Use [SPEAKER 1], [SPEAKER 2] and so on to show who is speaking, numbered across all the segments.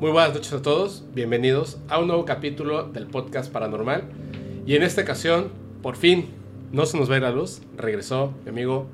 [SPEAKER 1] Muy buenas noches a todos, bienvenidos a un nuevo capítulo del podcast paranormal. Y en esta ocasión, por fin, no se nos ir la luz, regresó mi amigo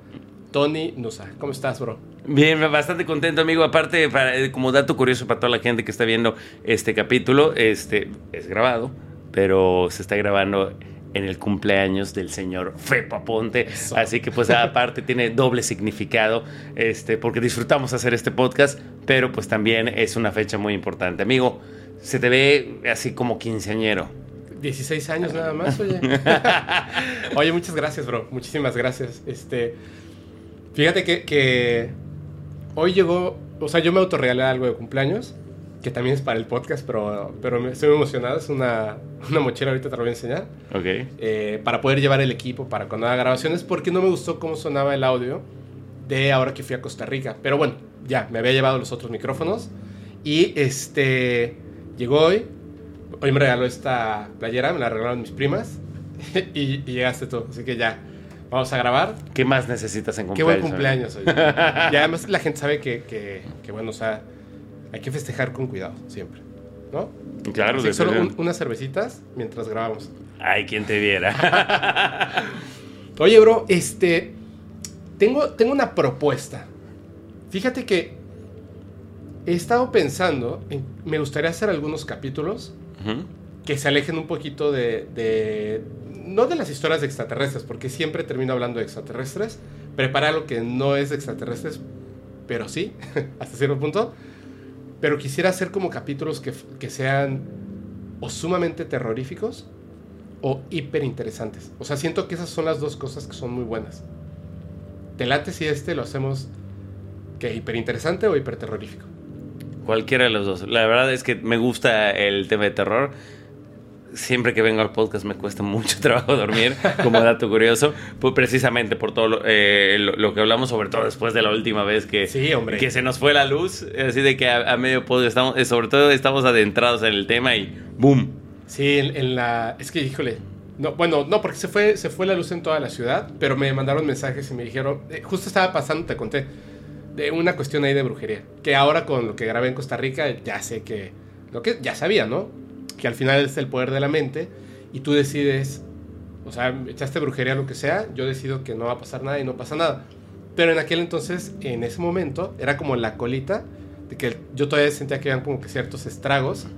[SPEAKER 1] Tony Nusa. ¿Cómo estás, bro?
[SPEAKER 2] Bien, bastante contento, amigo. Aparte, para, eh, como dato curioso para toda la gente que está viendo este capítulo, este es grabado, pero se está grabando en el cumpleaños del señor Fepa Ponte.
[SPEAKER 1] Eso.
[SPEAKER 2] Así que pues aparte tiene doble significado, este, porque disfrutamos hacer este podcast, pero pues también es una fecha muy importante. Amigo, se te ve así como quinceañero.
[SPEAKER 1] 16 años nada más, oye. oye, muchas gracias, bro. Muchísimas gracias. Este, fíjate que, que hoy llegó, o sea, yo me autorregalé algo de cumpleaños, que también es para el podcast, pero, pero estoy muy emocionado. Es una, una mochila, ahorita te lo voy a enseñar.
[SPEAKER 2] Ok.
[SPEAKER 1] eh, para poder llevar el equipo para cuando haga grabaciones, porque no me gustó cómo sonaba el audio de ahora que fui a Costa Rica. Pero bueno, ya, me había llevado los otros micrófonos. Y este, llegó hoy. Hoy me regaló esta playera, me la regalaron mis primas. y, y llegaste tú, así que ya, vamos a grabar.
[SPEAKER 2] ¿Qué más necesitas en
[SPEAKER 1] Qué
[SPEAKER 2] cumpleaños?
[SPEAKER 1] buen cumpleaños hoy. y además la gente sabe que, que, que, bueno, o sea, hay que festejar con cuidado, siempre. ¿No?
[SPEAKER 2] Claro,
[SPEAKER 1] Así solo un- unas cervecitas mientras grabamos.
[SPEAKER 2] Ay, quien te viera.
[SPEAKER 1] Oye, bro, este. Tengo, tengo una propuesta. Fíjate que he estado pensando. En, me gustaría hacer algunos capítulos
[SPEAKER 2] Ujú.
[SPEAKER 1] que se alejen un poquito de, de- No de las historias de extraterrestres, porque siempre termino hablando de extraterrestres. Preparar lo que no es de extraterrestres, pero sí, hasta cierto punto. Pero quisiera hacer como capítulos que, que sean o sumamente terroríficos o hiper interesantes. O sea, siento que esas son las dos cosas que son muy buenas. ¿Te late si este lo hacemos que hiper interesante o hiper terrorífico?
[SPEAKER 2] Cualquiera de los dos. La verdad es que me gusta el tema de terror. Siempre que vengo al podcast me cuesta mucho trabajo dormir, como dato curioso, pues precisamente por todo lo, eh, lo- lo que hablamos, sobre todo después de la última vez que,
[SPEAKER 1] Sí, hombre.
[SPEAKER 2] que se nos fue la luz, así de que a, a medio podcast estamos, eh, sobre todo estamos adentrados en el tema y ¡boom!
[SPEAKER 1] Sí, en, en la... Es que, híjole. No, bueno, no, porque se fue, se fue la luz en toda la ciudad, pero me mandaron mensajes y me dijeron... eh, justo estaba pasando, te conté, de una cuestión ahí de brujería. Que ahora con lo que grabé en Costa Rica, ya sé que... Lo que ya sabía, ¿no? Que al final es el poder de la mente y tú decides... O sea, echaste brujería lo que sea, yo decido que no va a pasar nada y no pasa nada. Pero en aquel entonces, en ese momento, era como la colita de que yo todavía sentía que habían como que ciertos estragos.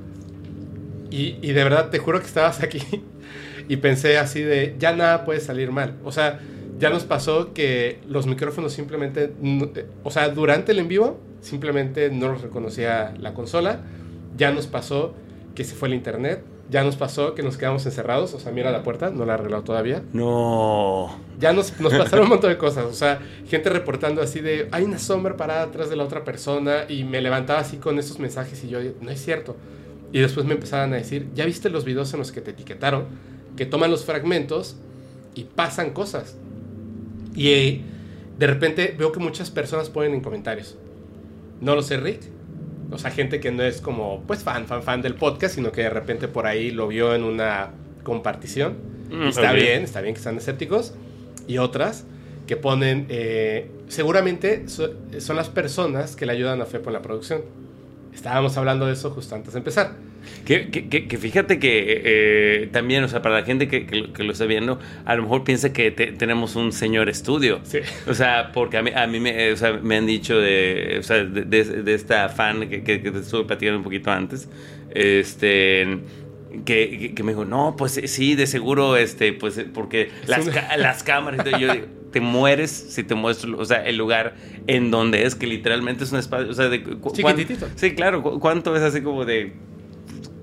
[SPEAKER 1] Y, y de verdad, te juro que estabas aquí y pensé así de, ya nada puede salir mal. O sea, ya nos pasó que los micrófonos simplemente, eh, o sea, durante el en vivo, simplemente no los reconocía la consola. Ya nos pasó que se fue el internet. Ya nos pasó que nos quedamos encerrados. O sea, mira la puerta, no la he arreglado todavía.
[SPEAKER 2] No.
[SPEAKER 1] Ya nos, nos pasaron un montón de cosas. O sea, gente reportando así de, hay una sombra parada atrás de la otra persona. Y me levantaba así con esos mensajes y yo, no es cierto. Y después me empezaban a decir, ¿ya viste los videos en los que te etiquetaron? Que toman los fragmentos y pasan cosas. Y eh, de repente veo que muchas personas ponen en comentarios, no lo sé, Rick. O sea, gente que no es como, pues, fan, fan, fan del podcast, sino que de repente por ahí lo vio en una compartición.
[SPEAKER 2] Mm,
[SPEAKER 1] está bien, está bien que están escépticos. Y otras que ponen, eh, seguramente so- son las personas que le ayudan a Fepo en la producción. Estábamos hablando de eso justo antes de empezar.
[SPEAKER 2] Que, que- que- que fíjate que eh, también, o sea, para la gente que, lo- está viendo, a lo mejor piensa que te- tenemos un señor estudio.
[SPEAKER 1] Sí.
[SPEAKER 2] O sea, porque a mí, a mí me, o sea, me han dicho de, o sea, de, de- de esta fan que, te estuve platicando un poquito antes, este, que, me dijo, no, pues sí, de seguro, este, pues porque
[SPEAKER 1] Es
[SPEAKER 2] las, las cámaras, y todo". yo digo, te mueres si te muestro, o sea, el lugar en donde es, que literalmente es un espacio, o sea, de...
[SPEAKER 1] Chiquititito.
[SPEAKER 2] Sí, claro, cu- ¿cuánto es así como de...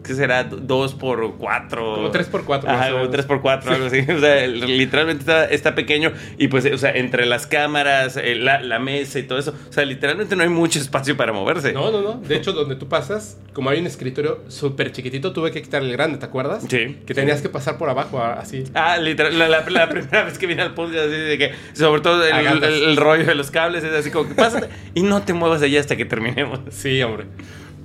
[SPEAKER 2] ¿Qué será? ¿Dos por cuatro?
[SPEAKER 1] Como tres por cuatro, más
[SPEAKER 2] Ajá,
[SPEAKER 1] o
[SPEAKER 2] como por cuatro, algo así. O sea, literalmente está, está pequeño. Y pues, o sea, entre las cámaras, eh, la, la mesa y todo eso. O sea, literalmente no hay mucho espacio para moverse.
[SPEAKER 1] No, no, no. De hecho, donde tú pasas, como hay un escritorio súper chiquitito, tuve que quitar el grande, ¿te acuerdas?
[SPEAKER 2] Sí.
[SPEAKER 1] Que tenías que pasar por abajo, así.
[SPEAKER 2] Ah, literal, la, la- la primera vez que vine al podcast, así de que, sobre todo el,
[SPEAKER 1] Agatas.
[SPEAKER 2] el- el rollo de los cables, es así como que pásate y no te muevas allá hasta que terminemos.
[SPEAKER 1] Sí, hombre.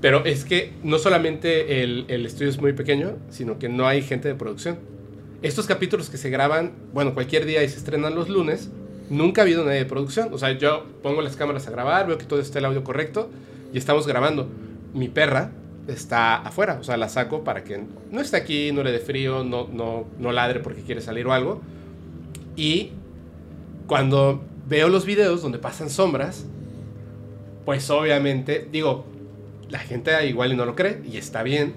[SPEAKER 1] Pero es que no solamente el, el estudio es muy pequeño, sino que no hay gente de producción. Estos capítulos que se graban, bueno, cualquier día y se estrenan los lunes, nunca ha habido nadie de producción. O sea, yo pongo las cámaras a grabar, veo que todo está el audio correcto y estamos grabando. Mi perra está afuera. O sea, la saco para que no esté aquí, no le dé frío, no, no, no ladre porque quiere salir o algo. Y cuando veo los videos donde pasan sombras, pues obviamente, digo, la gente igual y no lo cree y está bien.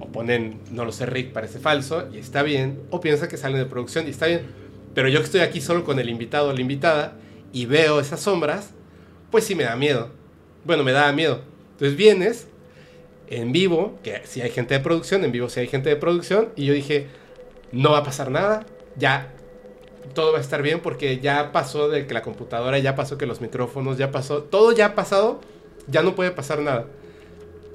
[SPEAKER 1] O ponen, no lo sé, Rick parece falso y está bien. O piensa que salen de producción y está bien. Pero yo que estoy aquí solo con el invitado o la invitada y veo esas sombras, pues sí me da miedo. Bueno, me da miedo. Entonces vienes en vivo, que si hay gente de producción, en vivo si hay gente de producción, y yo dije, no va a pasar nada, ya todo va a estar bien porque ya pasó de que la computadora, ya pasó que los micrófonos, ya pasó, todo ya ha pasado, ya no puede pasar nada.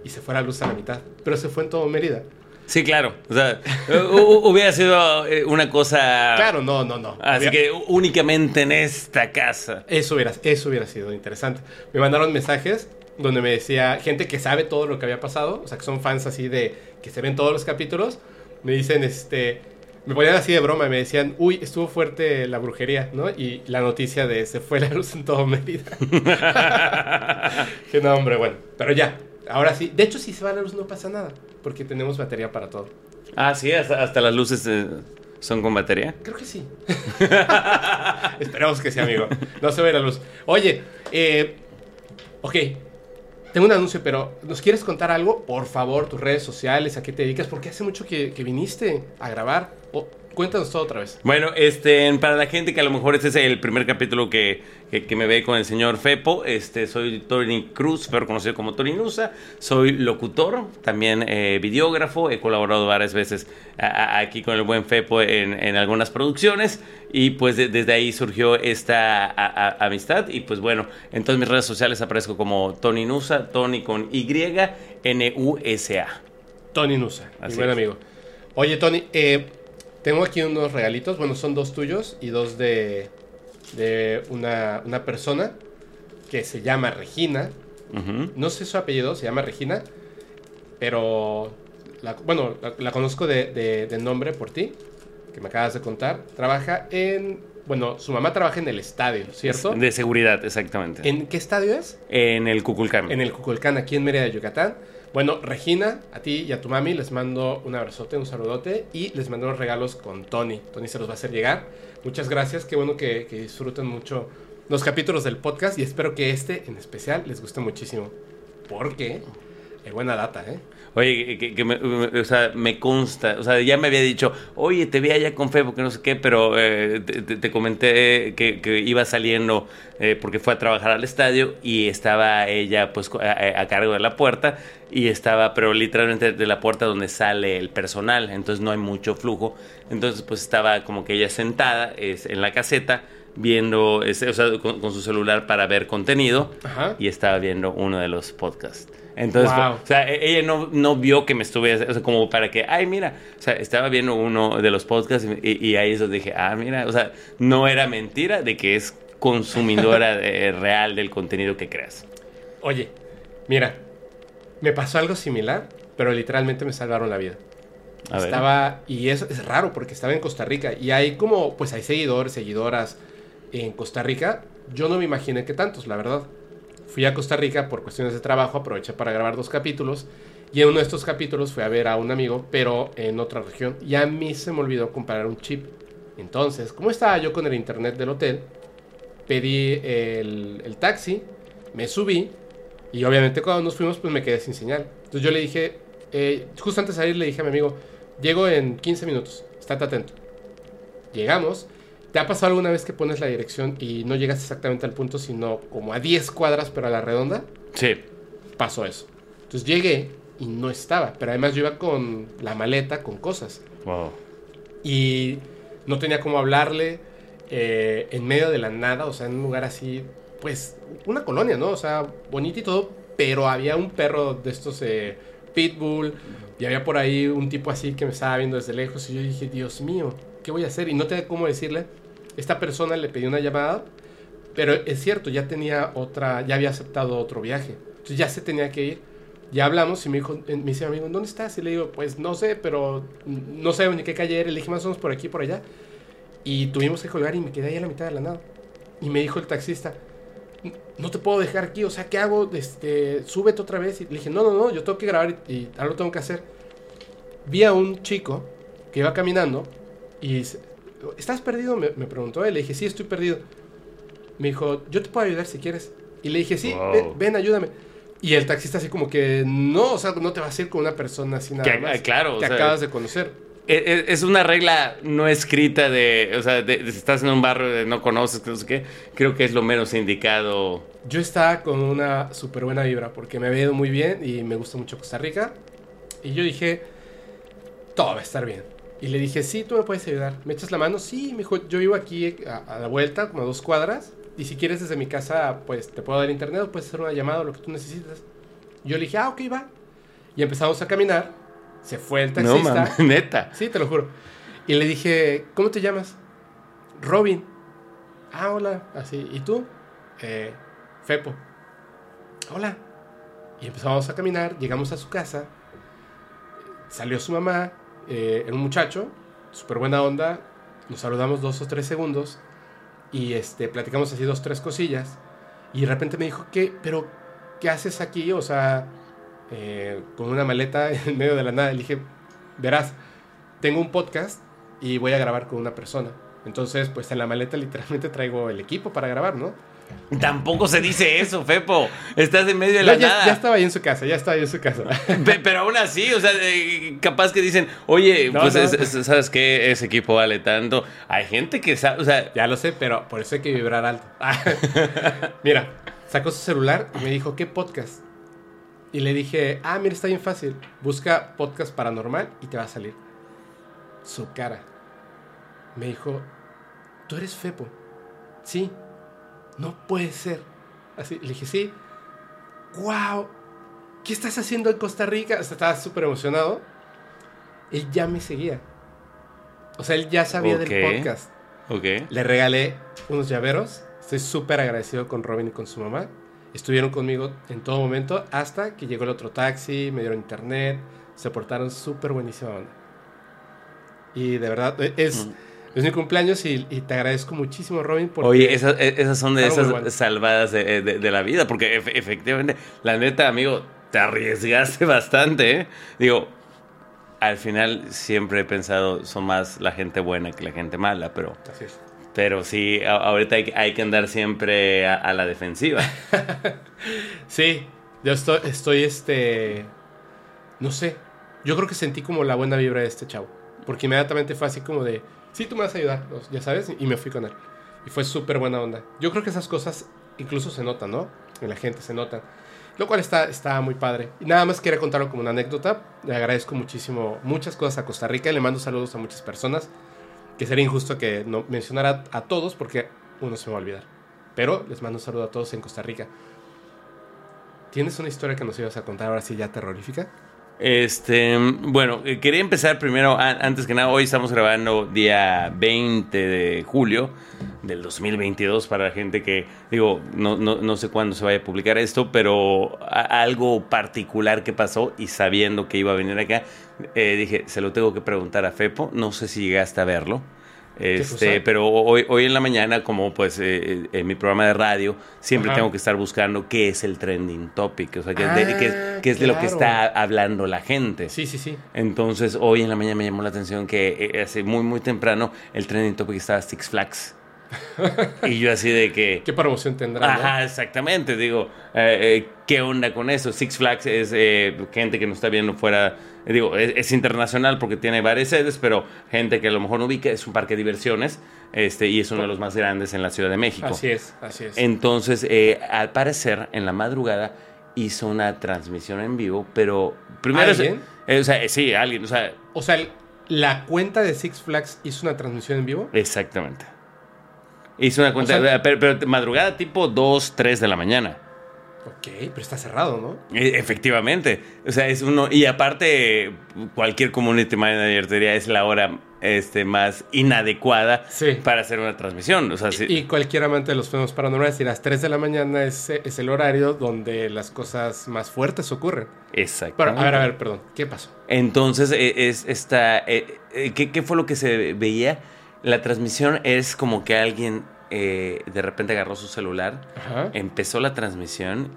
[SPEAKER 1] Y se fue la luz a la mitad, pero se fue en todo Mérida.
[SPEAKER 2] Sí, claro. O sea, hubiera sido eh, una cosa.
[SPEAKER 1] Claro, no, no, no.
[SPEAKER 2] Así que únicamente en esta casa.
[SPEAKER 1] Eso hubiera, eso hubiera sido interesante. Me mandaron mensajes donde me decía gente que sabe todo lo que había pasado, o sea, que son fans así de que se ven todos los capítulos. Me dicen, este, me ponían así de broma y me decían, uy, estuvo fuerte la brujería, ¿no? Y la noticia de se fue la luz en todo Mérida. Qué nombre, bueno. Pero ya, ahora sí. De hecho, si se va la luz no pasa nada porque tenemos batería para todo.
[SPEAKER 2] Ah, sí, hasta, las luces eh, son con batería.
[SPEAKER 1] Creo que sí. Esperamos que sea, amigo. No se ve la luz. Oye, eh, ok. Tengo un anuncio, pero ¿nos quieres contar algo? Por favor, tus redes sociales, a qué te dedicas, porque hace mucho que, viniste a grabar. Cuéntanos todo otra vez.
[SPEAKER 2] Bueno, este, para la gente que a lo mejor este es el primer capítulo que, que, me ve con el señor Fepo, este, soy Tony Cruz, pero conocido como Tony Nusa. Soy locutor, también eh, videógrafo. He colaborado varias veces aquí con el buen Fepo en, en algunas producciones. Y pues desde ahí surgió esta amistad. Y pues bueno, en todas mis redes sociales aparezco como Tony Nusa, Tony con Y, N-U-S-A.
[SPEAKER 1] Tony Nusa, mi buen amigo. Oye, Tony, eh tengo aquí unos regalitos, bueno, son dos tuyos y dos de, de una, una persona que se llama Regina. No sé su apellido, se llama Regina, pero la, bueno, la, conozco de, de, nombre por ti, que me acabas de contar. Trabaja en, bueno, su mamá trabaja en el estadio, ¿cierto?
[SPEAKER 2] De seguridad, exactamente.
[SPEAKER 1] ¿En qué estadio es?
[SPEAKER 2] En el Cuculcán.
[SPEAKER 1] En el Cuculcán, aquí en Mérida, Yucatán. Bueno, Regina, a ti y a tu mami les mando un abrazote, un saludote y les mando los regalos con Tony. Tony se los va a hacer llegar. Muchas gracias, qué bueno que, disfruten mucho los capítulos del podcast y espero que este en especial les guste muchísimo. Porque hay buena data, ¿eh?
[SPEAKER 2] Oye, que, me, o sea, me consta, o sea, ya me había dicho, oye, te vi allá con Fe porque no sé qué, pero eh, te, comenté que, iba saliendo eh, porque fue a trabajar al estadio y estaba ella pues a, cargo de la puerta y estaba, pero literalmente de la puerta donde sale el personal, entonces no hay mucho flujo, entonces pues estaba como que ella sentada es, en la caseta viendo, o sea, con, su celular para ver contenido y estaba viendo uno de los podcasts. Entonces, o sea, e-, ella no, no vio que me estuve, o sea, como para que, ay, mira, o sea, estaba viendo uno de los podcasts y, ahí eso dije, ah, mira, o sea, no era mentira de que es consumidora real del contenido que creas.
[SPEAKER 1] Oye, mira, me pasó algo similar, pero literalmente me salvaron la vida. estaba, y eso es raro porque estaba en Costa Rica y hay como, pues hay seguidores, seguidoras en Costa Rica. Yo no me imaginé que tantos, la verdad fui a Costa Rica por cuestiones de trabajo, aproveché para grabar dos capítulos. Y en uno de estos capítulos fui a ver a un amigo, pero en otra región. Y a mí se me olvidó comprar un chip. Entonces, como estaba yo con el internet del hotel, pedí el, taxi, me subí. Y obviamente cuando nos fuimos, pues me quedé sin señal. Entonces yo le dije, eh, justo antes de salir, le dije a mi amigo, llego en 15 minutos, estate atento. Llegamos ¿Te ha pasado alguna vez que pones la dirección y no llegas exactamente al punto, sino como a 10 cuadras, pero a la redonda?
[SPEAKER 2] Sí.
[SPEAKER 1] Pasó eso. Entonces llegué y no estaba, pero además yo iba con la maleta, con cosas.
[SPEAKER 2] Wow.
[SPEAKER 1] Y no tenía cómo hablarle eh, en medio de la nada, o sea, en un lugar así, pues, una colonia, ¿no? O sea, bonito y todo, pero había un perro de estos eh, pitbull y había por ahí un tipo así que me estaba viendo desde lejos y yo dije, Dios mío, ¿qué voy a hacer? Y no tenía cómo decirle esta persona le pidió una llamada, pero es cierto, ya tenía otra, ya había aceptado otro viaje. Entonces ya se tenía que ir. Ya hablamos y me dijo, me dice amigo, ¿dónde estás? Y le digo, pues no sé, pero no sé ni qué calle era. Le dije, más o menos por aquí, por allá. Y tuvimos que colgar y me quedé ahí a la mitad de la nada. Y me dijo el taxista, no te puedo dejar aquí, o sea, ¿qué hago? Este, súbete otra vez. Y le dije, no, no, no, yo tengo que grabar y, y algo tengo que hacer. Vi a un chico que iba caminando y ¿estás perdido? Me, me preguntó él. Le dije, sí, estoy perdido. Me dijo, yo te puedo ayudar si quieres. Y le dije, sí,
[SPEAKER 2] Wow.
[SPEAKER 1] ven, ven, ayúdame. Y el taxista así como que, no, o sea, no te vas a ir con una persona así nada
[SPEAKER 2] Que-
[SPEAKER 1] más.
[SPEAKER 2] claro, o
[SPEAKER 1] Que
[SPEAKER 2] sea-
[SPEAKER 1] acabas de conocer.
[SPEAKER 2] Es, es- E, es una regla no escrita de, o sea, de, estás en un barrio de no conoces, no sé qué, creo que es lo menos indicado.
[SPEAKER 1] Yo estaba con una súper buena vibra porque me había ido muy bien y me gusta mucho Costa Rica. Y yo dije, todo va a estar bien. Y le dije, sí, tú me puedes ayudar. ¿Me echas la mano? Sí, me dijo, yo vivo aquí a, a la vuelta, como a dos cuadras. Y si quieres desde mi casa, pues te puedo dar internet o puedes hacer una llamada o lo que tú necesites. Yo le dije, ah, ok, va. Y empezamos a caminar. Se fue el
[SPEAKER 2] No,
[SPEAKER 1] taxista.
[SPEAKER 2] mames, neta.
[SPEAKER 1] Sí, te lo juro. Y le dije, ¿cómo te llamas? Robin. Ah, hola. Así. ¿Y tú? Eh, Fepo. Hola. Y empezamos a caminar, llegamos a su casa. Salió su mamá, eh, un muchacho, súper buena onda. Nos saludamos dos o tres segundos y este, platicamos así dos, tres cosillas. Y de repente me dijo, ¿qué? ¿Pero qué haces aquí? O sea, eh, con una maleta en medio de la nada. Le dije, verás, tengo un podcast y voy a grabar con una persona. Entonces, pues en la maleta literalmente traigo el equipo para grabar, ¿no?
[SPEAKER 2] Tampoco se dice eso, Fepo. Estás en medio de
[SPEAKER 1] No,
[SPEAKER 2] la
[SPEAKER 1] ya,
[SPEAKER 2] nada.
[SPEAKER 1] ya estaba ahí en su casa, ya estaba ahí en su casa.
[SPEAKER 2] Pe- Pero aún así, o sea, eh, capaz que dicen, oye,
[SPEAKER 1] No,
[SPEAKER 2] pues,
[SPEAKER 1] no.
[SPEAKER 2] es- es- ¿sabes qué? Ese equipo vale tanto. Hay gente que sabe, o sea,
[SPEAKER 1] ya lo sé, pero por eso hay que vibrar alto. mira, sacó su celular y me dijo, ¿qué podcast? Y le dije, ah, mira, está bien fácil. Busca podcast paranormal y te va a salir. Su cara. Me dijo, ¿tú eres Fepo? Sí. No puede ser. Así, le dije, sí. ¡Wow! ¿Qué estás haciendo en Costa Rica? O sea, estaba súper emocionado. Él ya me seguía. O sea, él ya sabía del podcast.
[SPEAKER 2] ok.
[SPEAKER 1] Le regalé unos llaveros. Estoy súper agradecido con Robin y con su mamá. Estuvieron conmigo en todo momento hasta que llegó el otro taxi, me dieron internet, se portaron súper buenísima onda. Y de verdad, e- es,
[SPEAKER 2] Mm.
[SPEAKER 1] Es mi cumpleaños y, y te agradezco muchísimo, Robin, porque
[SPEAKER 2] Oye, esas, e- esas son de esas
[SPEAKER 1] bueno.
[SPEAKER 2] salvadas de, de- de la vida, porque efe- efectivamente, la neta, amigo, te arriesgaste bastante, ¿eh? Digo, al final siempre he pensado, son más la gente buena que la gente mala, pero,
[SPEAKER 1] Así es.
[SPEAKER 2] pero sí, a- ahorita hay, que- hay que andar siempre a, a la defensiva.
[SPEAKER 1] Sí, yo estoy, estoy, este, no sé, yo creo que sentí como la buena vibra de este chavo, porque inmediatamente fue así como de, sí, tú me vas a ayudar, ya sabes, y me fui con él. Y fue súper buena onda. Yo creo que esas cosas incluso se notan, ¿no? En la gente se notan. Lo cual está, está muy padre. Y nada más quería contarlo como una anécdota. Le agradezco muchísimo muchas cosas a Costa Rica le mando saludos a muchas personas. Que sería injusto que no mencionara a todos porque uno se me va a olvidar. Pero les mando un saludo a todos en Costa Rica. ¿Tienes una historia que nos ibas a contar ahora sí ya terrorífica?
[SPEAKER 2] Este, bueno, eh, quería empezar primero, antes que nada, hoy estamos grabando día 20 de julio del 2022 para la gente que, digo, no, no, no sé cuándo se vaya a publicar esto, pero algo particular que pasó y sabiendo que iba a venir acá, eh, dije, se lo tengo que preguntar a Fepo, no sé si llegaste a verlo. Este,
[SPEAKER 1] cosa?
[SPEAKER 2] pero hoy, hoy en la mañana, como pues eh, en mi programa de radio, siempre
[SPEAKER 1] Ajá.
[SPEAKER 2] tengo que estar buscando qué es el trending topic, o sea, qué, es de, qué es-
[SPEAKER 1] Ah,
[SPEAKER 2] qué es de lo que está hablando la gente.
[SPEAKER 1] Sí, sí, sí.
[SPEAKER 2] Entonces, hoy en la mañana me llamó la atención que eh, hace muy, muy temprano el trending topic estaba Six Flags. y yo así de que...
[SPEAKER 1] ¿Qué promoción tendrá? no?
[SPEAKER 2] Ajá, exactamente. Digo, eh, eh, ¿qué onda con eso? Six Flags es eh, gente que nos está viendo fuera. digo, es, es internacional porque tiene varias sedes, pero gente que a lo mejor no ubica, es un parque de diversiones este, y es uno de los más grandes en la Ciudad de México.
[SPEAKER 1] Así es, así es.
[SPEAKER 2] Entonces, eh, al parecer, en la madrugada hizo una transmisión en vivo, pero primero...
[SPEAKER 1] ¿Alguien?
[SPEAKER 2] o sea, sí, alguien, o sea,
[SPEAKER 1] O sea, el- la cuenta de Six Flags hizo una transmisión en vivo.
[SPEAKER 2] exactamente. Hizo una cuenta,
[SPEAKER 1] O sea-
[SPEAKER 2] pero, pero madrugada tipo 2, 3 de la mañana.
[SPEAKER 1] Ok, pero está cerrado, ¿no?
[SPEAKER 2] E- Efectivamente. O sea, es uno. Y aparte, cualquier community manager te diría es la hora este, más inadecuada
[SPEAKER 1] Sí.
[SPEAKER 2] para hacer una transmisión. O sea, sí-
[SPEAKER 1] Y cualquier amante de los fenómenos paranormales dirá, las 3 de la mañana es, es el horario donde las cosas más fuertes ocurren. Pero,
[SPEAKER 2] Exactamente.
[SPEAKER 1] a ver, a ver, perdón, ¿qué pasó?
[SPEAKER 2] Entonces, eh, es esta. eh, eh, ¿qué, qué fue lo que se veía? La transmisión es como que alguien eh, de repente agarró su celular,
[SPEAKER 1] Ajá.
[SPEAKER 2] empezó la transmisión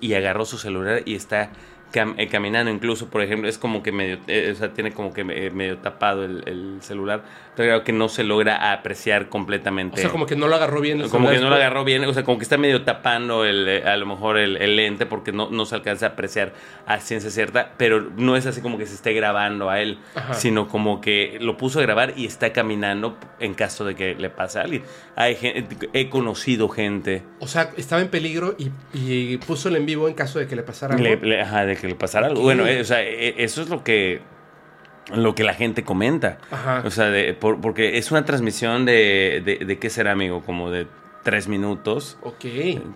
[SPEAKER 2] y agarró su celular y está cam- eh, caminando incluso, por ejemplo, es como que medio, eh, o sea, tiene como que eh, medio tapado el, el celular, pero creo que no se logra apreciar completamente.
[SPEAKER 1] O sea, como que no lo agarró bien. el
[SPEAKER 2] Como que
[SPEAKER 1] celular
[SPEAKER 2] no lo agarró bien, o sea, como que está medio tapando el, eh, a lo mejor el, el lente porque no, no se alcanza a apreciar a ciencia cierta, pero no es así como que se esté grabando a él,
[SPEAKER 1] Ajá.
[SPEAKER 2] sino como que lo puso a grabar y está caminando en caso de que le pase a alguien. Hay gente, he conocido gente
[SPEAKER 1] O sea, estaba en peligro y, y puso el en vivo en caso de que le pasara algo.
[SPEAKER 2] le- le- ajá, de que le pasara algo. Bueno, eh, o sea, eh, eso es lo que lo que la gente comenta.
[SPEAKER 1] Ajá.
[SPEAKER 2] O sea, de- por- porque es una transmisión de, de, de qué será, amigo, como de tres minutos.
[SPEAKER 1] Ok.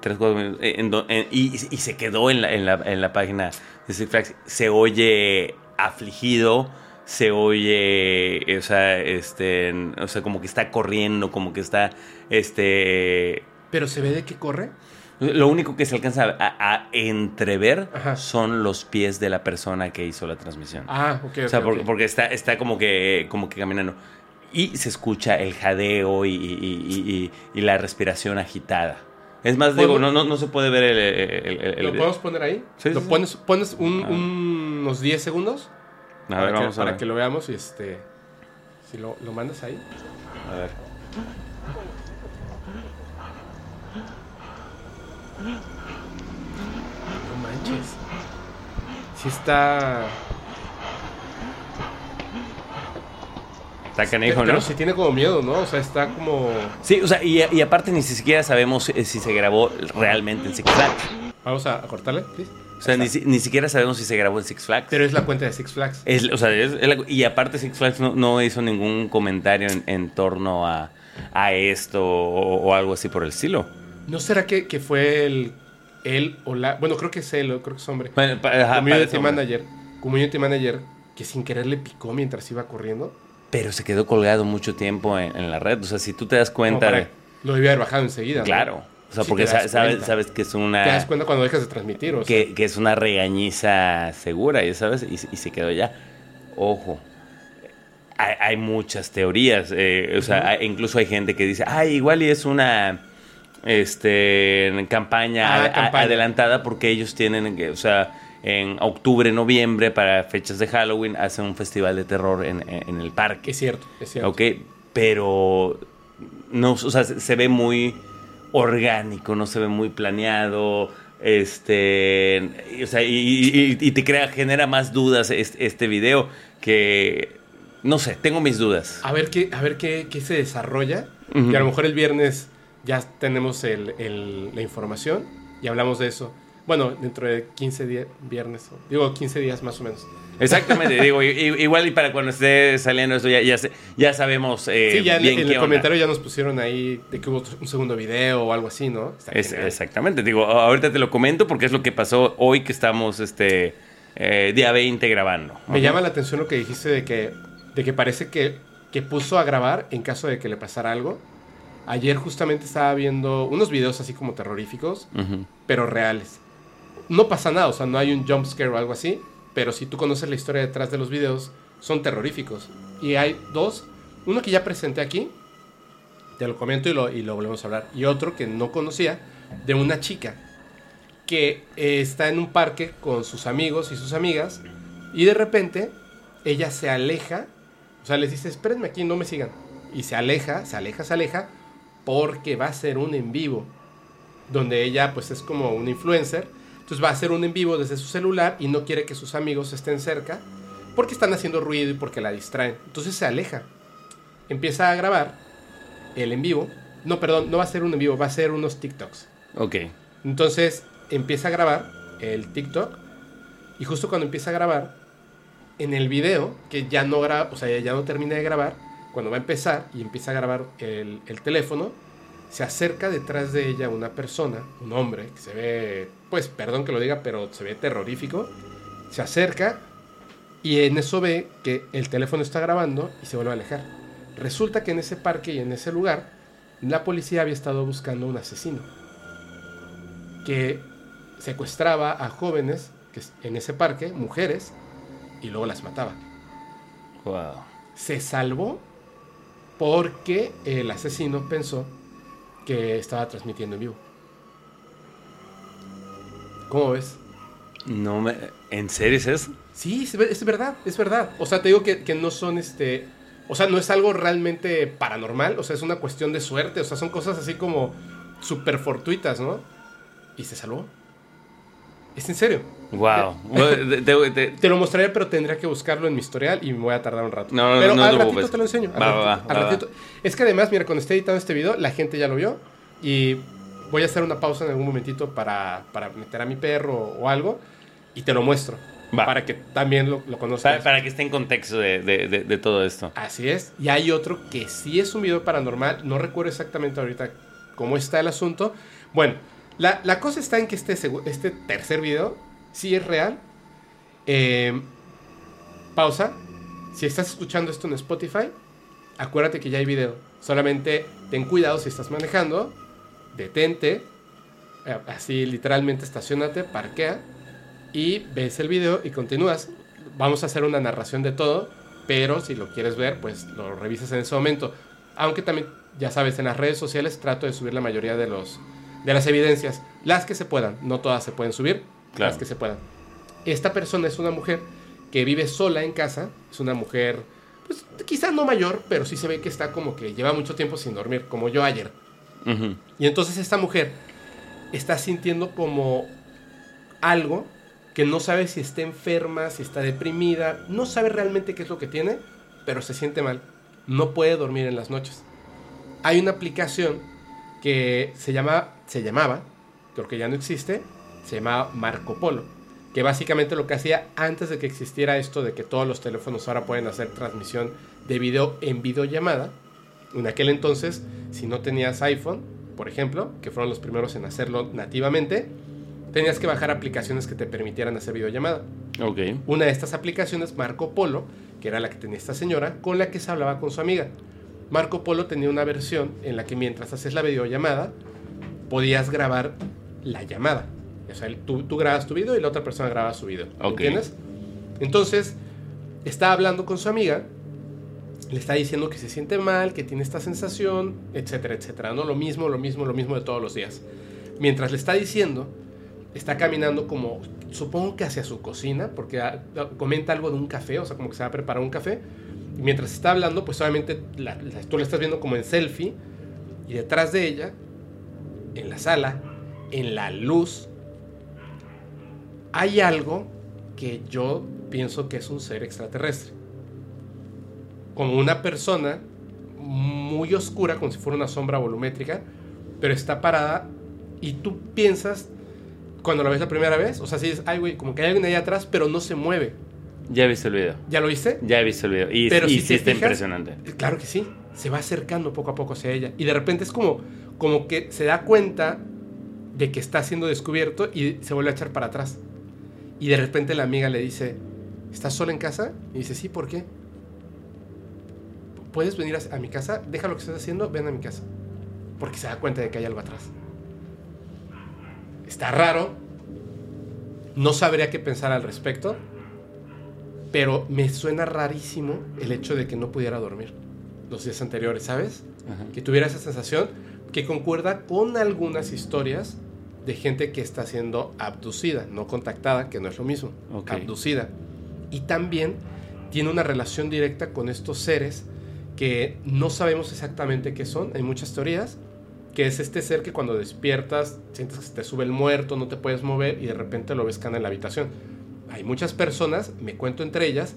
[SPEAKER 2] Tres, cuatro minutos, eh, en do- en- y, y se quedó en la, en, la, en la página de Six Flags. Se oye afligido, se oye, o sea, este, o sea, como que está corriendo, como que está, este,
[SPEAKER 1] Pero se ve de que corre.
[SPEAKER 2] Lo único que se alcanza a, a entrever
[SPEAKER 1] Ajá.
[SPEAKER 2] son los pies de la persona que hizo la transmisión.
[SPEAKER 1] Ah, ok.
[SPEAKER 2] o sea,
[SPEAKER 1] ok,
[SPEAKER 2] porque,
[SPEAKER 1] ok.
[SPEAKER 2] porque está, está como que, como que caminando. Y se escucha el jadeo y, y- y- y- la respiración agitada. Es más, digo, no, no, no se puede ver el, el- el- el
[SPEAKER 1] ¿Lo podemos poner ahí?
[SPEAKER 2] Sí,
[SPEAKER 1] ¿Lo
[SPEAKER 2] sí, sí.
[SPEAKER 1] pones, pones un- un- unos 10 segundos?
[SPEAKER 2] A
[SPEAKER 1] para
[SPEAKER 2] ver,
[SPEAKER 1] que,
[SPEAKER 2] vamos a
[SPEAKER 1] para
[SPEAKER 2] ver.
[SPEAKER 1] que lo veamos y este. Si lo, lo mandas ahí.
[SPEAKER 2] A ver.
[SPEAKER 1] No manches. Sí está.
[SPEAKER 2] Está canijo,
[SPEAKER 1] pero
[SPEAKER 2] ¿no?
[SPEAKER 1] sí tiene como miedo, ¿no? O sea, está como.
[SPEAKER 2] Sí, o sea, y, y aparte ni siquiera sabemos eh, si se grabó realmente en Six Flags.
[SPEAKER 1] Vamos a, a cortarle, please.
[SPEAKER 2] O sea, ni, si- ni siquiera sabemos si se grabó en Six Flags.
[SPEAKER 1] Pero es la cuenta de Six Flags.
[SPEAKER 2] Es- o sea, es- es la- y aparte Six Flags no, no hizo ningún comentario en, en torno a, a esto o, o algo así por el estilo.
[SPEAKER 1] ¿No será que, que fue el. Él o la. Bueno, creo que es él, creo que es hombre.
[SPEAKER 2] Bueno, ajá,
[SPEAKER 1] community manager. Community manager que sin querer le picó mientras iba corriendo.
[SPEAKER 2] Pero se quedó colgado mucho tiempo en, en la red. O sea, si tú te das cuenta
[SPEAKER 1] para-. Lo debía haber bajado enseguida. ¿no?
[SPEAKER 2] Claro. O sea,
[SPEAKER 1] Sí,
[SPEAKER 2] porque sabes,
[SPEAKER 1] cuenta.
[SPEAKER 2] sabes que es
[SPEAKER 1] Te das
[SPEAKER 2] una...
[SPEAKER 1] cuenta cuando dejas de transmitir, o sea.
[SPEAKER 2] Que, que es una regañiza segura, ya sabes, y, y se quedó ya. Ojo. Hay, hay muchas teorías. eh, o sea, hay- incluso hay gente que dice, ay, igual y es una este campaña,
[SPEAKER 1] Ah,
[SPEAKER 2] a-
[SPEAKER 1] campaña.
[SPEAKER 2] adelantada porque ellos tienen, que, o sea, en octubre, noviembre, para fechas de Halloween, hacen un festival de terror en, en- en el parque.
[SPEAKER 1] Es cierto, es cierto.
[SPEAKER 2] Ok, pero no, o sea, se, ve muy orgánico, no se ve muy planeado. Este, o sea, y, y- y te crea, genera más dudas este, este video que, no sé, tengo mis dudas.
[SPEAKER 1] A ver qué, a ver qué, qué se desarrolla.
[SPEAKER 2] Ujú.
[SPEAKER 1] Y a lo mejor el viernes ya tenemos el- el- la información y hablamos de eso. Bueno, dentro de 15 días, viernes, digo 15 días más o menos.
[SPEAKER 2] Exactamente, digo, igual y para cuando esté saliendo esto ya, ya, ya sabemos eh,
[SPEAKER 1] sí, ya en,
[SPEAKER 2] bien
[SPEAKER 1] en
[SPEAKER 2] qué
[SPEAKER 1] el
[SPEAKER 2] onda.
[SPEAKER 1] comentario ya nos pusieron ahí de que hubo un segundo video o algo así, ¿no?
[SPEAKER 2] Es- exactamente, digo, ahorita te lo comento porque es lo que pasó hoy que estamos este eh, día 20 grabando.
[SPEAKER 1] Me llama la atención lo que dijiste de que, de que parece que, que puso a grabar en caso de que le pasara algo. Ayer justamente estaba viendo unos videos así como terroríficos, pero reales. No pasa nada, o sea, no hay un jump scare o algo así, pero si tú conoces la historia detrás de los videos, son terroríficos. Y hay dos, uno que ya presenté aquí, te lo comento y lo, y lo volvemos a hablar, y otro que no conocía, de una chica que eh, está en un parque con sus amigos y sus amigas, y de repente ella se aleja, o sea, les dice, espérenme aquí, no me sigan. Y se aleja, se aleja, se aleja, porque va a ser un en vivo donde ella pues es como una influencer. Entonces va a hacer un en vivo desde su celular y no quiere que sus amigos estén cerca porque están haciendo ruido y porque la distraen. Entonces se aleja. Empieza a grabar el en vivo. No, perdón, no va a ser un en vivo, va a ser unos TikToks.
[SPEAKER 2] Ok.
[SPEAKER 1] Entonces empieza a grabar el TikTok y justo cuando empieza a grabar en el video, que ya no graba, o sea, ya no termina de grabar, cuando va a empezar y empieza a grabar el, el teléfono, se acerca detrás de ella una persona, un hombre, que se ve, pues, perdón que lo diga, pero se ve terrorífico, se acerca y en eso ve que el teléfono está grabando y se vuelve a alejar. Resulta que en ese parque y en ese lugar, la policía había estado buscando un asesino que secuestraba a jóvenes que en ese parque, mujeres, y luego las mataba.
[SPEAKER 2] Wow.
[SPEAKER 1] Se salvó porque el asesino pensó que estaba transmitiendo en vivo. ¿Cómo ves?
[SPEAKER 2] No me... ¿En serio es eso?
[SPEAKER 1] Sí, es, ver- es verdad, es verdad. O sea, te digo que, que no son este. O sea, no es algo realmente paranormal. O sea, es una cuestión de suerte. O sea, son cosas así como súper fortuitas, ¿no? Y se salvó. Es en serio.
[SPEAKER 2] Wow. Te- te- te-
[SPEAKER 1] lo mostraré, pero tendría que buscarlo en mi historial y me voy a tardar un rato.
[SPEAKER 2] No, no,
[SPEAKER 1] pero
[SPEAKER 2] no
[SPEAKER 1] al ratito
[SPEAKER 2] preocupes.
[SPEAKER 1] te lo enseño. al
[SPEAKER 2] Va,
[SPEAKER 1] ratito,
[SPEAKER 2] va,
[SPEAKER 1] al
[SPEAKER 2] va,
[SPEAKER 1] ratito. Es que además, mira, cuando esté editando este video, la gente ya lo vio. Y voy a hacer una pausa en algún momentito para, para meter a mi perro o algo. Y te lo muestro. Para que también lo, lo conozcas.
[SPEAKER 2] para, para que esté en contexto de, de- de- de todo esto.
[SPEAKER 1] Así es. Y hay otro que sí es un video paranormal. No recuerdo exactamente ahorita cómo está el asunto. Bueno, la, la cosa está en que este, este tercer video sí es real. Eh, pausa. Si estás escuchando esto en Spotify, acuérdate que ya hay video. Solamente ten cuidado si estás manejando. Detente. eh, Así literalmente estacionate, parquea. Y ves el video y continúas. Vamos a hacer una narración de todo. Pero si lo quieres ver, pues lo revisas en ese momento. Aunque también, ya sabes, en las redes sociales trato de subir la mayoría de, los, de las evidencias. Las que se puedan. No todas se pueden subir.
[SPEAKER 2] Claro.
[SPEAKER 1] Las que se puedan. Esta persona es una mujer que vive sola en casa. Es una mujer, pues quizá no mayor, pero sí se ve que está como que lleva mucho tiempo sin dormir, como yo ayer. Y entonces esta mujer está sintiendo como algo que no sabe si está enferma, si está deprimida, no sabe realmente qué es lo que tiene, pero se siente mal. No puede dormir en las noches. Hay una aplicación que se llama, se llamaba, creo que ya no existe, se llamaba Marco Polo, que básicamente lo que hacía antes de que existiera esto de que todos los teléfonos ahora pueden hacer transmisión de video en videollamada, en aquel entonces, si no tenías iPhone, por ejemplo, que fueron los primeros en hacerlo nativamente, tenías que bajar aplicaciones que te permitieran hacer videollamada.
[SPEAKER 2] Ok.
[SPEAKER 1] Una de estas aplicaciones, Marco Polo, que era la que tenía esta señora, con la que se hablaba con su amiga. Marco Polo tenía una versión en la que mientras haces la videollamada, podías grabar la llamada. O sea, tú, tú grabas tu video y la otra persona graba su video. ¿me
[SPEAKER 2] Ok.
[SPEAKER 1] ¿Entiendes? Entonces, está hablando con su amiga, le está diciendo que se siente mal, que tiene esta sensación, etcétera, etcétera. ¿no? Lo mismo, lo mismo, lo mismo de todos los días. Mientras le está diciendo, está caminando como, supongo que hacia su cocina, porque ah, comenta algo de un café, o sea, como que se va a preparar un café. Y mientras está hablando, pues obviamente la- la- tú la estás viendo como en selfie, y detrás de ella, en la sala, en la luz, hay algo que yo pienso que es un ser extraterrestre. Como una persona muy oscura, como si fuera una sombra volumétrica, pero está parada y tú piensas, cuando la ves la primera vez, o sea, si es, ay, güey, como que hay alguien ahí atrás, pero no se mueve.
[SPEAKER 2] Ya he visto el video.
[SPEAKER 1] ¿Ya lo viste?
[SPEAKER 2] Ya he visto el video. Y,
[SPEAKER 1] Pero
[SPEAKER 2] y
[SPEAKER 1] si
[SPEAKER 2] sí está
[SPEAKER 1] fijas-
[SPEAKER 2] impresionante.
[SPEAKER 1] Claro que sí. Se va acercando poco a poco hacia ella. Y de repente es como, como que se da cuenta de que está siendo descubierto y se vuelve a echar para atrás. Y de repente la amiga le dice, ¿estás sola en casa? Y dice, sí, ¿por qué? ¿Puedes venir a, a mi casa? Deja lo que estás haciendo, ven a mi casa. Porque se da cuenta de que hay algo atrás. Está raro. No sabría qué pensar al respecto. Pero me suena rarísimo el hecho de que no pudiera dormir los días anteriores, ¿sabes?
[SPEAKER 2] Ajá.
[SPEAKER 1] Que tuviera esa sensación que concuerda con algunas historias de gente que está siendo abducida, no contactada, que no es lo mismo,
[SPEAKER 2] Ok.
[SPEAKER 1] abducida. Y también tiene una relación directa con estos seres que no sabemos exactamente qué son, hay muchas teorías, que es este ser que cuando despiertas sientes que se te sube el muerto, no te puedes mover y de repente lo ves que anda en la habitación. Hay muchas personas, me cuento entre ellas,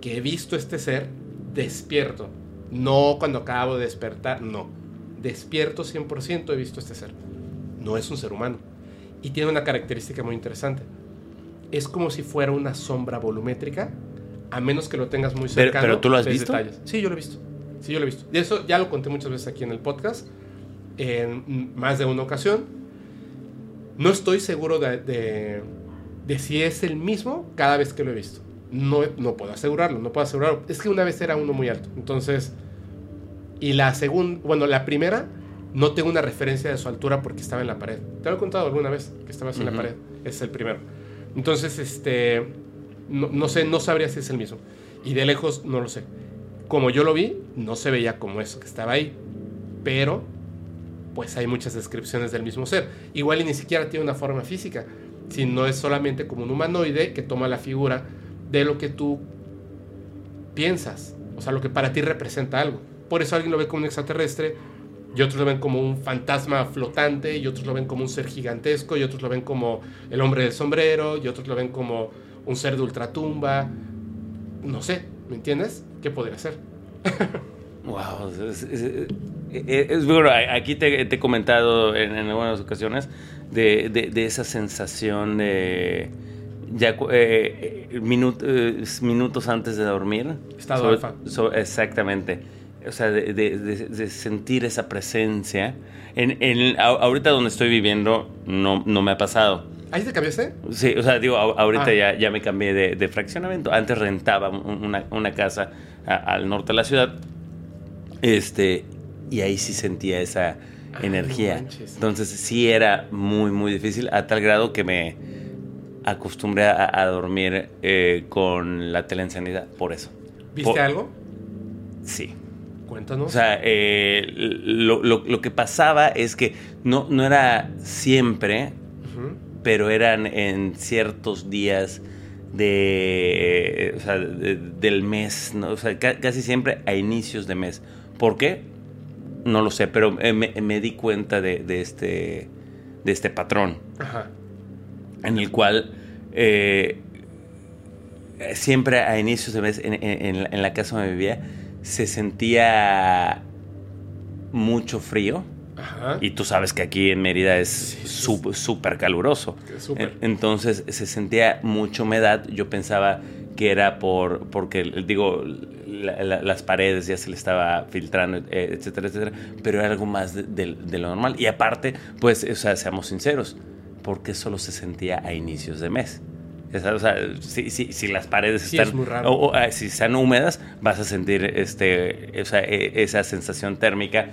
[SPEAKER 1] que he visto este ser despierto. No cuando acabo de despertar, no. Despierto 100% he visto este ser. No es un ser humano. Y tiene una característica muy interesante. Es como si fuera una sombra volumétrica, a menos que lo tengas muy
[SPEAKER 2] Pero-
[SPEAKER 1] cercano.
[SPEAKER 2] pero ¿tú lo has visto?
[SPEAKER 1] detalles. Sí, yo lo he visto. Sí, yo lo he visto. Y eso ya lo conté muchas veces aquí en el podcast, en más de una ocasión. No estoy seguro de, de- de si es el mismo cada vez que lo he visto. No, no puedo asegurarlo, no puedo asegurarlo. Es que una vez era uno muy alto. Entonces, y la segunda, bueno, la primera, no tengo una referencia de su altura porque estaba en la pared. Te lo he contado alguna vez, que estaba así en la pared. Ese es el primero. Entonces, este, no, no sé, no sabría si es el mismo. Y de lejos, no lo sé. Como yo lo vi, no se veía como eso que estaba ahí. Pero pues hay muchas descripciones del mismo ser. Igual y ni siquiera tiene una forma física, sino es solamente como un humanoide que toma la figura de lo que tú piensas, o sea, lo que para ti representa algo. Por eso alguien lo ve como un extraterrestre, y otros lo ven como un fantasma flotante, y otros lo ven como un ser gigantesco, y otros lo ven como el hombre del sombrero, y otros lo ven como un ser de ultratumba. No sé, ¿me entiendes? ¿Qué podría ser?
[SPEAKER 2] wow, es, bueno, aquí te, he comentado en, algunas ocasiones de, esa sensación de ya eh, eh, minutos antes de dormir.
[SPEAKER 1] Estado alfa.
[SPEAKER 2] exactamente o sea, de, sentir esa presencia. En, ahorita donde estoy viviendo no, no me ha pasado.
[SPEAKER 1] ¿Ahí te cambiaste?
[SPEAKER 2] Sí, o sea, digo, ahorita ah. ya, ya me cambié de, fraccionamiento. Antes rentaba una, una casa al norte de la ciudad. Este, y ahí sí sentía esa ah, energía. Entonces sí era muy, muy difícil, a tal grado que me acostumbré a, dormir eh, con la telensanidad, por eso.
[SPEAKER 1] ¿Viste algo?
[SPEAKER 2] Sí.
[SPEAKER 1] Cuéntanos.
[SPEAKER 2] O sea, eh, lo, que pasaba es que no, no era siempre, pero eran en ciertos días de, o sea, del mes, ¿no? o sea, casi siempre a inicios de mes. ¿Por qué? No lo sé, pero me, di cuenta de, este, de este patrón. En el cual eh, siempre a inicios de mes en, en la casa donde vivía se sentía mucho frío. Y tú sabes que aquí en Mérida es súper caluroso. Entonces se sentía mucha humedad. Yo pensaba que era por porque digo las paredes ya se le estaba filtrando eh, etcétera etcétera pero era algo más de, lo normal y aparte pues o sea seamos sinceros porque solo se sentía a inicios de mes o sea, si, si, las paredes están O, ah, si están húmedas, vas a sentir este, o sea, e, esa sensación térmica.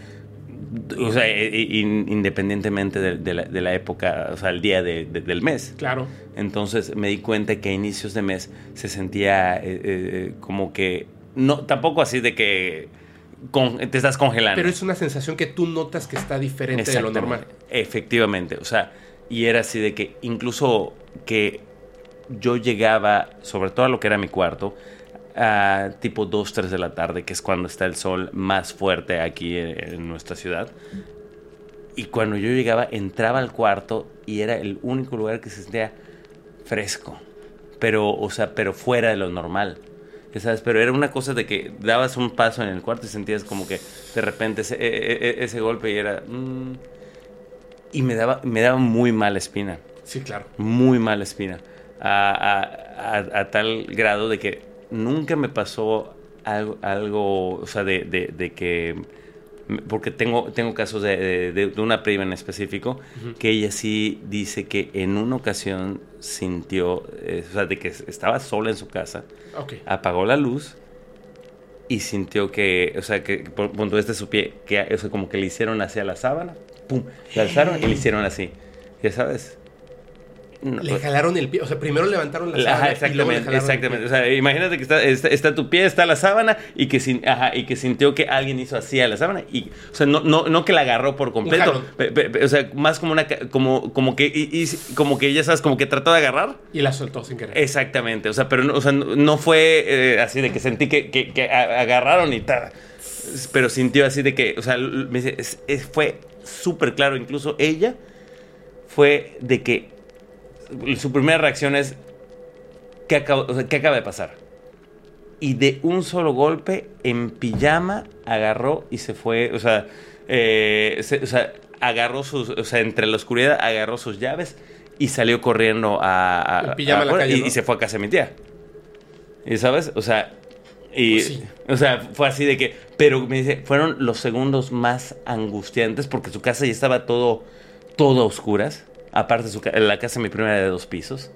[SPEAKER 2] O sea, e, e, independientemente de, la, época, o sea, el día del mes.
[SPEAKER 1] Claro.
[SPEAKER 2] Entonces me di cuenta que a inicios de mes se sentía eh, eh, como que. No, tampoco así de que te estás congelando.
[SPEAKER 1] Pero es una sensación que tú notas que está diferente de lo normal.
[SPEAKER 2] Efectivamente. O sea, y era así de que incluso que yo llegaba, sobre todo a lo que era mi cuarto, a tipo 2, 3 de la tarde, que es cuando está el sol más fuerte aquí en, nuestra ciudad. Y cuando yo llegaba, entraba al cuarto y era el único lugar que se sentía fresco. Pero, o sea, pero fuera de lo normal. ¿Sabes? Pero era una cosa de que dabas un paso en el cuarto y sentías como que de repente ese, e, e, e, golpe y era... Mm, y me daba, me daba muy mala espina.
[SPEAKER 1] Sí, claro.
[SPEAKER 2] Muy mala espina a, tal grado de que nunca me pasó algo, algo o sea, de, que porque tengo, tengo casos de, una prima en específico que ella sí dice que en una ocasión sintió, eh, o sea, de que estaba sola en su casa, apagó la luz y sintió que, o sea, que punto este su pie, que eso como que le hicieron hacia la sábana, pum, le alzaron y le hicieron así, ya sabes
[SPEAKER 1] le jalaron el pie, o sea, primero levantaron la sábana.
[SPEAKER 2] exactamente, exactamente. O sea, imagínate que está, está, tu pie, está la sábana y que, sin, ajá, y que sintió que alguien hizo así a la sábana. Y, o sea, no, no, no que la agarró por completo. o sea, más como una. Como, como que. Y, como que ya sabes, como que trató de agarrar.
[SPEAKER 1] Y la soltó sin querer.
[SPEAKER 2] Exactamente. O sea, pero no, o sea, no fue eh, así de que sentí que, que, que agarraron y tal. Pero sintió así de que. O sea, me dice, fue súper claro. Incluso ella fue de que su primera reacción es, ¿qué acaba, de pasar? Y de un solo golpe, en pijama, agarró y se fue, o sea, eh, agarró sus, o sea, entre la oscuridad, agarró sus llaves y salió corriendo a, y, se fue a casa de mi tía. ¿Y sabes? O sea, y, pues o sea, fue así de que, pero me dice, fueron los segundos más angustiantes porque su casa ya estaba todo, todo a oscuras. Aparte, su, la casa mi primera de dos pisos.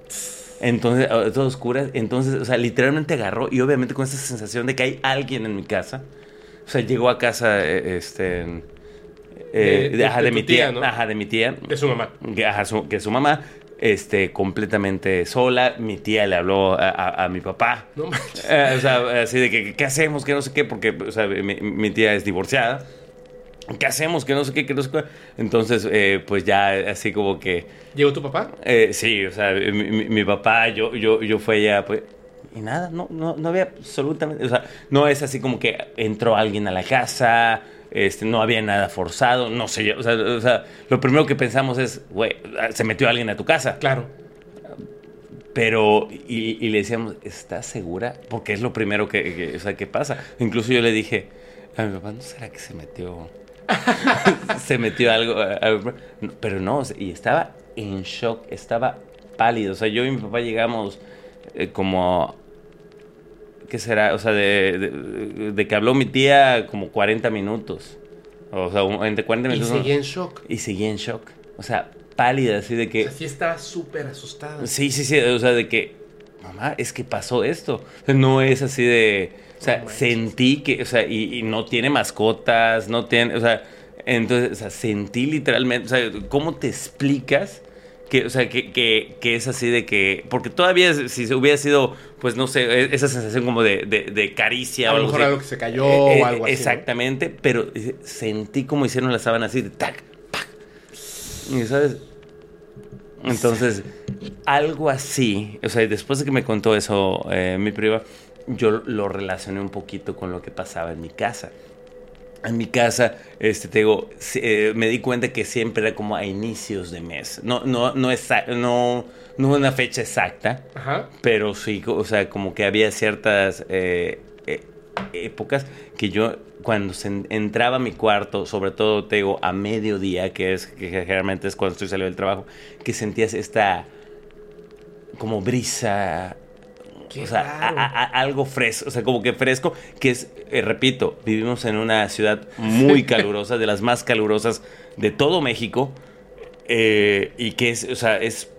[SPEAKER 2] Entonces, oh, todo oscura. Entonces, o sea, literalmente agarró y obviamente con esa sensación de que hay alguien en mi casa. O sea, llegó a casa, eh, este... Eh, de, mi tía, Ajá, de mi tía.
[SPEAKER 1] De su mamá.
[SPEAKER 2] Que, ajá, su, que su mamá, este, completamente sola. Mi tía le habló a, mi papá. No manches. Eh, o sea, así de que, ¿qué hacemos? Que no sé qué, porque, o sea, mi, mi tía es divorciada. ¿Qué hacemos? Que no sé qué, que no sé qué. Entonces, eh, pues ya así como que...
[SPEAKER 1] ¿Llegó tu papá?
[SPEAKER 2] eh, sí, o sea, mi, mi- mi papá, yo, yo, yo fui allá, pues... Y nada, no, no, no había absolutamente... O sea, no es así como que entró alguien a la casa, este, no había nada forzado, no sé yo. O sea, o sea, lo primero que pensamos es, güey, se metió alguien a tu casa.
[SPEAKER 1] Claro.
[SPEAKER 2] Pero, y, y le decíamos, ¿estás segura? Porque es lo primero que, que- o sea, que pasa. Incluso yo le dije a mi papá, ¿no será que se metió? se metió algo, algo?" No, Pero no, y estaba en shock, estaba pálido. O sea, yo y mi papá llegamos eh, como, ¿qué será? O sea, de, de- de que habló mi tía como 40 minutos. O sea, entre 40
[SPEAKER 1] Y
[SPEAKER 2] minutos.
[SPEAKER 1] seguía en shock.
[SPEAKER 2] y seguía en shock. O sea, pálida, así de que...
[SPEAKER 1] Así estaba súper asustada.
[SPEAKER 2] Sí, sí, sí, o sea, de que, mamá, es que pasó esto. O sea, no es así de, o sea, sentí que, o sea, y, y no tiene mascotas, no tiene, o sea, entonces, o sea, sentí literalmente, o sea, ¿cómo te explicas? Que, o sea, que, que, que es así de que, porque todavía si se hubiera sido, pues no sé, e- esa sensación como de, de, de caricia
[SPEAKER 1] A
[SPEAKER 2] o
[SPEAKER 1] lo
[SPEAKER 2] algo
[SPEAKER 1] mejor
[SPEAKER 2] así.
[SPEAKER 1] algo que se cayó
[SPEAKER 2] Eh, eh,
[SPEAKER 1] o algo así.
[SPEAKER 2] Exactamente, pero sentí como hicieron la sábana así de tac, pac. Y sabes, entonces, algo así, o sea, después de que me contó eso eh, mi prima, yo lo relacioné un poquito con lo que pasaba en mi casa. En mi casa, este, te digo, eh, me di cuenta que siempre era como a inicios de mes. No, no, no, no, no una fecha exacta,
[SPEAKER 1] Ajá.
[SPEAKER 2] pero sí, o sea, como que había ciertas eh, eh, épocas que yo, cuando se en- entraba a mi cuarto, sobre todo, te digo, a mediodía, que es que generalmente es cuando estoy saliendo del trabajo, que sentías esta como brisa.
[SPEAKER 1] Qué
[SPEAKER 2] o sea, a- a- algo fresco, o sea, como que fresco, que es, eh, repito, vivimos en una ciudad muy calurosa, de las más calurosas de todo México, eh, y que es, o sea, es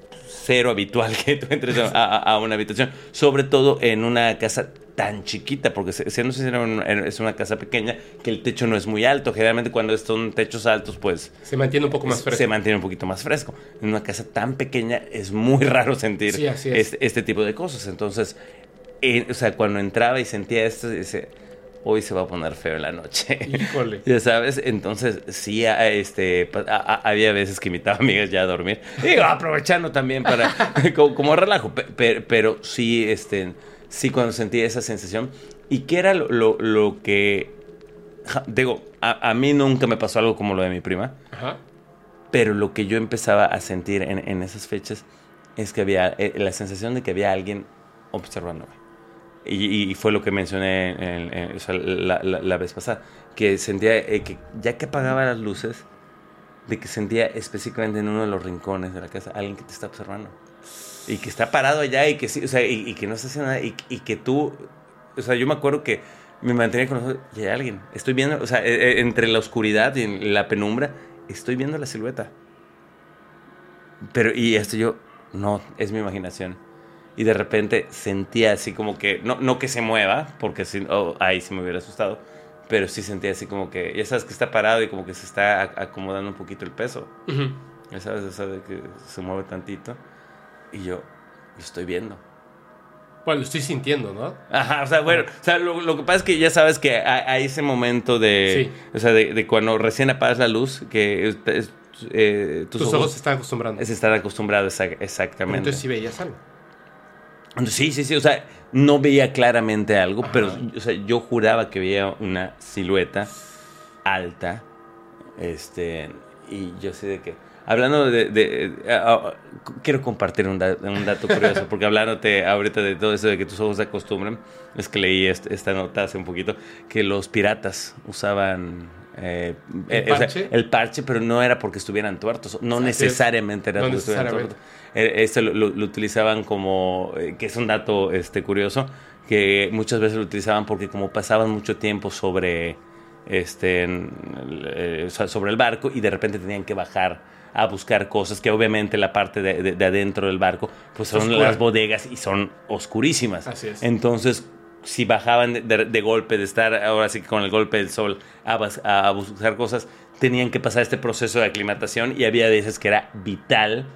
[SPEAKER 2] cero habitual que tú entres a una habitación, sobre todo en una casa tan chiquita, porque se, se- no sé si era un- es una casa pequeña, que el techo no es muy alto, generalmente cuando son techos altos, pues
[SPEAKER 1] Se mantiene un poco más
[SPEAKER 2] se
[SPEAKER 1] fresco.
[SPEAKER 2] mantiene un poquito más fresco. En una casa tan pequeña es muy raro sentir
[SPEAKER 1] Sí, es.
[SPEAKER 2] Este, este tipo de cosas. Entonces, eh, o sea, cuando entraba y sentía esto, dice, hoy se va a poner feo en la noche.
[SPEAKER 1] Híjole.
[SPEAKER 2] Ya sabes, entonces sí, a- este, a- a- había veces que invitaba a amigas ya a dormir. Digo, aprovechando también para, como, como relajo, pe- pe- pero, sí, este, sí cuando sentía esa sensación. ¿Y qué era lo, lo- lo que, ja, digo, a, a mí nunca me pasó algo como lo de mi prima,
[SPEAKER 1] Ajá.
[SPEAKER 2] pero lo que yo empezaba a sentir en, en esas fechas es que había eh, la sensación de que había alguien observándome. Y, y fue lo que mencioné en- en- o sea, la, la- la vez pasada, que sentía eh, que ya que apagaba las luces, de que sentía específicamente en uno de los rincones de la casa alguien que te está observando. Y que está parado allá y que sí, o sea, y, y que no está haciendo nada y, y que tú, o sea, yo me acuerdo que me mantenía con los ojos y hay alguien. Estoy viendo, o sea, eh, eh, entre la oscuridad y en la penumbra, estoy viendo la silueta. Pero, y esto yo, no, es mi imaginación. Y de repente sentía así como que, no, no que se mueva, porque si, oh, ahí sí me hubiera asustado, pero sí sentía así como que, ya sabes que está parado y como que se está acomodando un poquito el peso.
[SPEAKER 1] Ujú.
[SPEAKER 2] Ya sabes, o sea, de que se mueve tantito. Y yo, estoy viendo.
[SPEAKER 1] Bueno, lo estoy sintiendo, ¿no?
[SPEAKER 2] Ajá, o sea, bueno, o sea, lo, lo que pasa es que ya sabes que hay ese momento de,
[SPEAKER 1] Sí.
[SPEAKER 2] o sea, de, de cuando recién apagas la luz, que es- es- eh, tus,
[SPEAKER 1] Tus,
[SPEAKER 2] ojos,
[SPEAKER 1] ojos se están acostumbrando.
[SPEAKER 2] se están acostumbrados exa- exactamente.
[SPEAKER 1] Entonces sí veías algo.
[SPEAKER 2] Sí, sí, sí, o sea, no veía claramente algo,
[SPEAKER 1] Ajá.
[SPEAKER 2] pero o sea, yo juraba que veía una silueta alta, este, y yo sé de que, hablando de, de- quiero compartir un, da- un dato curioso, porque hablándote ahorita de todo eso de que tus ojos se acostumbran, es que leí est- esta nota hace un poquito, que los piratas usaban... eh,
[SPEAKER 1] ¿El
[SPEAKER 2] eh, o sea,
[SPEAKER 1] parche?
[SPEAKER 2] el parche, pero no era porque estuvieran tuertos, no
[SPEAKER 1] Así es.
[SPEAKER 2] necesariamente era
[SPEAKER 1] No
[SPEAKER 2] porque estuvieran tuertos. Eh, Esto lo, lo- lo utilizaban como, que es un dato este, curioso, que muchas veces lo utilizaban porque como pasaban mucho tiempo sobre, este, en- eh, o sea, sobre el barco y de repente tenían que bajar a buscar cosas que obviamente la parte de, de- de adentro del barco pues son
[SPEAKER 1] Oscura.
[SPEAKER 2] las bodegas y son oscurísimas.
[SPEAKER 1] Así es.
[SPEAKER 2] Entonces, si bajaban de, golpe, de estar ahora sí que con el golpe del sol a, buscar cosas, tenían que pasar este proceso de aclimatación y había veces que era vital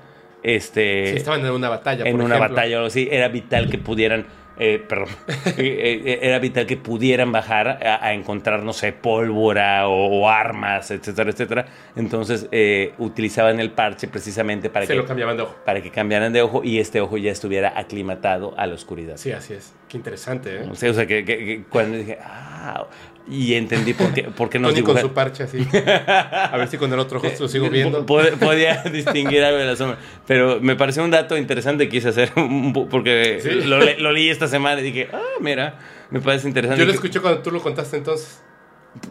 [SPEAKER 2] este
[SPEAKER 1] Si estaban en una batalla,
[SPEAKER 2] en
[SPEAKER 1] por
[SPEAKER 2] una
[SPEAKER 1] ejemplo.
[SPEAKER 2] batalla o algo así, era vital que pudieran eh, perdón, eh, eh, era vital que pudieran bajar a, a encontrar, no sé, pólvora o, o armas, etcétera, etcétera. Entonces eh, utilizaban el parche precisamente para
[SPEAKER 1] Se
[SPEAKER 2] que,
[SPEAKER 1] lo cambiaban de ojo.
[SPEAKER 2] para que cambiaran de ojo y este ojo ya estuviera aclimatado a la oscuridad.
[SPEAKER 1] Sí, así es. Qué interesante, ¿eh?
[SPEAKER 2] O sea, o sea, que, que- que cuando dije, ah, y entendí por qué, por qué nos
[SPEAKER 1] Tony con su parche así. A ver si con el otro ojo lo sigo viendo.
[SPEAKER 2] Po- pod- Podía distinguir algo de la sombra. Pero me pareció un dato interesante que quise hacer porque
[SPEAKER 1] Sí.
[SPEAKER 2] lo, le- lo leí esta semana y dije, ah, mira, me parece interesante.
[SPEAKER 1] Yo lo escuché cuando tú lo contaste entonces,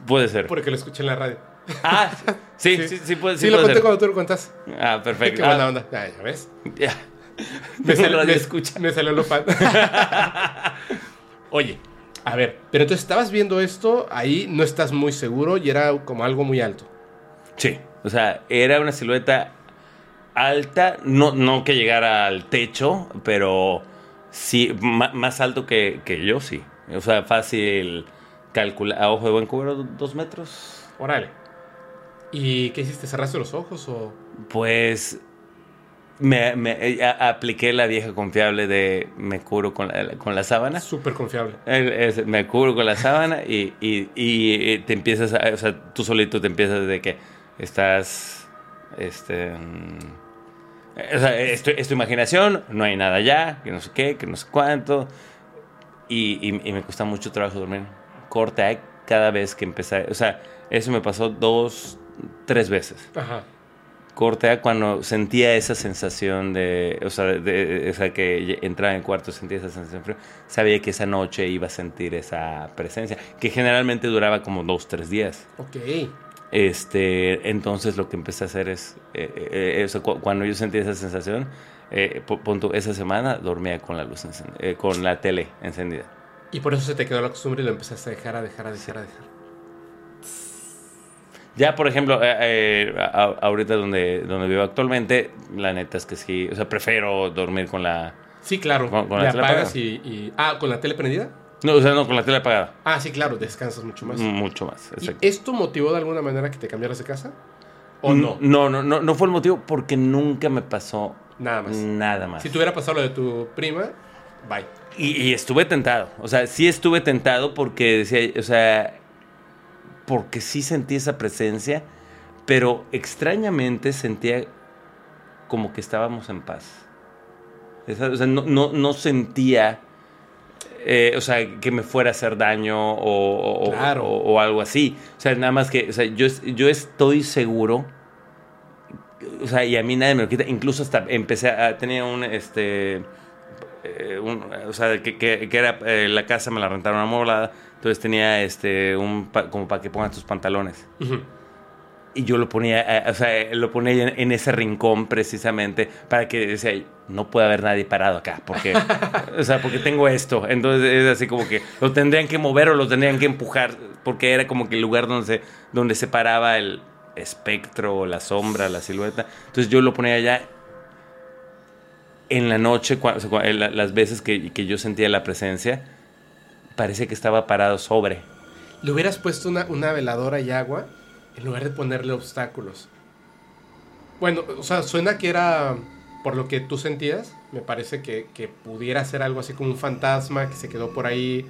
[SPEAKER 2] Puede ser.
[SPEAKER 1] porque lo escuché en la radio.
[SPEAKER 2] Ah, sí, sí, sí, puede, sí
[SPEAKER 1] Sí, lo conté
[SPEAKER 2] ser.
[SPEAKER 1] cuando tú lo contaste.
[SPEAKER 2] Ah, perfecto.
[SPEAKER 1] Qué buena
[SPEAKER 2] Ah,
[SPEAKER 1] onda. Ah, ya ves.
[SPEAKER 2] ya.
[SPEAKER 1] Me salió, me-
[SPEAKER 2] escucha.
[SPEAKER 1] me salió lo. Oye, a ver, pero entonces estabas viendo esto, ahí no estás muy seguro y era como algo muy alto.
[SPEAKER 2] Sí, o sea, era una silueta alta, no, no que llegara al techo, pero sí, más alto que, que yo, sí. O sea, fácil calcular, a ojo de buen cubero, dos metros.
[SPEAKER 1] Órale. ¿Y qué hiciste? ¿Cerraste los ojos o...?
[SPEAKER 2] Pues me, me- eh, a- apliqué la vieja confiable de me cubro con la, con la sábana.
[SPEAKER 1] Súper confiable.
[SPEAKER 2] El- es- me cubro con la sábana y, y- y te empiezas, a, o sea, tú solito te empiezas de que estás, este, mm, o sea, es tu, es tu imaginación, no hay nada allá, que no sé qué, que no sé cuánto, y, y- y me cuesta mucho trabajo dormir. Corte A cada vez que empecé, o sea, eso me pasó dos, tres veces
[SPEAKER 1] Ajá.
[SPEAKER 2] Corte A cuando sentía esa sensación de, o sea, de, o sea, que entraba en el cuarto, sentía esa sensación frío, sabía que esa noche iba a sentir esa presencia, que generalmente duraba como dos, tres días.
[SPEAKER 1] Ok.
[SPEAKER 2] Este, entonces lo que empecé a hacer es, eh, eh, eso, cu- cuando yo sentía esa sensación, eh, pu- punto, esa semana dormía con la luz eh, con la tele encendida.
[SPEAKER 1] Y por eso se te quedó la costumbre y lo empezaste a dejar, a dejar, a dejar, a dejar.
[SPEAKER 2] Ya, por ejemplo, eh, eh, ahorita donde, donde vivo actualmente, la neta es que sí, o sea, prefiero dormir con la...
[SPEAKER 1] Sí, claro.
[SPEAKER 2] Con- con la
[SPEAKER 1] Le
[SPEAKER 2] tele
[SPEAKER 1] apagas y, y- Ah, ¿con la tele prendida?
[SPEAKER 2] No, o sea, no, con la tele apagada.
[SPEAKER 1] Ah, sí, claro, descansas mucho más.
[SPEAKER 2] Mucho más,
[SPEAKER 1] ¿Y esto motivó de alguna manera que te cambiaras de casa? ¿O no?
[SPEAKER 2] No, no, no, no fue el motivo porque nunca me pasó
[SPEAKER 1] Nada más.
[SPEAKER 2] nada más.
[SPEAKER 1] Si te hubiera pasado lo de tu prima, bye.
[SPEAKER 2] Y, y estuve tentado. O sea, sí estuve tentado porque decía, o sea, porque sí sentí esa presencia, pero extrañamente sentía como que estábamos en paz. Esa- O sea, no, no, no sentía, eh, o sea, que me fuera a hacer daño o, o-
[SPEAKER 1] Claro.
[SPEAKER 2] o- o algo así. O sea, nada más que, o sea, yo, yo estoy seguro o sea, y a mí nadie me lo quita. Incluso hasta empecé a. Tenía un. Este. Eh, un- o sea, que, que- que era. eh, la casa me la rentaron amoblada. Entonces tenía este. Un, pa- como para que pongas tus pantalones.
[SPEAKER 1] Ujú.
[SPEAKER 2] Y yo lo ponía. eh, o sea, eh, lo ponía en, en ese rincón precisamente. Para que. No puede haber nadie parado acá. Porque. o sea, porque tengo esto. Entonces es así como que. Lo tendrían que mover o lo tendrían que empujar. Porque era como que el lugar donde se, donde se paraba el espectro, la sombra, la silueta. Entonces yo lo ponía allá en la noche, o sea, las veces que, que yo sentía la presencia, parece que estaba parado sobre.
[SPEAKER 1] Le hubieras puesto una, una veladora y agua en lugar de ponerle obstáculos. Bueno, o sea, suena que era por lo que tú sentías. Me parece que, que pudiera ser algo así como un fantasma que se quedó por ahí.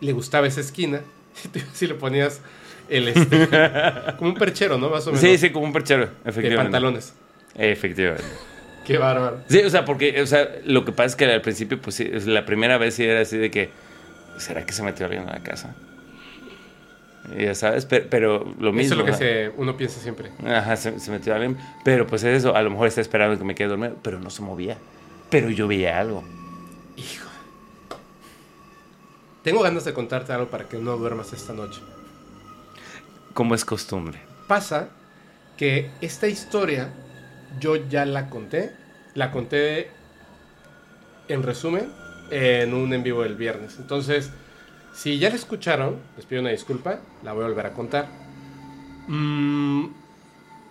[SPEAKER 1] Le gustaba esa esquina. Si le ponías el este, como un perchero, ¿no? Más o menos.
[SPEAKER 2] Sí, sí, como un perchero,
[SPEAKER 1] De
[SPEAKER 2] efectivamente.
[SPEAKER 1] pantalones.
[SPEAKER 2] Efectivamente.
[SPEAKER 1] Qué bárbaro.
[SPEAKER 2] Sí, o sea, porque, o sea, lo que pasa es que al principio, pues sí, la primera vez sí era así de que, ¿será que se metió alguien a la casa? Ya sabes, pero, pero lo mismo.
[SPEAKER 1] Eso es lo que se, uno piensa siempre.
[SPEAKER 2] Ajá, se, se metió alguien. Pero pues es eso, a lo mejor está esperando que me quede dormido, pero no se movía. Pero yo veía algo.
[SPEAKER 1] Hijo. Tengo ganas de contarte algo para que no duermas esta noche.
[SPEAKER 2] Como es costumbre.
[SPEAKER 1] Pasa que esta historia yo ya la conté. La conté en resumen en un en vivo del viernes. Entonces, si ya la escucharon, les pido una disculpa, la voy a volver a contar. Mm,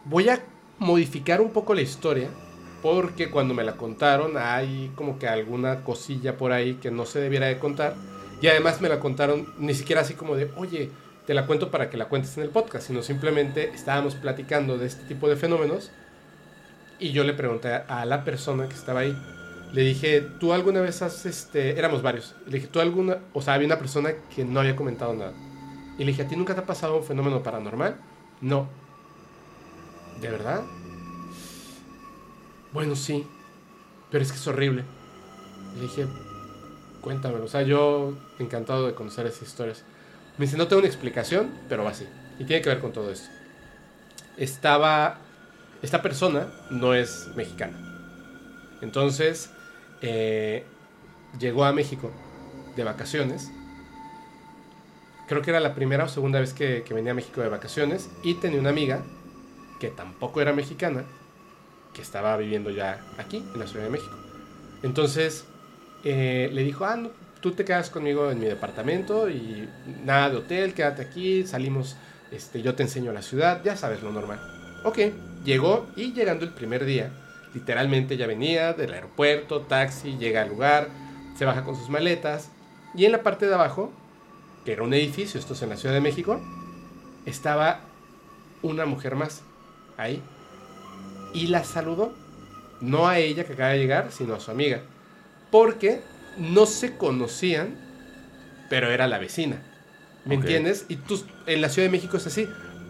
[SPEAKER 1] voy a modificar un poco la historia porque cuando me la contaron hay como que alguna cosilla por ahí que no se debiera de contar. Y además me la contaron ni siquiera así como de, oye, te la cuento para que la cuentes en el podcast, sino simplemente estábamos platicando de este tipo de fenómenos y yo le pregunté a la persona que estaba ahí, Le dije, ¿tú alguna vez has, este, éramos varios. Le dije, ¿tú alguna, o sea, había una persona que no había comentado nada. Y le dije, ¿a ti nunca te ha pasado un fenómeno paranormal? No. ¿De verdad? Bueno, sí. Pero es que es horrible. Le dije, cuéntamelo. O sea, yo encantado de conocer esas historias. Me dice, no tengo una explicación, pero va así. Y tiene que ver con todo esto. Estaba, esta persona no es mexicana. Entonces, eh, llegó a México de vacaciones. Creo que era la primera o segunda vez que, venía a México de vacaciones. Y tenía una amiga que tampoco era mexicana, que estaba viviendo ya aquí, en la Ciudad de México. Entonces, eh, le dijo, ah, no, tú te quedas conmigo en mi departamento y nada de hotel, quédate aquí, salimos, este, yo te enseño la ciudad, ya sabes lo normal. Ok, llegó y llegando el primer día, literalmente ya venía del aeropuerto, taxi, llega al lugar, se baja con sus maletas y en la parte de abajo, que era un edificio, esto es en la Ciudad de México, estaba una mujer más ahí y la saludó, no a ella que acaba de llegar, sino a su amiga, porque no se conocían, pero era la vecina. ¿Me entiendes? Y tú, en la Ciudad de México es así.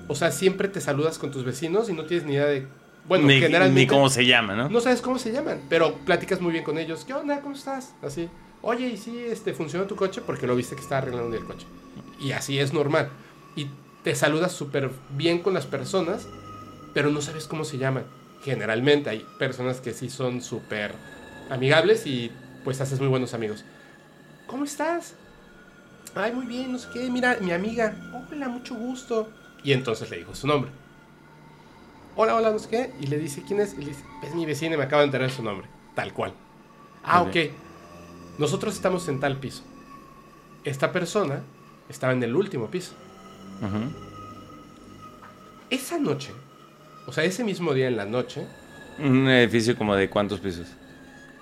[SPEAKER 1] O sea, siempre te saludas con tus vecinos y no tienes ni idea de... Bueno,
[SPEAKER 2] ni,
[SPEAKER 1] generalmente...
[SPEAKER 2] ni cómo se llama, ¿no?
[SPEAKER 1] No sabes cómo se llaman, pero platicas muy bien con ellos. ¿Qué onda? ¿Cómo estás? Así. Oye, ¿y si este, funciona tu coche? Porque lo viste que estaba arreglando el coche. Y así es normal. Y te saludas súper bien con las personas, pero no sabes cómo se llaman. Generalmente hay personas que sí son súper amigables y pues haces muy buenos amigos. ¿Cómo estás? Ay, muy bien, no sé qué. Mira, mi amiga. Hola, mucho gusto. Y entonces le dijo su nombre. Hola, hola, no sé qué. Y le dice, ¿quién es? Y le dice, es mi vecina y me acaba de enterar de su nombre. Tal cual. Ah,
[SPEAKER 2] Ok.
[SPEAKER 1] ok. Nosotros estamos en tal piso. Esta persona estaba en el último piso. Esa noche, o sea, ese mismo día en la noche,
[SPEAKER 2] Un edificio como de cuántos pisos.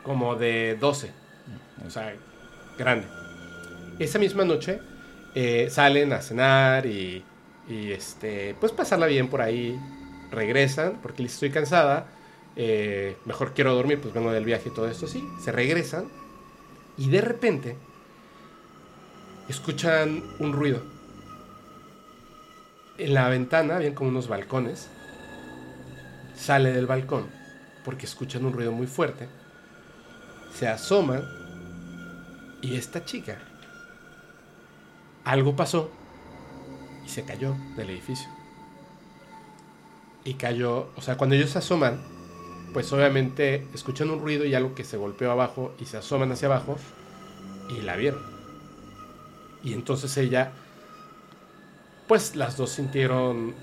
[SPEAKER 1] como de 12. O sea, grande. Esa misma noche eh, salen a cenar y, y, este, pues pasarla bien por ahí. Regresan porque les estoy cansada. eh, mejor quiero dormir, pues vengo del viaje y todo esto. Sí, se regresan y de repente escuchan un ruido. En la ventana habían como unos balcones. Sale del balcón porque escuchan un ruido muy fuerte se asoman y esta chica algo pasó se cayó del edificio. Y cayó, o sea, cuando ellos se asoman, pues obviamente escuchan un ruido y algo que se golpeó abajo y se asoman hacia abajo y la vieron. Y entonces ella, pues las dos sintieron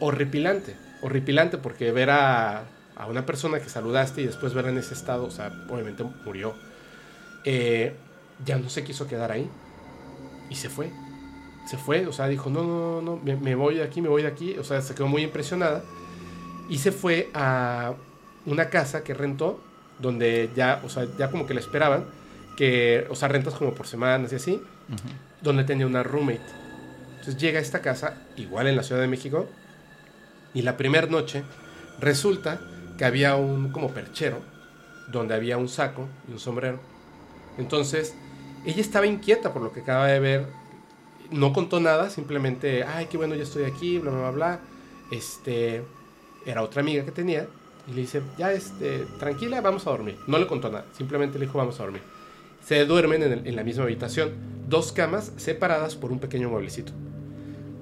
[SPEAKER 1] horripilante, horripilante porque ver a, a una persona que saludaste y después verla en ese estado, o sea, obviamente murió, eh, ya no se quiso quedar ahí y se fue. Se fue, o sea, dijo, no, no, no, no, me, me voy de aquí, me voy de aquí, o sea, se quedó muy impresionada y se fue a una casa que rentó, donde ya, o sea, ya como que la esperaban, que, o sea, rentas como por semanas y así, donde tenía una roommate. Entonces llega a esta casa, igual en la Ciudad de México, y la primera noche resulta que había un como perchero, donde había un saco y un sombrero. Entonces, ella estaba inquieta por lo que acaba de ver. No contó nada, simplemente, ay, qué bueno, ya estoy aquí, bla, bla, bla. Este, era otra amiga que tenía. Y le dice, ya, este, tranquila, vamos a dormir. No le contó nada, simplemente le dijo, vamos a dormir. Se duermen en, la misma habitación, dos camas separadas por un pequeño mueblecito.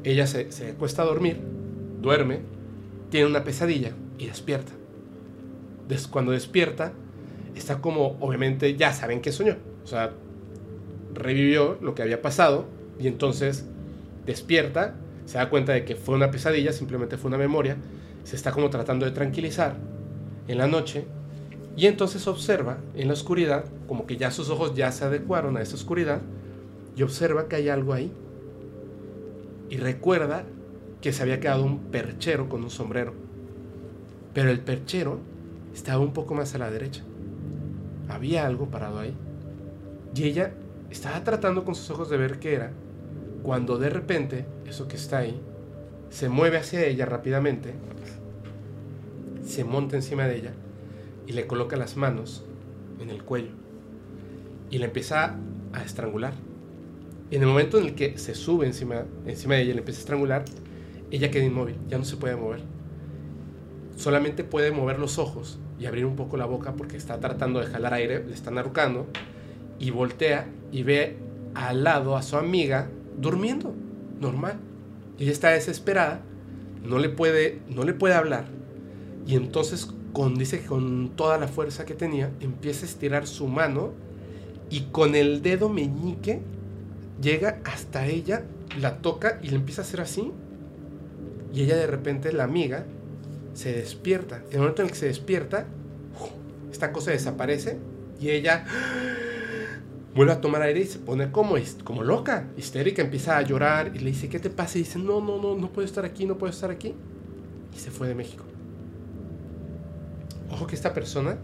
[SPEAKER 1] Ella se, se acuesta a dormir, duerme, tiene una pesadilla y despierta. Des- cuando despierta, está como, obviamente, ya saben que soñó. O sea, revivió lo que había pasado y entonces despierta, se da cuenta de que fue una pesadilla, simplemente fue una memoria, se está como tratando de tranquilizar en la noche y entonces observa en la oscuridad, como que ya sus ojos ya se adecuaron a esa oscuridad y observa que hay algo ahí y recuerda que se había quedado un perchero con un sombrero, pero el perchero estaba un poco más a la derecha. Había algo parado ahí. Y ella estaba tratando con sus ojos de ver qué era, cuando de repente eso que está ahí se mueve hacia ella rápidamente, se monta encima de ella y le coloca las manos en el cuello y la empieza a estrangular. En el momento en el que se sube encima, encima de ella y la empieza a estrangular, ella queda inmóvil, ya no se puede mover. Solamente puede mover los ojos y abrir un poco la boca porque está tratando de jalar aire, le están arrucando, y voltea y ve al lado a su amiga durmiendo, normal. Y ella está desesperada, no le puede, no le puede hablar. Y entonces, con, dice que con toda la fuerza que tenía, empieza a estirar su mano y con el dedo meñique llega hasta ella, la toca y le empieza a hacer así. Y ella de repente, la amiga, se despierta. En el momento en el que se despierta, esta cosa desaparece y ella vuelve a tomar aire y se pone como, como loca, histérica, empieza a llorar y le dice, ¿qué te pasa? Y dice, no, no, no, no puedo estar aquí, no puedo estar aquí. Y se fue de México. Ojo que esta persona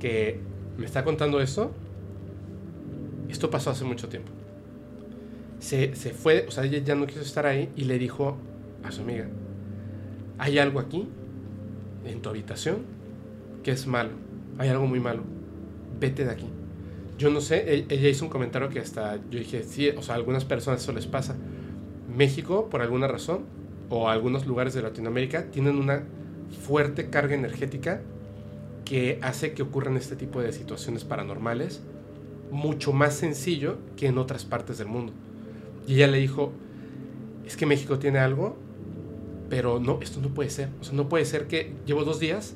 [SPEAKER 1] que me está contando esto, esto pasó hace mucho tiempo. Se, se fue, o sea, ella ya no quiso estar ahí y le dijo a su amiga, hay algo aquí, en tu habitación, que es malo, hay algo muy malo, vete de aquí yo no sé, ella hizo un comentario que hasta yo dije, sí, o sea, a algunas personas eso les pasa. México, por alguna razón, o algunos lugares de Latinoamérica, tienen una fuerte carga energética que hace que ocurran este tipo de situaciones paranormales mucho más sencillo que en otras partes del mundo. Y ella le dijo, es que México tiene algo, pero no, esto no puede ser. O sea, no puede ser que llevo dos días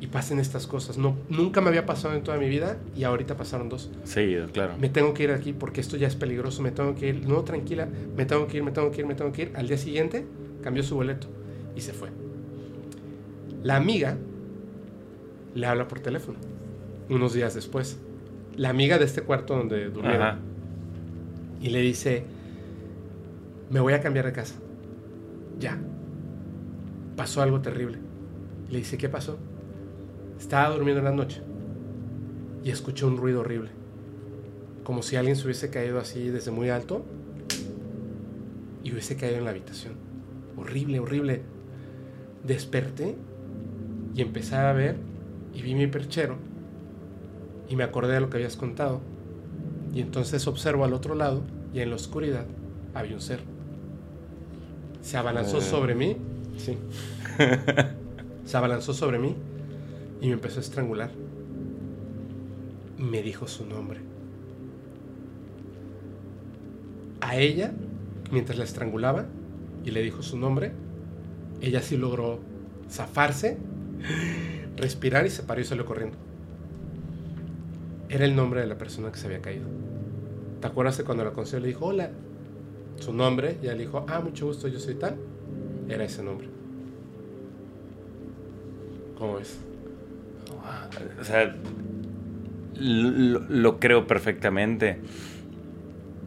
[SPEAKER 1] y pasen estas cosas. No, nunca me había pasado en toda mi vida y ahorita pasaron dos.
[SPEAKER 2] Sí, claro.
[SPEAKER 1] Me tengo que ir aquí porque esto ya es peligroso, me tengo que ir. No, tranquila, me tengo que ir, me tengo que ir, me tengo que ir. Al día siguiente cambió su boleto y se fue. La amiga le habla por teléfono unos días después. La amiga de este cuarto donde durmió. Y le dice, me voy a cambiar de casa. Ya. Pasó algo terrible. Le dice, ¿qué pasó? Estaba durmiendo en la noche y escuché un ruido horrible, como si alguien se hubiese caído así desde muy alto y hubiese caído en la habitación. Horrible, horrible. Desperté y empecé a ver y vi mi perchero y me acordé de lo que habías contado. Y entonces observo al otro lado y en la oscuridad había un ser. Se abalanzó ah. sobre mí. Sí. Se abalanzó sobre mí y me empezó a estrangular. Me dijo su nombre. A ella, mientras la estrangulaba y le dijo su nombre, ella sí logró zafarse, respirar y se paró y salió corriendo. Era el nombre de la persona que se había caído. ¿Te acuerdas de cuando la conoció? Le dijo, hola. Su nombre, y ella le dijo, ah, mucho gusto, yo soy tal. Era ese nombre. ¿Cómo es?
[SPEAKER 2] O sea, lo, creo perfectamente.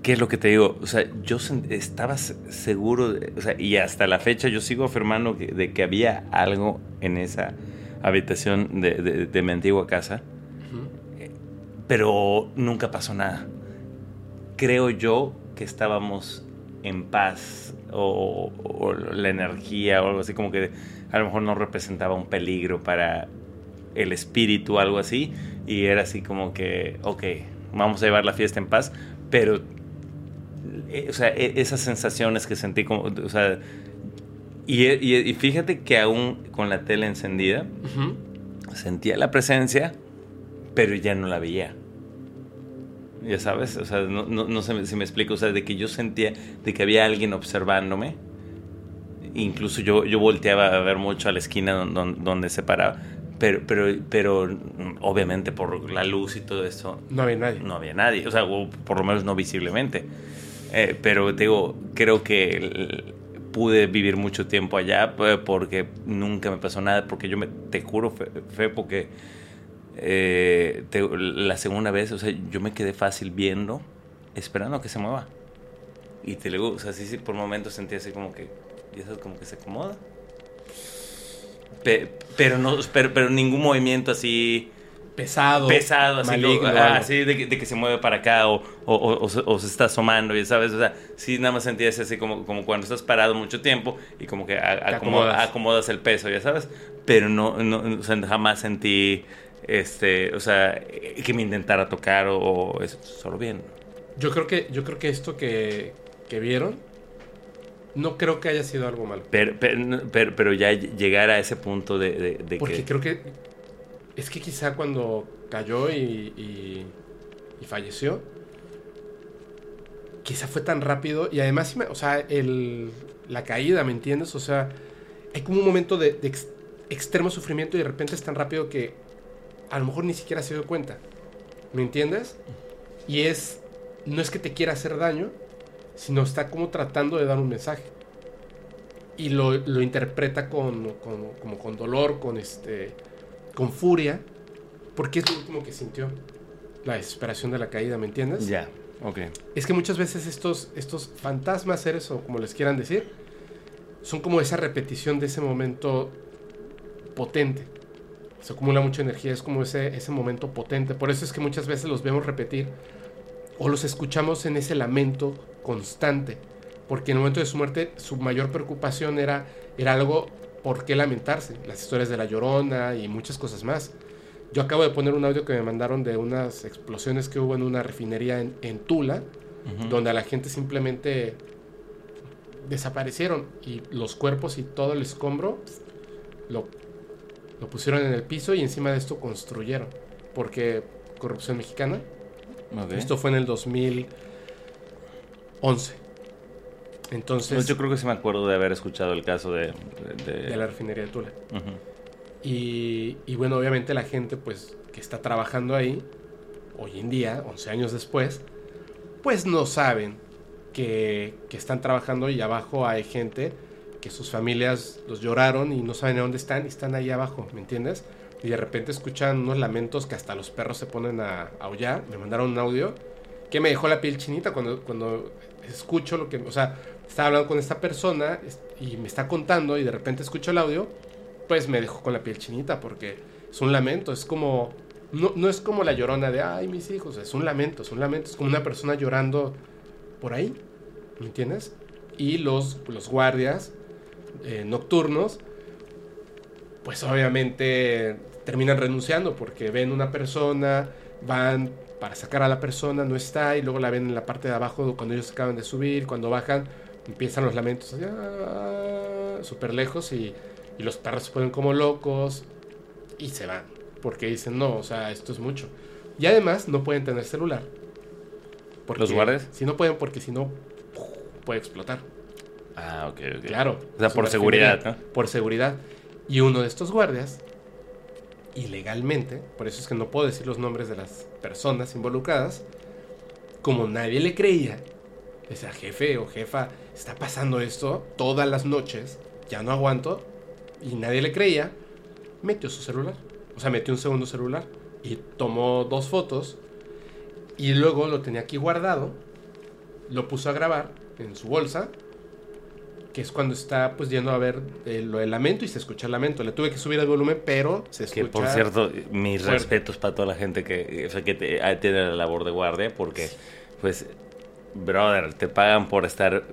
[SPEAKER 2] ¿Qué es lo que te digo? O sea, yo estaba seguro, o sea, y hasta la fecha yo sigo afirmando de que había algo en esa habitación de, mi antigua casa, pero nunca pasó nada. Creo yo que estábamos en paz o, o, la energía o algo así como que a lo mejor no representaba un peligro para el espíritu, algo así, y era así como que, ok, vamos a llevar la fiesta en paz, pero, eh, o sea, e, esas sensaciones que sentí como, o sea, y, fíjate que aún con la tele encendida, sentía la presencia, pero ya no la veía. Ya sabes, o sea, no, no, sé si me explico, o sea, de que yo sentía de que había alguien observándome, incluso yo, yo volteaba a ver mucho a la esquina donde, donde se paraba, pero, pero, pero obviamente por la luz y todo eso.
[SPEAKER 1] No había nadie.
[SPEAKER 2] No había nadie, o sea, por lo menos no visiblemente. Eh, pero digo, creo que pude vivir mucho tiempo allá porque nunca me pasó nada, porque yo me, te juro, fe, porque eh, la segunda vez, o sea, yo me quedé fácil viendo, esperando a que se mueva. Y te digo, o sea, sí, sí, por momentos sentí así como que, y eso como que se acomoda pero no pero, ningún movimiento así
[SPEAKER 1] pesado.
[SPEAKER 2] pesado, así,
[SPEAKER 1] maligno,
[SPEAKER 2] como- ah, así de, que, de que se mueve para acá o, o- o- o se, está asomando, ya sabes, o sea, sí, nada más sentías así como, como cuando estás parado mucho tiempo y como que a-
[SPEAKER 1] acomodas.
[SPEAKER 2] acomodas. el peso, ya sabes, pero no, no sea, jamás sentí, este, o sea, que me intentara tocar o, o eso, solo bien.
[SPEAKER 1] Yo creo que, yo creo que esto que, que vieron, no creo que haya sido algo malo.
[SPEAKER 2] Pero, pero, pero, pero ya llegar a ese punto de, de- de
[SPEAKER 1] Porque
[SPEAKER 2] que...
[SPEAKER 1] creo que es que quizá cuando cayó y, y- y falleció, quizá fue tan rápido y además, o sea, el, la caída, ¿me entiendes? O sea, hay como un momento de, de ex- extremo sufrimiento y de repente es tan rápido que a lo mejor ni siquiera se dio cuenta, ¿me entiendes? Y es, no es que te quiera hacer daño, sino está como tratando de dar un mensaje. Y lo, lo interpreta con, con- como con dolor, con este con furia, porque es lo último que sintió. La desesperación de la caída, ¿me entiendes?
[SPEAKER 2] Ya, ok.
[SPEAKER 1] Es que muchas veces estos, estos fantasmas, seres o como les quieran decir, son como esa repetición de ese momento potente. Se acumula mucha energía, es como ese, ese momento potente. Por eso es que muchas veces los vemos repetir o los escuchamos en ese lamento constante. Porque en el momento de su muerte su mayor preocupación era, era algo por qué lamentarse. Las historias de la llorona y muchas cosas más. Yo acabo de poner un audio que me mandaron de unas explosiones que hubo en una refinería en, en Tula, donde a la gente simplemente desaparecieron y los cuerpos y todo el escombro lo, lo pusieron en el piso y encima de esto construyeron. Porque corrupción mexicana. Esto fue en el 2011. Entonces,
[SPEAKER 2] Pues yo creo que sí me acuerdo de haber escuchado el caso de... de-
[SPEAKER 1] de la refinería de Tula. Y, y bueno, obviamente la gente pues que está trabajando ahí, hoy en día, 11 años después, pues no saben que, que están trabajando y abajo hay gente que sus familias los lloraron y no saben a dónde están y están ahí abajo, ¿me entiendes? Y de repente escuchan unos lamentos que hasta los perros se ponen a aullar. Me mandaron un audio que me dejó la piel chinita cuando, cuando escucho lo que, o sea, estaba hablando con esta persona y me está contando y de repente escucho el audio, pues me dejó con la piel chinita porque es un lamento, es como, no, no es como la llorona de, ay, mis hijos, es un lamento, es un lamento, es como una persona llorando por ahí, ¿me entiendes? Y los, los guardias eh, nocturnos, pues obviamente terminan renunciando porque ven una persona, van para sacar a la persona, no está, y luego la ven en la parte de abajo cuando ellos acaban de subir, cuando bajan, empiezan los lamentos allá, súper lejos y, y los perros se ponen como locos y se van, porque dicen, no, o sea, esto es mucho. Y además no pueden tener celular. Porque-
[SPEAKER 2] ¿Los guardias?
[SPEAKER 1] Si no pueden, porque si no, puede explotar.
[SPEAKER 2] Ah, ok, ok.
[SPEAKER 1] Claro.
[SPEAKER 2] O sea, por seguridad. ¿no?
[SPEAKER 1] Por seguridad. Y uno de estos guardias, ilegalmente, por eso es que no puedo decir los nombres de las personas involucradas, como nadie le creía, decía, jefe o jefa, está pasando esto todas las noches, ya no aguanto, y nadie le creía, metió su celular. O sea, metió un segundo celular y tomó dos fotos y luego lo tenía aquí guardado, lo puso a grabar en su bolsa que es cuando está pues yendo a ver eh, lo del lamento y se escucha el lamento. Le tuve que subir el volumen, pero se escucha.
[SPEAKER 2] Que por cierto, mis
[SPEAKER 1] fuerte.
[SPEAKER 2] respetos para toda la gente que, o sea, que te- tiene la labor de guardia, porque, pues, brother, te pagan por estar.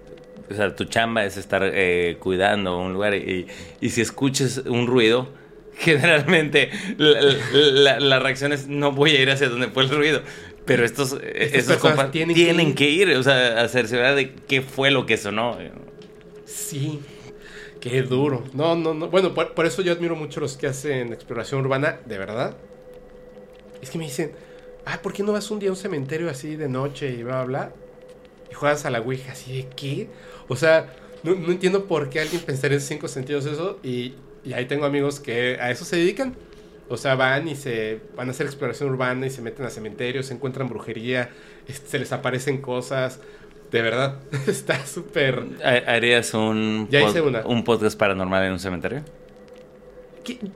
[SPEAKER 2] O sea, tu chamba es estar eh, cuidando un lugar y, y si escuches un ruido, generalmente la, la- la reacción es no voy a ir hacia donde fue el ruido. Pero estos, eh, estos compas
[SPEAKER 1] tienen
[SPEAKER 2] tienen,
[SPEAKER 1] que
[SPEAKER 2] que, ir. o sea, a cerciorar de qué fue lo que sonó.
[SPEAKER 1] Sí, qué duro. No, no, no. Bueno, por, eso yo admiro mucho los que hacen exploración urbana, de verdad. Es que me dicen, ah, ¿por qué no vas un día a un cementerio así de noche y bla, bla, bla? Y juegas a la Ouija, así de qué? O sea, no, no entiendo por qué alguien pensaría en cinco sentidos eso. Y, y ahí tengo amigos que a eso se dedican. O sea, van y se van a hacer exploración urbana y se meten a cementerios, se encuentran brujería, este, se les aparecen cosas. De verdad, está súper...
[SPEAKER 2] ¿Ha- ¿Harías un,
[SPEAKER 1] Ya hice una.
[SPEAKER 2] un podcast paranormal en un cementerio?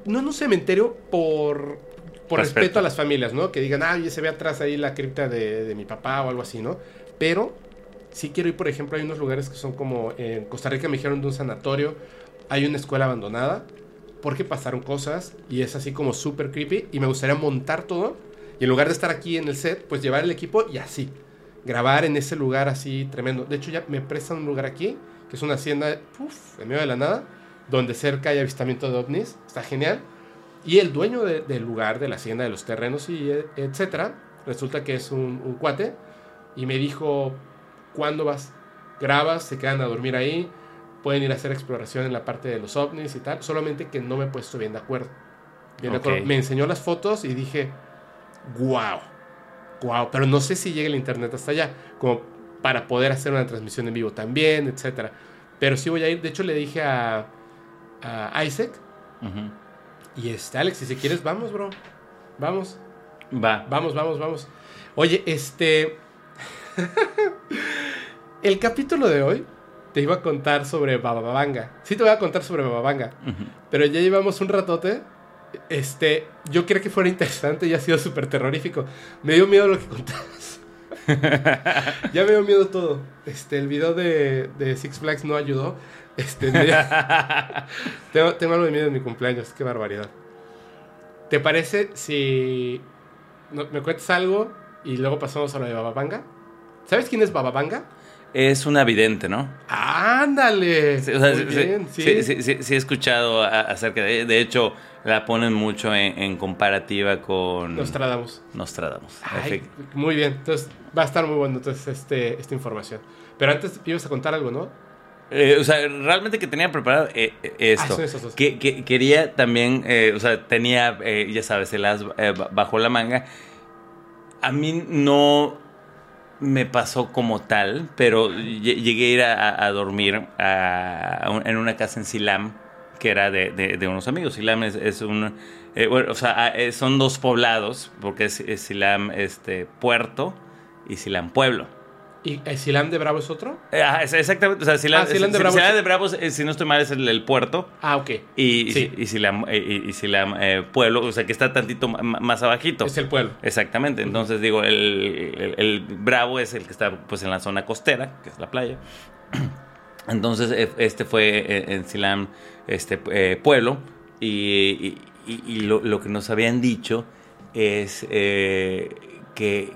[SPEAKER 1] no en un cementerio por, por respeto.
[SPEAKER 2] Respeto.
[SPEAKER 1] a las familias, ¿no? Que digan, ah, oye, se ve atrás ahí la cripta de, de mi papá o algo así, ¿no? Pero sí quiero ir, por ejemplo, hay unos lugares que son como en Costa Rica me dijeron de un sanatorio, hay una escuela abandonada porque pasaron cosas y es así como súper creepy y me gustaría montar todo y en lugar de estar aquí en el set, pues llevar el equipo y así, grabar en ese lugar así tremendo. De hecho ya me prestan un lugar aquí, que es una hacienda, puff, en medio de la nada, donde cerca hay avistamiento de ovnis, está genial. Y el dueño de- del lugar, de la hacienda, de los terrenos y e- etcétera, resulta que es un, un cuate y me dijo, ¿cuándo vas? Grabas, se quedan a dormir ahí, pueden ir a hacer exploración en la parte de los ovnis y tal, solamente que no me he puesto bien de acuerdo. Bien de
[SPEAKER 2] Ok.
[SPEAKER 1] acuerdo. Me enseñó las fotos y dije, wow, wow, pero no sé si llegue el internet hasta allá, como para poder hacer una transmisión en vivo también, etcétera. Pero sí voy a ir, de hecho le dije a, a Isaac, y este, Alex, y si quieres, vamos, bro. Vamos,
[SPEAKER 2] Va.
[SPEAKER 1] vamos, vamos, vamos. Oye, este. el capítulo de hoy te iba a contar sobre Bababanga. Sí, te voy a contar sobre Bababanga. Pero ya llevamos un ratote. Este, yo quería que fuera interesante y ha sido súper terrorífico. Me dio miedo lo que contabas. ya me dio miedo todo. Este, el video de, de Six Flags no ayudó. Este, dio- tengo, tengo algo de miedo en mi cumpleaños. Qué barbaridad. ¿Te parece si no- me cuentas algo y luego pasamos a lo de Bababanga? ¿Sabes quién es Bababanga?
[SPEAKER 2] Es una vidente, ¿no?
[SPEAKER 1] ¡Ándale!
[SPEAKER 2] Sí, o sea,
[SPEAKER 1] Muy
[SPEAKER 2] sí,
[SPEAKER 1] bien,
[SPEAKER 2] sí,
[SPEAKER 1] sí.
[SPEAKER 2] sí, he escuchado acerca de De hecho, la ponen mucho en, en comparativa con
[SPEAKER 1] Nostradamus.
[SPEAKER 2] Nostradamus.
[SPEAKER 1] Ay, muy bien. Entonces va a estar muy bueno entonces este, esta información. Pero antes ibas a contar algo, ¿no?
[SPEAKER 2] Eh, o sea, realmente que tenía preparado eh, eh, esto.
[SPEAKER 1] Ah, son esos dos.
[SPEAKER 2] Que, que- quería también, eh, o sea, tenía, ya sabes, el as ba- bajo la manga. A mí no me pasó como tal, pero lle- llegué a ir a, dormir a- en una casa en Silam, que era de, unos amigos. Silam es, es un, eh, bueno, o sea, eh, son dos poblados, porque es, es Silam este, Puerto y Silam Pueblo.
[SPEAKER 1] ¿Y el Silam de Bravo es otro?
[SPEAKER 2] Eh, exactamente. O sea,
[SPEAKER 1] Ah, de Bravo
[SPEAKER 2] de eh, si no estoy mal, es el, el puerto.
[SPEAKER 1] Ah, ok.
[SPEAKER 2] Y,
[SPEAKER 1] Sí.
[SPEAKER 2] y, eh, y, y eh, pueblo, o sea, que está tantito más abajito.
[SPEAKER 1] Es el pueblo.
[SPEAKER 2] Exactamente. Entonces, digo, el, el- el Bravo es el que está pues en la zona costera, que es la playa. Entonces, eh, este fue eh, en Silán, este eh, pueblo. Y, lo, lo que nos habían dicho es eh, que,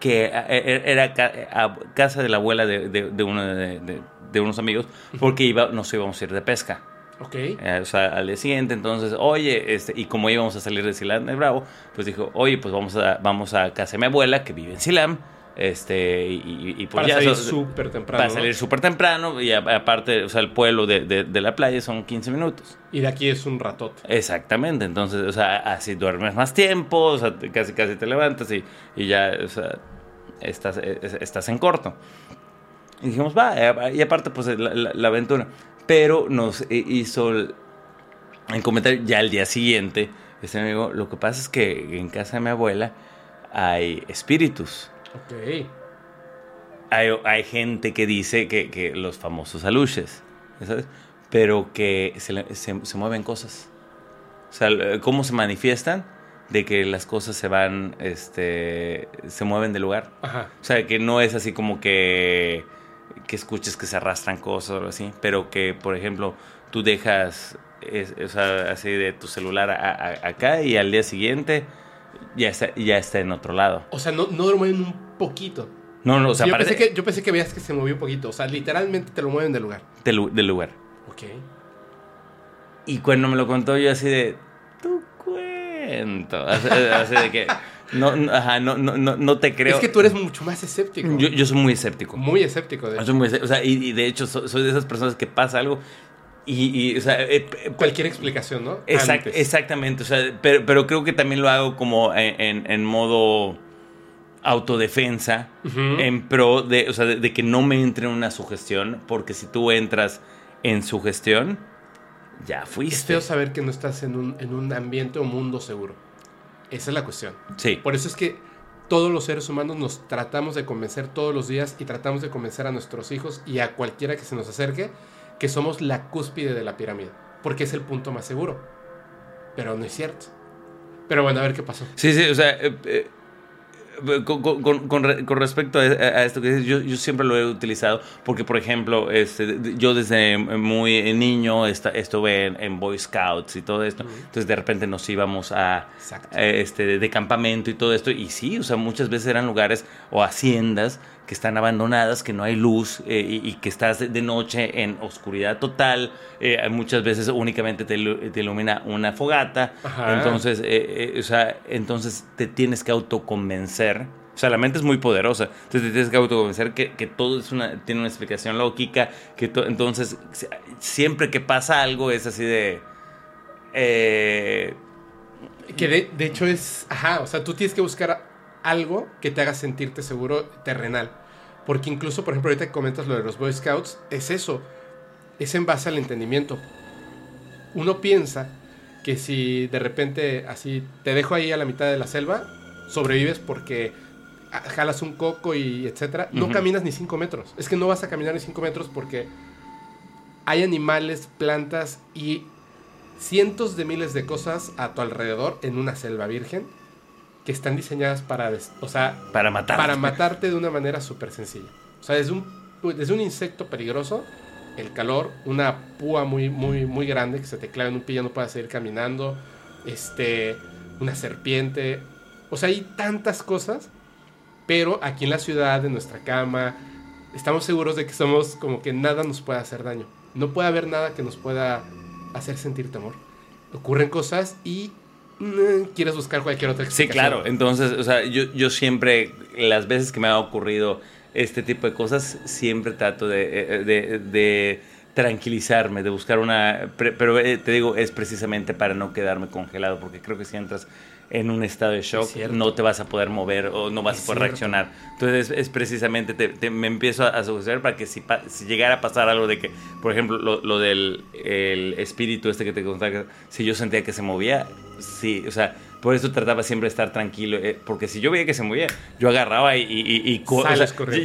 [SPEAKER 2] que a- e- era a casa de la abuela de, de- de uno de, de- de unos amigos, porque iba, nos íbamos a ir de pesca.
[SPEAKER 1] Ok.
[SPEAKER 2] Eh, o sea, al día siguiente, entonces, oye, este, y como íbamos a salir de Silam de Bravo, pues dijo, oye, pues vamos a, vamos a casa de mi abuela que vive en Silam, este, y, y- pues
[SPEAKER 1] Para
[SPEAKER 2] ya,
[SPEAKER 1] salir
[SPEAKER 2] eso-
[SPEAKER 1] súper temprano.
[SPEAKER 2] para
[SPEAKER 1] ¿no?
[SPEAKER 2] salir súper temprano, y a- aparte, o sea, el pueblo de, de- de la playa son 15 minutos.
[SPEAKER 1] Y de aquí es un ratote.
[SPEAKER 2] Exactamente, entonces, o sea, así duermes más tiempo, o sea, casi casi te levantas y, y ya, o sea, estás, eh, estás en corto. Y dijimos, va, eh, y aparte, pues, la, la- la aventura. Pero nos hizo el, el comentario ya al día siguiente, este amigo, lo que pasa es que en casa de mi abuela hay espíritus.
[SPEAKER 1] Ok.
[SPEAKER 2] Hay, hay gente que dice que, que los famosos aluches, ¿sabes? Pero que se, se- se mueven cosas. O sea, ¿cómo se manifiestan? De que las cosas se van, este, se mueven de lugar.
[SPEAKER 1] Ajá.
[SPEAKER 2] O sea, que no es así como que, que escuches que se arrastran cosas o algo así, pero que, por ejemplo, tú dejas, es- o sea, así de tu celular a- a- acá y al día siguiente ya está, ya está en otro lado.
[SPEAKER 1] O sea, no, no lo mueven un poquito.
[SPEAKER 2] No, no, o sea,
[SPEAKER 1] yo,
[SPEAKER 2] parece
[SPEAKER 1] pensé que, yo pensé que veías que se movió un poquito. O sea, literalmente te lo mueven del lugar.
[SPEAKER 2] del, del lugar.
[SPEAKER 1] Ok.
[SPEAKER 2] Y cuando me lo contó yo así de, tu cuento, así, así de que, no, no, ajá, no, no, no, no te creo.
[SPEAKER 1] Es que tú eres mucho más escéptico.
[SPEAKER 2] yo, yo soy muy escéptico.
[SPEAKER 1] Muy escéptico, de
[SPEAKER 2] Yo
[SPEAKER 1] hecho.
[SPEAKER 2] soy muy escéptico, o sea, y, y de hecho soy, soy de esas personas que pasa algo y, y, o sea, eh,
[SPEAKER 1] Cualquier explicación, ¿no?
[SPEAKER 2] exact- exactamente, o sea, pero, pero creo que también lo hago como en, en- en modo autodefensa, en pro de, o sea, de, de que no me entre en una sugestión, porque si tú entras en sugestión, ya
[SPEAKER 1] Es
[SPEAKER 2] fuiste.
[SPEAKER 1] feo saber que no estás en un, en un ambiente o mundo seguro. Esa es la cuestión.
[SPEAKER 2] Sí.
[SPEAKER 1] Por eso es que todos los seres humanos nos tratamos de convencer todos los días y tratamos de convencer a nuestros hijos y a cualquiera que se nos acerque que somos la cúspide de la pirámide. Porque es el punto más seguro. Pero no es cierto. Pero bueno, a ver qué pasó.
[SPEAKER 2] Sí, sí, o sea, eh, eh, con, con, con, respecto a, esto que dices, yo, yo, siempre lo he utilizado porque, por ejemplo, este, yo desde muy niño estuve en, Boy Scouts y todo esto. Entonces, de repente nos íbamos a, este, de campamento y todo esto. Y sí, o sea, muchas veces eran lugares o haciendas que están abandonadas, que no hay luz eh, y, que estás de noche en oscuridad total. Eh, muchas veces únicamente te, ilumina una fogata. Entonces, eh, o sea, entonces te tienes que autoconvencer. O sea, la mente es muy poderosa. Entonces te tienes que autoconvencer que, que todo es una, tiene una explicación lógica. Que entonces, siempre que pasa algo es así de...
[SPEAKER 1] que de, de hecho es... Ajá, o sea, tú tienes que buscar algo que te haga sentirte seguro terrenal. Porque incluso, por ejemplo, ahorita que comentas lo de los Boy Scouts, es eso, es en base al entendimiento. Uno piensa que si de repente así te dejo ahí a la mitad de la selva, sobrevives porque jalas un coco y etcétera, no caminas ni 5 metros. Es que no vas a caminar ni 5 metros porque hay animales, plantas y cientos de miles de cosas a tu alrededor en una selva virgen que están diseñadas para, o sea,
[SPEAKER 2] para matarte.
[SPEAKER 1] Para matarte de una manera súper sencilla. O sea, desde un, desde un insecto peligroso, el calor, una púa muy, muy, muy grande que se te clave en un pie y ya no puedas seguir caminando, este, una serpiente. O sea, hay tantas cosas, pero aquí en la ciudad, en nuestra cama, estamos seguros de que somos como que nada nos puede hacer daño. No puede haber nada que nos pueda hacer sentir temor. Ocurren cosas y quieres buscar cualquier otra
[SPEAKER 2] explicación. Sí, claro. Entonces, o sea, yo, yo siempre, las veces que me ha ocurrido este tipo de cosas, siempre trato de, eh, de, de tranquilizarme, de buscar una... Pero eh, te digo, es precisamente para no quedarme congelado, porque creo que si entras en un estado de shock, no te vas a poder mover o no vas a poder reaccionar. Entonces es, precisamente, te, me empiezo a, a para que si, si, llegara a pasar algo de que, por ejemplo, lo, lo del el espíritu este que te contaba, si yo sentía que se movía, sí, o sea, por eso trataba siempre de estar tranquilo, eh, porque si yo veía que se movía, yo agarraba y, y,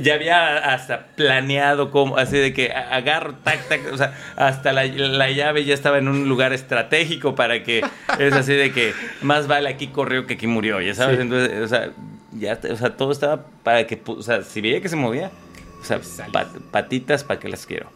[SPEAKER 2] ya había hasta planeado como, así de que agarro, tac, tac, o sea, hasta la, la, llave ya estaba en un lugar estratégico para que, es así de que más vale aquí corrió que aquí murió, ya sabes, entonces, o sea, ya, o sea, todo estaba para que, o sea, si veía que se movía, o sea, patitas para que las quiero.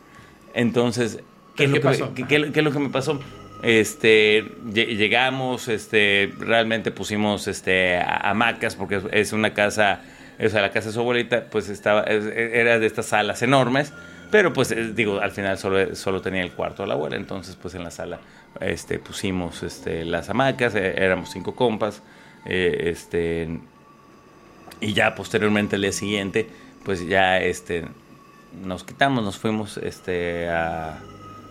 [SPEAKER 2] Entonces, ¿qué, es lo que, ¿qué es lo que me pasó? Este, llegamos, este, realmente pusimos este, hamacas porque es una casa, o sea, la casa de su abuelita, pues estaba, era de estas salas enormes, pero pues digo, al final solo, solo tenía el cuarto de la abuela, entonces pues en la sala este, pusimos este, las hamacas, eh, éramos cinco compas, eh, este, y ya posteriormente el día siguiente, pues ya este, nos quitamos, nos fuimos este, a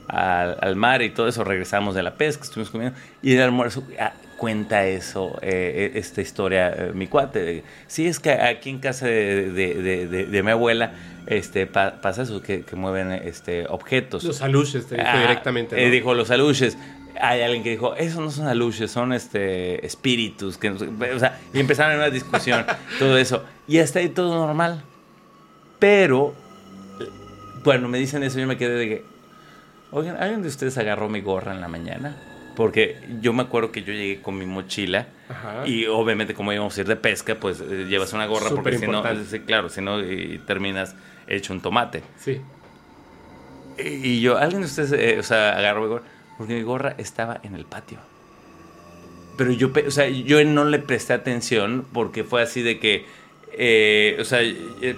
[SPEAKER 2] al, mar y todo eso, regresamos de la pesca, estuvimos comiendo y el almuerzo ah, cuenta eso, eh, eh, esta historia, eh, mi cuate. sí, es que aquí en casa de, de, mi abuela este, pasa eso, que, mueven este, objetos.
[SPEAKER 1] Los aluches, te dijo ah, directamente.
[SPEAKER 2] dijo los aluches. Hay alguien que dijo, esos no son aluches, son este, espíritus. Que o sea, y empezaron una discusión, todo eso. Y hasta ahí todo normal. Pero, bueno, me dicen eso, yo me quedé de que, Oigan, ¿alguien de ustedes agarró mi gorra en la mañana? Porque yo me acuerdo que yo llegué con mi mochila y obviamente como íbamos a ir de pesca, pues eh, llevas una gorra porque si no, claro, si no terminas hecho un tomate.
[SPEAKER 1] Sí.
[SPEAKER 2] Y, yo, ¿alguien de ustedes, eh, o sea, agarró mi gorra? Porque mi gorra estaba en el patio. Pero yo, o sea, yo no le presté atención porque fue así de que, eh, o sea,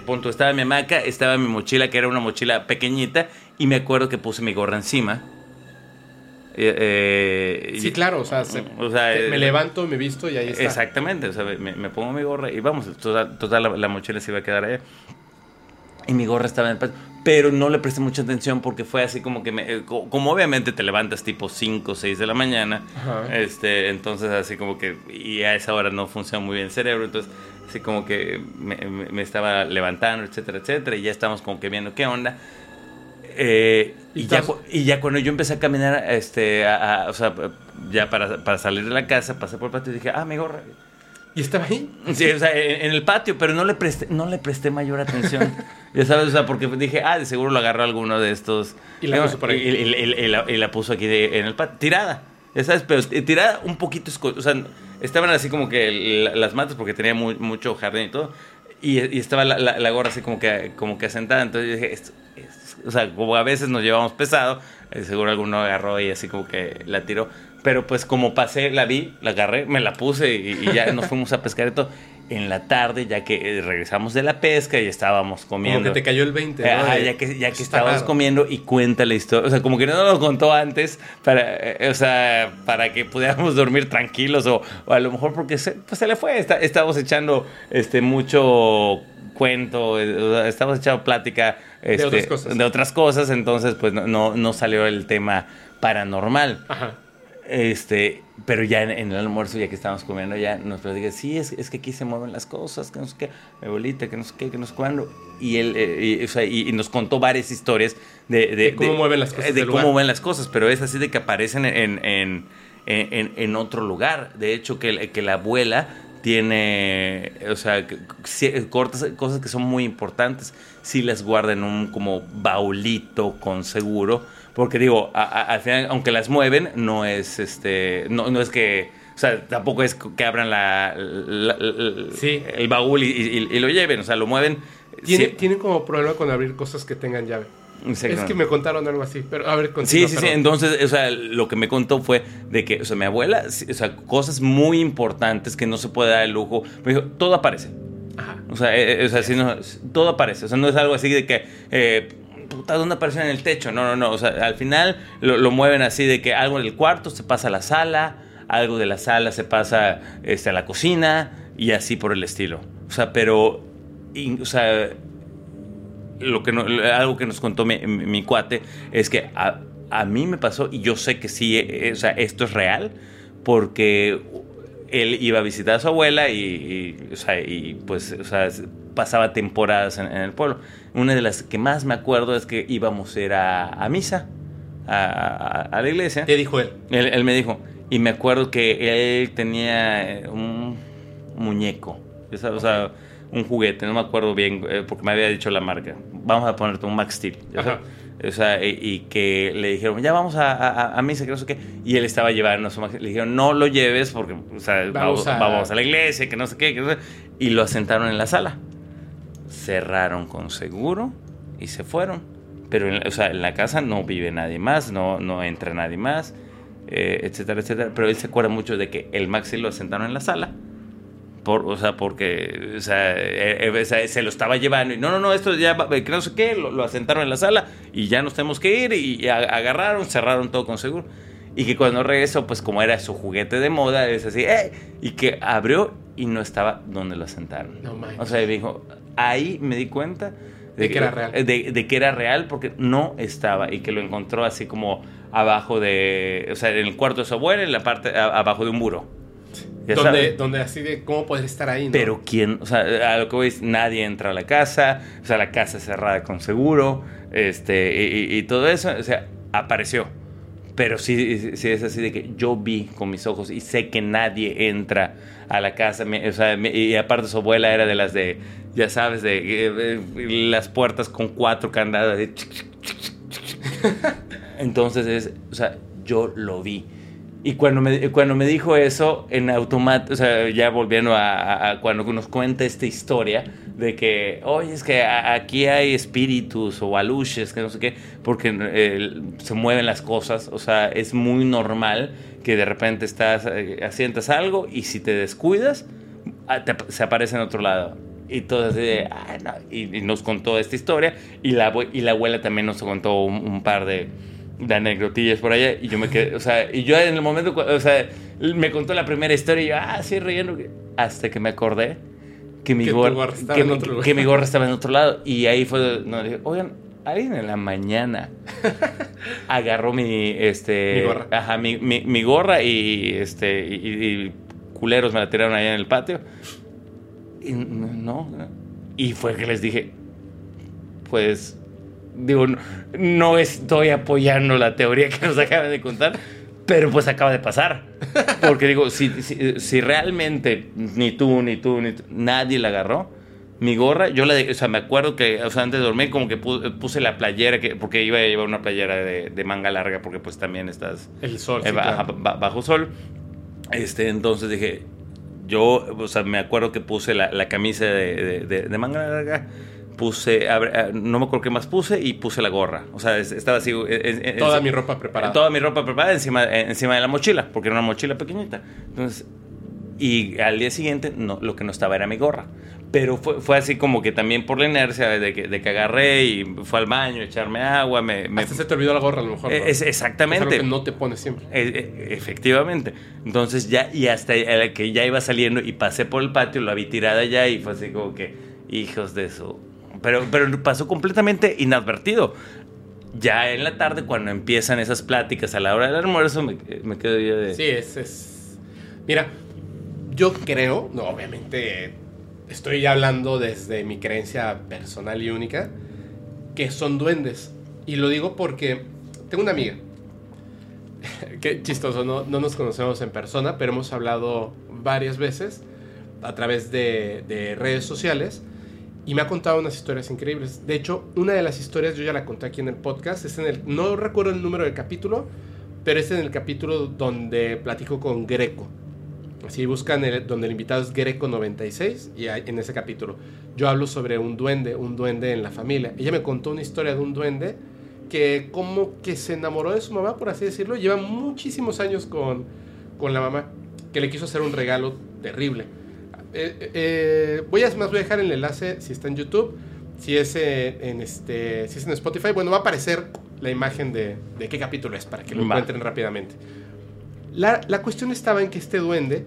[SPEAKER 2] punto, estaba mi hamaca, estaba mi mochila, que era una mochila pequeñita, y me acuerdo que puse mi gorra encima.
[SPEAKER 1] Eh, eh, sí, claro, o sea, me eh, levanto, me visto y ahí está.
[SPEAKER 2] Exactamente, o sea, me, pongo mi gorra y vamos, toda, la, mochila se iba a quedar ahí. Y mi gorra estaba en el patio. Pero no le presté mucha atención porque fue así como que me. Como obviamente te levantas tipo 5 o 6 de la mañana. Este, entonces, así como que. Y a esa hora no funciona muy bien el cerebro. Entonces, así como que me, me estaba levantando, etcétera, etcétera. Y ya estamos como que viendo qué onda. Eh, y, ya, y ya cuando yo empecé a caminar, este, o sea, ya para, para, salir de la casa, pasé por el patio y dije, ah, mi gorra.
[SPEAKER 1] ¿Y estaba ahí?
[SPEAKER 2] Sí, o sea, en, el patio, pero no le presté, no le presté mayor atención. ya sabes, o sea, porque dije, ah, de seguro lo agarró alguno de estos.
[SPEAKER 1] Y la puso por ahí.
[SPEAKER 2] Y, la, puso aquí en el patio, tirada. Ya sabes, pero tirada un poquito, o sea, estaban así como que las matas porque tenía mucho jardín y todo. Y, estaba la, gorra así como que, como que asentada. Entonces yo dije, esto, o sea, como a veces nos llevamos pesado, eh, seguro alguno agarró y así como que la tiró. Pero pues como pasé, la vi, la agarré, me la puse y, ya nos fuimos a pescar y todo. En la tarde, ya que eh, regresamos de la pesca y estábamos comiendo.
[SPEAKER 1] Como que te cayó el 20, ¿no?
[SPEAKER 2] ya que, ya que estábamos comiendo y cuenta la historia. O sea, como que no nos lo contó antes para, eh, o sea, para que pudiéramos dormir tranquilos o, a lo mejor porque se, pues se le fue. estábamos echando este, mucho cuento, estábamos echando plática este, de, otras cosas. de otras cosas, entonces pues no, no, salió el tema paranormal. Ajá. Este, pero ya en, el almuerzo, ya que estábamos comiendo, ya nos platica, sí, es, es, que aquí se mueven las cosas, que no sé qué, mi abuelita, que no sé qué, que no sé cuándo. Y él, eh, y, o sea, y, nos contó varias historias de, de,
[SPEAKER 1] cómo mueven las cosas.
[SPEAKER 2] De cómo mueven las cosas, pero es así de que aparecen en, en, en, en otro lugar. De hecho, que, que la abuela tiene, o sea, cortas, cosas que son muy importantes, si las guarda en un como baulito con seguro porque digo, al final, aunque las mueven, no es este. No, no es que. O sea, tampoco es que abran la, el baúl y, lo lleven. O sea, lo mueven.
[SPEAKER 1] Tienen como problema con abrir cosas que tengan llave. Es que me contaron algo así, pero a ver,
[SPEAKER 2] Sí, sí, sí. Entonces, o sea, lo que me contó fue de que, o sea, mi abuela, o sea, cosas muy importantes que no se puede dar el lujo. Me dijo, todo aparece. O sea, eh, eh, o sea, si no, todo aparece. O sea, no es algo así de que. Eh, puta, ¿dónde apareció en el techo? No, no, no. O sea, al final lo, mueven así de que algo en el cuarto se pasa a la sala, algo de la sala se pasa este, a la cocina y así por el estilo. O sea, pero, o sea, lo que algo que nos contó mi, cuate es que a, mí me pasó y yo sé que sí, o sea, esto es real porque él iba a visitar a su abuela y, o sea, y pues, o sea, pasaba temporadas en, el pueblo. Una de las que más me acuerdo es que íbamos a ir a, misa, a, la iglesia.
[SPEAKER 1] ¿Qué dijo él?
[SPEAKER 2] él? me dijo, y me acuerdo que él tenía un muñeco, o sea, un juguete, no me acuerdo bien, eh, porque me había dicho la marca. Vamos a ponerte un Max Steel. O sea, y, que le dijeron, ya vamos a, a, misa, que no sé qué. Y él estaba llevando su Le dijeron, no lo lleves porque, o sea, vamos, a... la iglesia, que no sé qué. Que no sé. Y lo asentaron en la sala cerraron con seguro y se fueron. Pero en, o sea, en la casa no vive nadie más, no, no entra nadie más, eh, etcétera, etcétera. Pero él se acuerda mucho de que el Maxi lo asentaron en la sala. Por, o sea, porque o sea, eh, eh, se lo estaba llevando y no, no, no, esto ya, que no sé qué, lo, asentaron en la sala y ya nos tenemos que ir y, agarraron, cerraron todo con seguro. Y que cuando regresó, pues como era su juguete de moda, es así, ¡eh! Y que abrió y no estaba donde lo asentaron. No, o sea, dijo, ahí me di cuenta
[SPEAKER 1] de, que era real.
[SPEAKER 2] De, que era real porque no estaba y que lo encontró así como abajo de, o sea, en el cuarto de su abuela, en la parte, abajo de un muro.
[SPEAKER 1] Donde, donde, así de cómo poder estar ahí, ¿no?
[SPEAKER 2] Pero quién, o sea, a lo que voy es, nadie entra a la casa, o sea, la casa cerrada con seguro, este, y, y todo eso, o sea, apareció. Pero sí, sí es así de que yo vi con mis ojos y sé que nadie entra a la casa. o sea, y aparte su abuela era de las de, ya sabes, de, eh, las puertas con cuatro candados. Entonces es, o sea, yo lo vi. Y cuando me, cuando me dijo eso, en automático, o sea, ya volviendo a, cuando nos cuenta esta historia de que, oye, es que aquí hay espíritus o aluches, que no sé qué, porque eh, se mueven las cosas, o sea, es muy normal que de repente estás, eh, asientas algo y si te descuidas, ah, se aparece en otro lado. Y todo así de, y, nos contó esta historia y la, y la abuela también nos contó un par de de anecdotillas por allá y yo me quedé, o sea, y yo en el momento, o sea, me contó la primera historia y yo, ah, sí, riendo, hasta que me acordé que mi, gorra, que, mi gorra estaba en otro lado y ahí fue, no, dije, oigan, alguien en la mañana agarró mi, este,
[SPEAKER 1] mi gorra,
[SPEAKER 2] ajá, mi, mi, gorra y, este, y, culeros me la tiraron allá en el patio. Y no, y fue que les dije, pues digo, no, estoy apoyando la teoría que nos acaban de contar, pero pues acaba de pasar. Porque digo, si, si, realmente ni tú, ni tú, ni nadie la agarró, Mi gorra, yo la, de- o sea, me acuerdo que, o sea, antes de dormir como que pu- puse la playera, que, porque iba a llevar una playera de, de manga larga, porque pues también estás
[SPEAKER 1] El sol.
[SPEAKER 2] eh,
[SPEAKER 1] sí,
[SPEAKER 2] baja-
[SPEAKER 1] claro.
[SPEAKER 2] ba- bajo sol. Este, entonces dije, yo, o sea, me acuerdo que puse la, la camisa de, de- de- de manga larga, puse, ah, no me acuerdo qué más puse y puse la gorra. O sea, es- estaba así. eh,
[SPEAKER 1] Toda
[SPEAKER 2] eh,
[SPEAKER 1] mi ropa preparada.
[SPEAKER 2] Toda mi ropa preparada encima, eh, encima de la mochila, porque era una mochila pequeñita. Entonces, y al día siguiente, no, lo que no estaba era mi gorra. Pero fue, fue así como que también por la inercia de que, de que agarré y fue al baño, echarme agua, me... me-
[SPEAKER 1] Hasta se te olvidó la gorra a lo mejor.
[SPEAKER 2] Eh,
[SPEAKER 1] ¿no?
[SPEAKER 2] es-
[SPEAKER 1] Es
[SPEAKER 2] exactamente.
[SPEAKER 1] algo que no te pones siempre.
[SPEAKER 2] Eh, efectivamente. Entonces ya, y hasta que ya iba saliendo y pasé por el patio, la vi tirada ya y fue así como que, hijos de eso. Pero, pero pasó completamente inadvertido. Ya en la tarde, cuando empiezan esas pláticas a la hora del almuerzo, me, me quedo yo de...
[SPEAKER 1] Sí, es, es... Mira, yo creo, no, obviamente estoy hablando desde mi creencia personal y única, que son duendes. Y lo digo porque tengo una amiga. Qué chistoso, no, no nos conocemos en persona, pero hemos hablado varias veces a través de, de redes sociales y me ha contado unas historias increíbles. De hecho, una de las historias yo ya la conté aquí en el podcast, es en el, no recuerdo el número del capítulo, pero es en el capítulo donde platico con Greco. Así buscan el- donde el invitado es Greco 96 y ahí- en ese capítulo yo hablo sobre un duende, un duende en la familia. Ella me contó una historia de un duende que como que se enamoró de su mamá, por así decirlo, lleva muchísimos años con, con la mamá, que le quiso hacer un regalo terrible. Eh, eh, voy a más voy a dejar el enlace si está en YouTube, si es en este, si es en Spotify, bueno va a aparecer la imagen de, de qué capítulo es para que lo
[SPEAKER 2] Va.
[SPEAKER 1] encuentren rápidamente. La, la cuestión estaba en que este duende,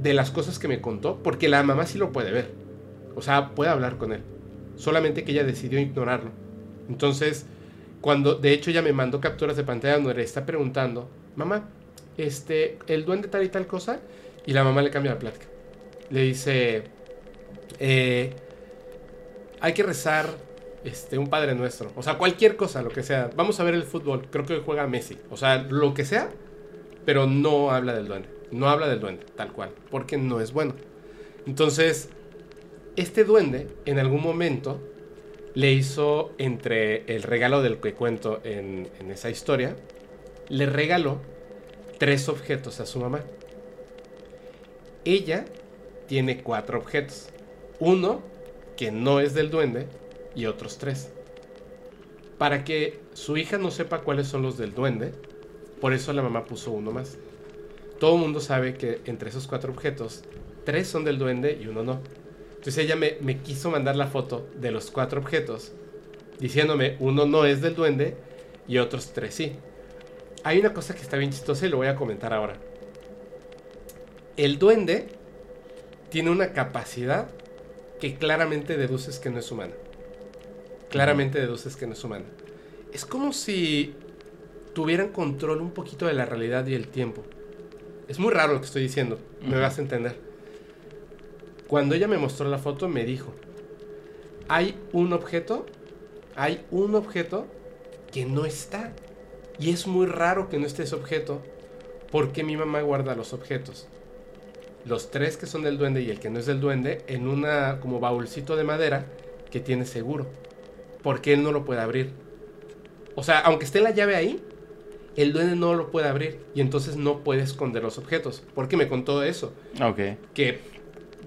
[SPEAKER 1] de las cosas que me contó, porque la mamá sí lo puede ver, o sea, puede hablar con él, solamente que ella decidió ignorarlo. Entonces, cuando, de hecho, ella me mandó capturas de pantalla donde le está preguntando, mamá, este, el duende tal y tal cosa, y la mamá le cambia la plática. Le dice, eh, hay que rezar este, un Padre Nuestro, o sea, cualquier cosa, lo que sea. Vamos a ver el fútbol, creo que juega Messi, o sea, lo que sea, pero no habla del duende, no habla del duende, tal cual, porque no es bueno. Entonces, este duende, en algún momento, le hizo entre el regalo del que cuento en, en esa historia, le regaló tres objetos a su mamá. Ella tiene cuatro objetos. Uno que no es del duende y otros tres. Para que su hija no sepa cuáles son los del duende, por eso la mamá puso uno más. Todo el mundo sabe que entre esos cuatro objetos, tres son del duende y uno no. Entonces ella me, me quiso mandar la foto de los cuatro objetos, diciéndome uno no es del duende y otros tres sí. Hay una cosa que está bien chistosa y lo voy a comentar ahora. El duende tiene una capacidad que claramente deduces que no es humana. Claramente deduces que no es humana. Es como si tuvieran control un poquito de la realidad y el tiempo. Es muy raro lo que estoy diciendo, me vas a entender. Cuando ella me mostró la foto me dijo, hay un objeto, hay un objeto que no está. Y es muy raro que no esté ese objeto porque mi mamá guarda los objetos. Los tres que son del duende y el que no es del duende en una como baúlcito de madera que tiene seguro. Porque él no lo puede abrir. O sea, aunque esté la llave ahí, el duende no lo puede abrir y entonces no puede esconder los objetos. Porque me contó eso
[SPEAKER 2] Ok.
[SPEAKER 1] que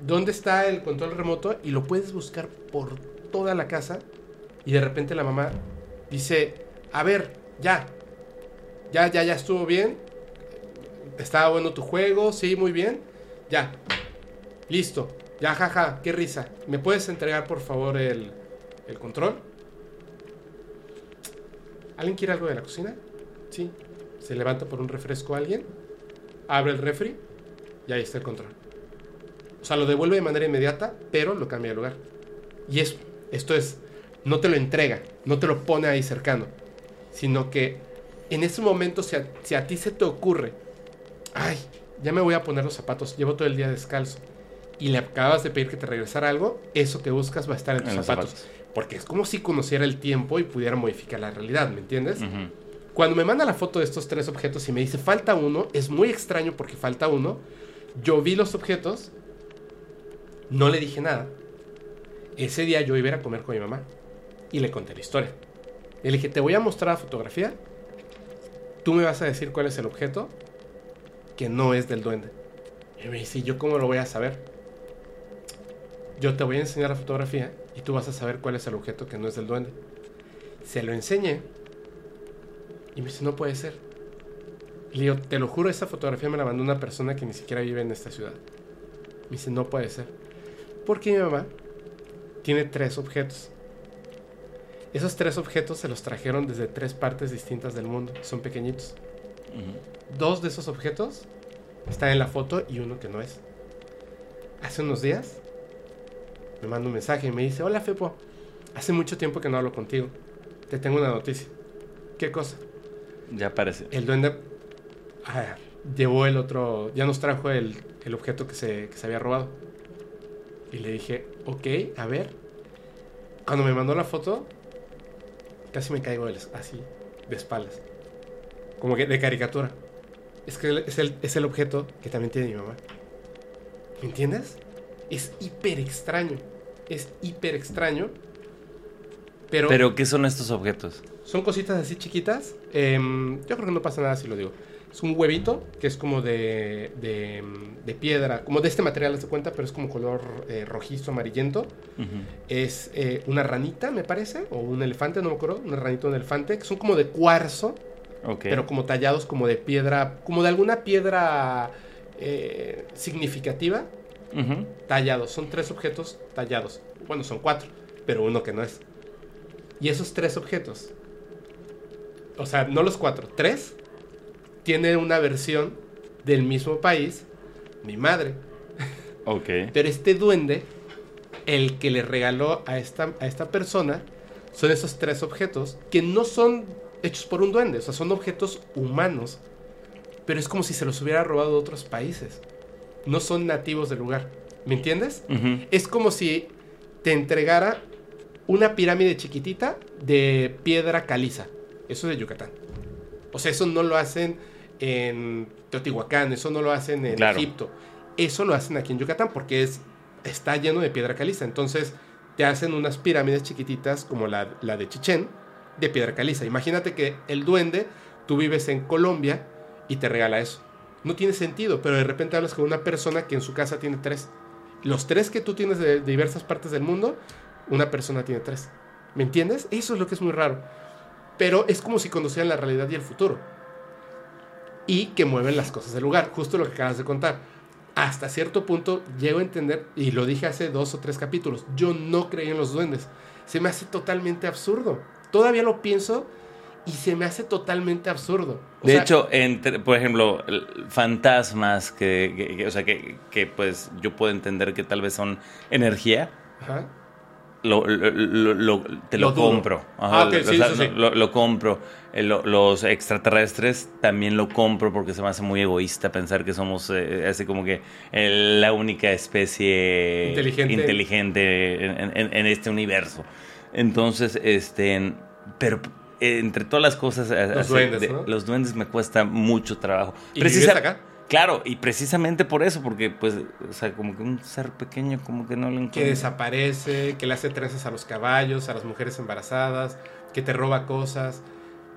[SPEAKER 1] dónde está el control remoto y lo puedes buscar por toda la casa y de repente la mamá dice, a ver, ya, ya, ya, ya estuvo bien, estaba bueno tu juego, sí, muy bien, ya, listo, ya, jaja, qué risa, ¿me puedes entregar por favor el, el control? ¿Alguien quiere algo de la cocina? Sí, se levanta por un refresco alguien, abre el refri y ahí está el control. O sea, lo devuelve de manera inmediata, pero lo cambia de lugar. Y es, esto es, no te lo entrega, no te lo pone ahí cercano, sino que en ese momento, si si a ti se te ocurre, ay, ya me voy a poner los zapatos, llevo todo el día descalzo, y le acabas de pedir que te regresara algo, eso que buscas va a estar en tus
[SPEAKER 2] En
[SPEAKER 1] zapatos.
[SPEAKER 2] zapatos.
[SPEAKER 1] Porque es como si conociera el tiempo y pudiera modificar la realidad, ¿me entiendes? Cuando me manda la foto de estos tres objetos y me dice falta uno, es muy extraño porque falta uno. Yo vi los objetos, no le dije nada, Ese día yo iba a ir a comer con mi mamá y le conté la historia. Le dije, te voy a mostrar la fotografía, tú me vas a decir cuál es el objeto que no es del duende. Y me dice, ¿yo cómo lo voy a saber? Yo te voy a enseñar la fotografía y tú vas a saber cuál es el objeto que no es del duende. Se lo enseñé y me dice, no puede ser. Le digo, te lo juro, esa fotografía me la mandó una persona que ni siquiera vive en esta ciudad. Me dice, no puede ser. Porque mi mamá tiene tres objetos. Esos tres objetos se los trajeron desde tres partes distintas del mundo. Son pequeñitos. Dos de esos objetos están en la foto y uno que no es. Hace unos días me manda un mensaje y me dice, hola Fepo, hace mucho tiempo que no hablo contigo. Te tengo una noticia. ¿Qué cosa?
[SPEAKER 2] Ya aparece.
[SPEAKER 1] El duende ah, llevó el otro, ya nos trajo el, el objeto que se, que se había robado. Y le dije, ok, a ver. Cuando me mandó la foto, casi me caigo de las- así, de espaldas. Como que de caricatura. Es que es el, es el objeto que también tiene mi mamá. ¿Me entiendes? Es hiper extraño. Es hiper extraño. Pero,
[SPEAKER 2] Pero, ¿qué son estos objetos?
[SPEAKER 1] son cositas así chiquitas. Em, yo creo que no pasa nada si lo digo. Es un huevito que es como de, de, de piedra, como de este material, de cuenta, pero es como color eh, rojizo, amarillento. Es eh, una ranita, me parece, o un elefante, no me acuerdo, una ranita o un elefante, que son como de cuarzo,
[SPEAKER 2] Ok.
[SPEAKER 1] pero como tallados como de piedra, como de alguna piedra eh, significativa, tallados. Son tres objetos tallados. Bueno, son cuatro, pero uno que no es. Y esos tres objetos, o sea, no los cuatro, tres, tienen una versión del mismo país, mi madre.
[SPEAKER 2] Ok.
[SPEAKER 1] Pero este duende, el que le regaló a esta, a esta persona, son esos tres objetos que no son hechos por un duende, o sea, son objetos humanos. Pero es como si se los hubiera robado de otros países. No son nativos del lugar. ¿Me entiendes? Es como si te entregara una pirámide chiquitita de piedra caliza. Eso de Yucatán. O sea, eso no lo hacen en Teotihuacán, eso no lo hacen en
[SPEAKER 2] Claro.
[SPEAKER 1] Egipto. Eso lo hacen aquí en Yucatán porque es, está lleno de piedra caliza. Entonces te hacen unas pirámides chiquititas como la, la de Chichén de piedra caliza. Imagínate que el duende, tú vives en Colombia y te regala eso. No tiene sentido, pero de repente hablas con una persona que en su casa tiene tres. Los tres que tú tienes de, diversas partes del mundo, una persona tiene tres. ¿Me entiendes? Eso es lo que es muy raro. Pero es como si conocieran la realidad y el futuro. Y que mueven las cosas del lugar. Justo lo que acabas de contar. Hasta cierto punto llego a entender, y lo dije hace dos o tres capítulos, yo no creí en los duendes. Se me hace totalmente absurdo. Todavía lo pienso y se me hace totalmente absurdo. O
[SPEAKER 2] De
[SPEAKER 1] sea,
[SPEAKER 2] hecho, entre, por ejemplo, fantasmas que, que- que- o sea, que, que, pues yo puedo entender que tal vez son energía,
[SPEAKER 1] ajá.
[SPEAKER 2] lo, lo- lo- te lo, compro.
[SPEAKER 1] Ah.
[SPEAKER 2] Lo, compro. Eh, lo- los extraterrestres también lo compro porque se me hace muy egoísta pensar que somos eh, así como que eh, la única especie
[SPEAKER 1] Inteligente.
[SPEAKER 2] inteligente en, en- en este universo. Entonces, este, pero entre todas las cosas,
[SPEAKER 1] Los duendes, ¿no?
[SPEAKER 2] los duendes me cuesta mucho trabajo.
[SPEAKER 1] ¿Y
[SPEAKER 2] Precisa-
[SPEAKER 1] acá?
[SPEAKER 2] Claro, y precisamente por eso, porque pues, o sea, como que un ser pequeño como que no
[SPEAKER 1] que
[SPEAKER 2] encuentro.
[SPEAKER 1] desaparece, que le hace trenzas a los caballos, a las mujeres embarazadas, que te roba cosas,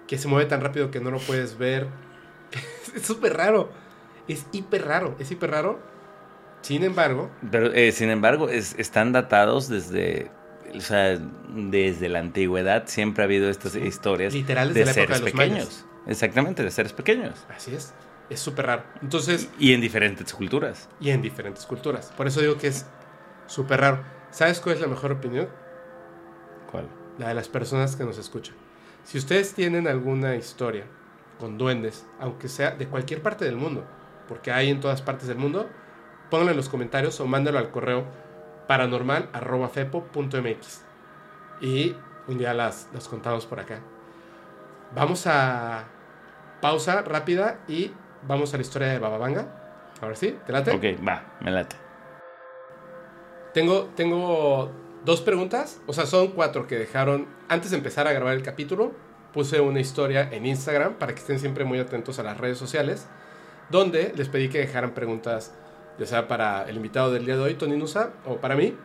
[SPEAKER 1] que se mueve tan rápido que no lo puedes ver. es súper raro. Es hiper raro, es hiper raro. Sin embargo,
[SPEAKER 2] Pero, eh, sin embargo, es- están datados desde, o sea, desde la antigüedad. Siempre ha habido estas historias
[SPEAKER 1] literal desde
[SPEAKER 2] de
[SPEAKER 1] la época
[SPEAKER 2] seres
[SPEAKER 1] de los
[SPEAKER 2] pequeños. Exactamente, de seres pequeños.
[SPEAKER 1] Así es. Es súper raro. Entonces,
[SPEAKER 2] Y en diferentes culturas.
[SPEAKER 1] y en diferentes culturas. Por eso digo que es súper raro. ¿Sabes cuál es la mejor opinión?
[SPEAKER 2] ¿Cuál?
[SPEAKER 1] La de las personas que nos escuchan. Si ustedes tienen alguna historia con duendes, aunque sea de cualquier parte del mundo, porque hay en todas partes del mundo, pónganlo en los comentarios o mándenlo al correo paranormal.fepo.mx. Y un día las, las contamos por acá. Vamos a pausa rápida y vamos a la historia de Bababanga. Ahora sí, ¿te late?
[SPEAKER 2] Ok, va, me late.
[SPEAKER 1] Tengo, tengo dos preguntas, o sea, son cuatro que dejaron antes de empezar a grabar el capítulo. Puse una historia en Instagram para que estén siempre muy atentos a las redes sociales, donde les pedí que dejaran preguntas, ya sea para el invitado del día de hoy, Tony Nusa, o para mí.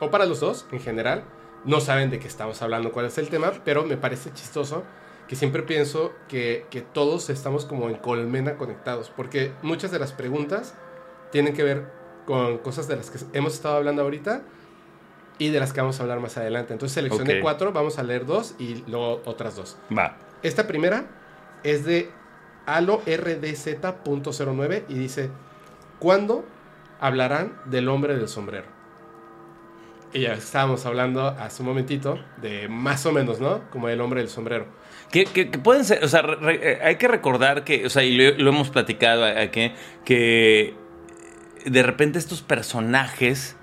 [SPEAKER 1] o para los dos en general. No saben de qué estamos hablando, cuál es el tema, pero me parece chistoso que siempre pienso que, que todos estamos como en colmena conectados, porque muchas de las preguntas tienen que ver con cosas de las que hemos estado hablando ahorita y de las que vamos a hablar más adelante. Entonces seleccioné cuatro, vamos a leer dos y luego otras dos.
[SPEAKER 2] Va.
[SPEAKER 1] Esta primera es de alordz.09 y dice, ¿cuándo hablarán del hombre del sombrero? Y ya estábamos hablando hace un momentito de más o menos, ¿no? Como el hombre del sombrero.
[SPEAKER 2] Que, que- pueden ser, o sea, hay que recordar que, o sea, y lo, lo hemos platicado aquí, que de repente estos personajes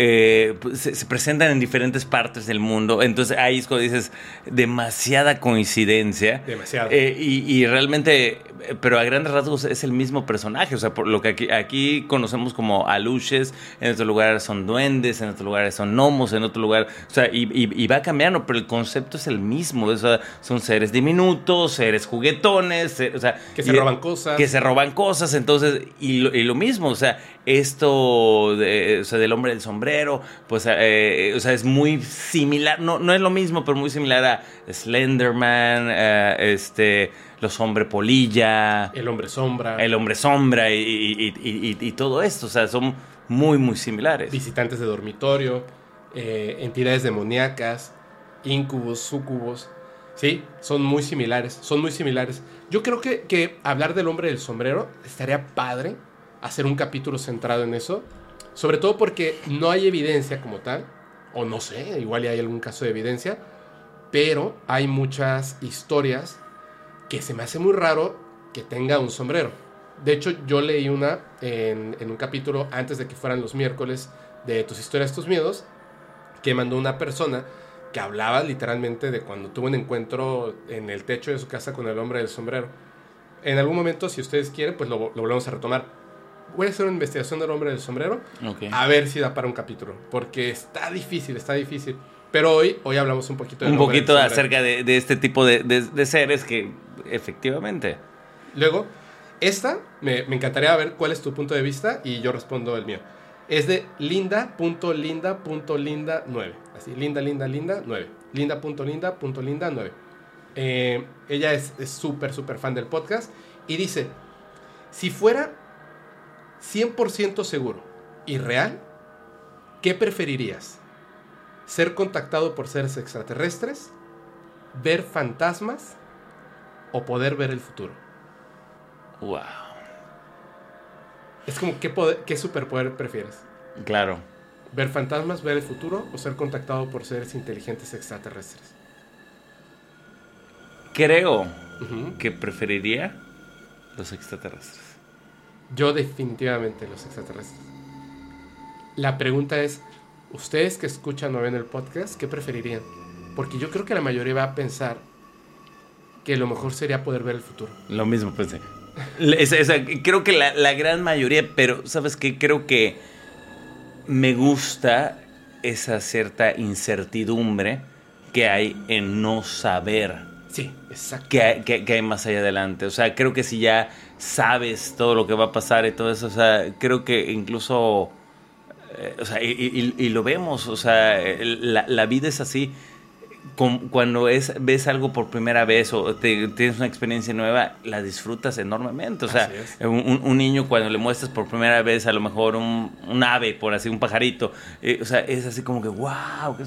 [SPEAKER 2] eh, pues, se, se presentan en diferentes partes del mundo, entonces ahí es cuando dices demasiada coincidencia.
[SPEAKER 1] Demasiado.
[SPEAKER 2] Eh, y, y realmente, pero a grandes rasgos es el mismo personaje. O sea, por lo que aquí, aquí conocemos como aluches, en otro lugar son duendes, en otro lugar son gnomos, en otro lugar. O sea, y, y- y va cambiando, pero el concepto es el mismo. O sea, son seres diminutos, seres juguetones, o sea.
[SPEAKER 1] que se roban cosas.
[SPEAKER 2] que se roban cosas, entonces, y lo, y lo mismo, o sea, esto de- o sea, del hombre del sombrero, pues, eh, o sea, es muy similar, no, no es lo mismo, pero muy similar a Slenderman, eh, este, los hombres polilla,
[SPEAKER 1] El hombre sombra.
[SPEAKER 2] el hombre sombra y, y- y- y- y todo esto, o sea, son muy, muy similares.
[SPEAKER 1] visitantes de dormitorio, eh, entidades demoníacas, incubos, sucubos. Sí, son muy similares, son muy similares. Yo creo que, que hablar del hombre del sombrero estaría padre hacer un capítulo centrado en eso, sobre todo porque no hay evidencia como tal, o no sé, igual hay algún caso de evidencia, pero hay muchas historias que se me hace muy raro que tenga un sombrero. De hecho, yo leí una en, en un capítulo antes de que fueran los miércoles de Tus historias, tus miedos, que mandó una persona que hablaba literalmente de cuando tuvo un encuentro en el techo de su casa con el hombre del sombrero. En algún momento, si ustedes quieren, pues lo volvemos a retomar. Voy a hacer una investigación del hombre del sombrero,
[SPEAKER 2] Ok.
[SPEAKER 1] a ver si da para un capítulo, porque está difícil, está difícil. Pero hoy, hoy hablamos un poquito del
[SPEAKER 2] Un
[SPEAKER 1] del
[SPEAKER 2] poquito
[SPEAKER 1] sombrero.
[SPEAKER 2] acerca de, de este tipo de, de- de seres que efectivamente.
[SPEAKER 1] Luego, esta, me, me encantaría ver cuál es tu punto de vista y yo respondo el mío. Es de linda.linda.linda9. Así, linda, linda, linda, 9. Linda.linda.linda, 9. Eh, ella es súper, súper fan del podcast y dice, si fuera 100% seguro y real, ¿qué preferirías? ¿Ser contactado por seres extraterrestres? ¿Ver fantasmas? ¿O poder ver el futuro?
[SPEAKER 2] Wow.
[SPEAKER 1] Es como, ¿qué, poder- qué superpoder prefieres?
[SPEAKER 2] Claro.
[SPEAKER 1] ¿Ver fantasmas, ver el futuro o ser contactado por seres inteligentes extraterrestres?
[SPEAKER 2] Creo que preferiría los extraterrestres.
[SPEAKER 1] Yo definitivamente los extraterrestres. La pregunta es, ¿ustedes que escuchan o ven el podcast, qué preferirían? Porque yo creo que la mayoría va a pensar que lo mejor sería poder ver el futuro.
[SPEAKER 2] Lo mismo pensé. Creo que la, la gran mayoría, pero ¿sabes qué? Creo que me gusta esa cierta incertidumbre que hay en no saber
[SPEAKER 1] Sí, exacto.
[SPEAKER 2] qué- qué hay más allá adelante. O sea, creo que si ya sabes todo lo que va a pasar y todo eso, o sea, creo que incluso, eh, o sea, y, y- y lo vemos, o sea, la, la vida es así. Con- Cuando es, ves algo por primera vez o te- tienes una experiencia nueva, la disfrutas enormemente. O sea, un, un- niño cuando le muestras por primera vez a lo mejor un, un ave, por así, un pajarito, eh, o sea, es así como que, wow, que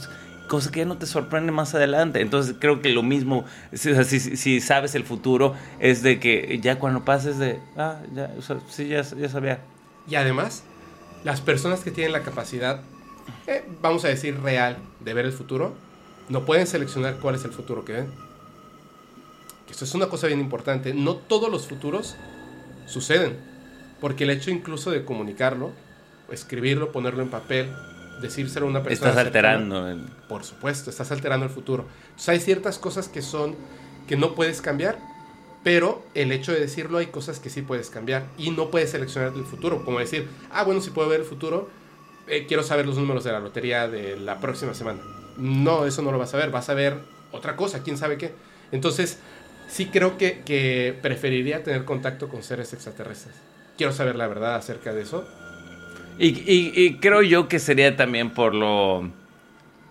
[SPEAKER 2] cosa que ya no te sorprende más adelante. Entonces creo que lo mismo, si, sabes el futuro, es de que ya cuando pases de, ah, ya, o sea, sí, ya, ya sabía.
[SPEAKER 1] Y además, las personas que tienen la capacidad, eh, vamos a decir, real de ver el futuro, no pueden seleccionar cuál es el futuro que ven. Que Esto es una cosa bien importante. No todos los futuros suceden. Porque el hecho incluso de comunicarlo, escribirlo, ponerlo en papel, decírselo a una persona.
[SPEAKER 2] Estás alterando. el-
[SPEAKER 1] por supuesto, estás alterando el futuro. Entonces hay ciertas cosas que son que no puedes cambiar, pero el hecho de decirlo hay cosas que sí puedes cambiar y no puedes seleccionar el futuro, como decir, ah, bueno, si puedo ver el futuro, eh, quiero saber los números de la lotería de la próxima semana. No, eso no lo vas a ver, vas a ver otra cosa, quién sabe qué. Entonces, sí creo que, que preferiría tener contacto con seres extraterrestres. Quiero saber la verdad acerca de eso.
[SPEAKER 2] Y, y- y creo yo que sería también por lo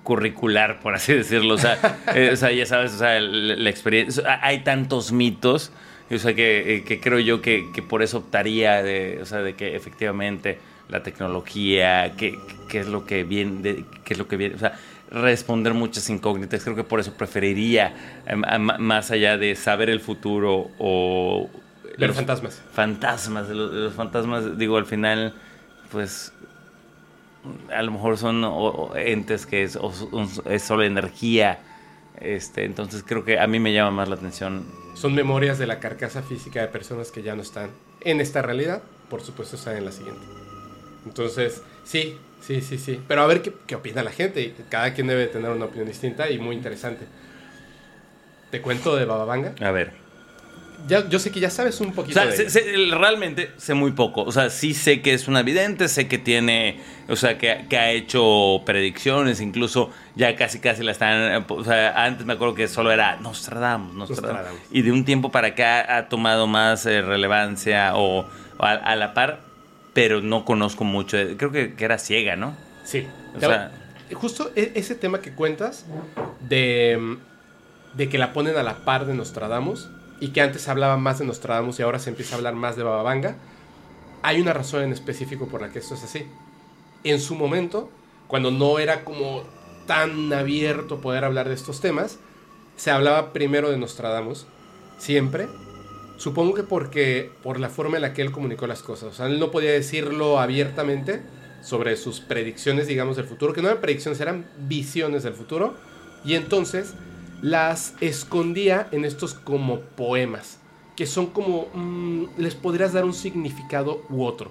[SPEAKER 2] curricular, por así decirlo. O sea, eh, o sea, ya sabes, o sea, la, la experiencia. hay tantos mitos. O sea, que, eh, que creo yo que, que por eso optaría de, o sea, de que efectivamente la tecnología, qué qué es lo que viene, qué es lo que viene, o sea, responder muchas incógnitas. Creo que por eso preferiría, em, a- más allá de saber el futuro o...
[SPEAKER 1] Ver
[SPEAKER 2] los-
[SPEAKER 1] fantasmas.
[SPEAKER 2] fantasmas, los, los fantasmas, digo, al final, pues a lo mejor son o- o entes que es, o es solo energía. Este, entonces creo que a mí me llama más la atención.
[SPEAKER 1] Son memorias de la carcasa física de personas que ya no están en esta realidad, por supuesto están en la siguiente. Entonces, sí, sí, sí, sí. Pero a ver qué, qué opina la gente. Cada quien debe tener una opinión distinta y muy interesante. Te cuento de Bababanga.
[SPEAKER 2] A ver.
[SPEAKER 1] Ya, yo sé que ya sabes un
[SPEAKER 2] O
[SPEAKER 1] poquito
[SPEAKER 2] sea,
[SPEAKER 1] de
[SPEAKER 2] sé- sé- realmente sé muy poco. O sea, sí sé que es una vidente, sé que tiene, o sea, que, que ha hecho predicciones, incluso ya casi casi la están, o sea, antes me acuerdo que solo era Nostradamus, Nostradamus.
[SPEAKER 1] Nostradamus.
[SPEAKER 2] Y de un tiempo para acá ha tomado más eh, relevancia o, o a, a la par, pero no conozco mucho. Creo que, que era ciega, ¿no?
[SPEAKER 1] Sí.
[SPEAKER 2] O sea-
[SPEAKER 1] justo e- ese tema que cuentas de, de que la ponen a la par de Nostradamus y que antes hablaba más de Nostradamus y ahora se empieza a hablar más de Bababanga, hay una razón en específico por la que esto es así. En su momento, cuando no era como tan abierto poder hablar de estos temas, se hablaba primero de Nostradamus, siempre. Supongo que porque por la forma en la que él comunicó las cosas. O sea, él no podía decirlo abiertamente sobre sus predicciones, digamos, del futuro, que no eran predicciones, eran visiones del futuro. Y entonces las escondía en estos como poemas, que son como, mm, les podrías dar un significado u otro.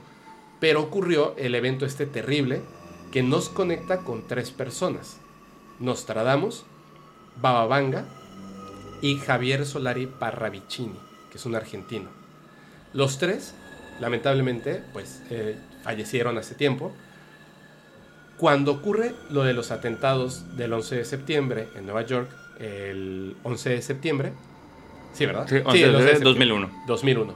[SPEAKER 1] Pero ocurrió el evento este terrible que nos conecta con tres personas. Nostradamus, Bababanga y Javier Solari Parravicini, que es un argentino. Los tres, lamentablemente, pues eh, fallecieron hace tiempo. Cuando ocurre lo de los atentados del 11 de septiembre en Nueva York, el 11 de septiembre, sí, ¿verdad?
[SPEAKER 2] Sí,
[SPEAKER 1] el
[SPEAKER 2] 11 de
[SPEAKER 1] septiembre.
[SPEAKER 2] 2001.
[SPEAKER 1] 2001.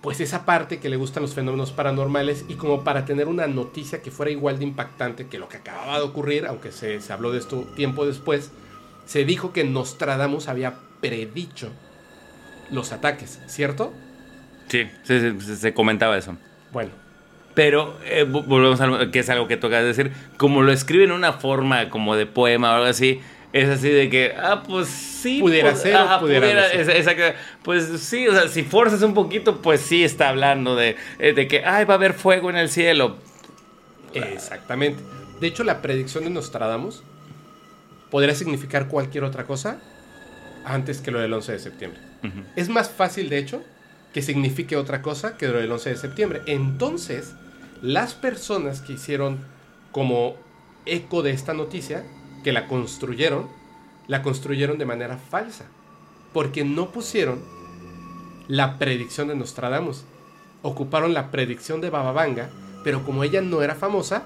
[SPEAKER 1] Pues esa parte que le gustan los fenómenos paranormales y como para tener una noticia que fuera igual de impactante que lo que acababa de ocurrir, aunque se, se habló de esto tiempo después, se dijo que Nostradamus había predicho los ataques, ¿cierto?
[SPEAKER 2] Sí, sí, sí, se- comentaba eso.
[SPEAKER 1] Bueno,
[SPEAKER 2] Pero eh, vo- volvemos a lo que es algo que toca decir. Como lo escribe en una forma como de poema o algo así, es así de que, ah, pues sí.
[SPEAKER 1] Pudiera
[SPEAKER 2] pues,
[SPEAKER 1] ser pudiera no ser.
[SPEAKER 2] esa- esa que- pues sí, o sea, si forzas un poquito, pues sí está hablando de, eh, de que, ay, va a haber fuego en el cielo.
[SPEAKER 1] exactamente. De hecho, la predicción de Nostradamus podría significar cualquier otra cosa antes que lo del 11 de septiembre. Es más fácil, de hecho, que signifique otra cosa que lo del 11 de septiembre. Entonces, las personas que hicieron como eco de esta noticia, que la construyeron, la construyeron de manera falsa. Porque no pusieron la predicción de Nostradamus. Ocuparon la predicción de Bababanga, pero como ella no era famosa,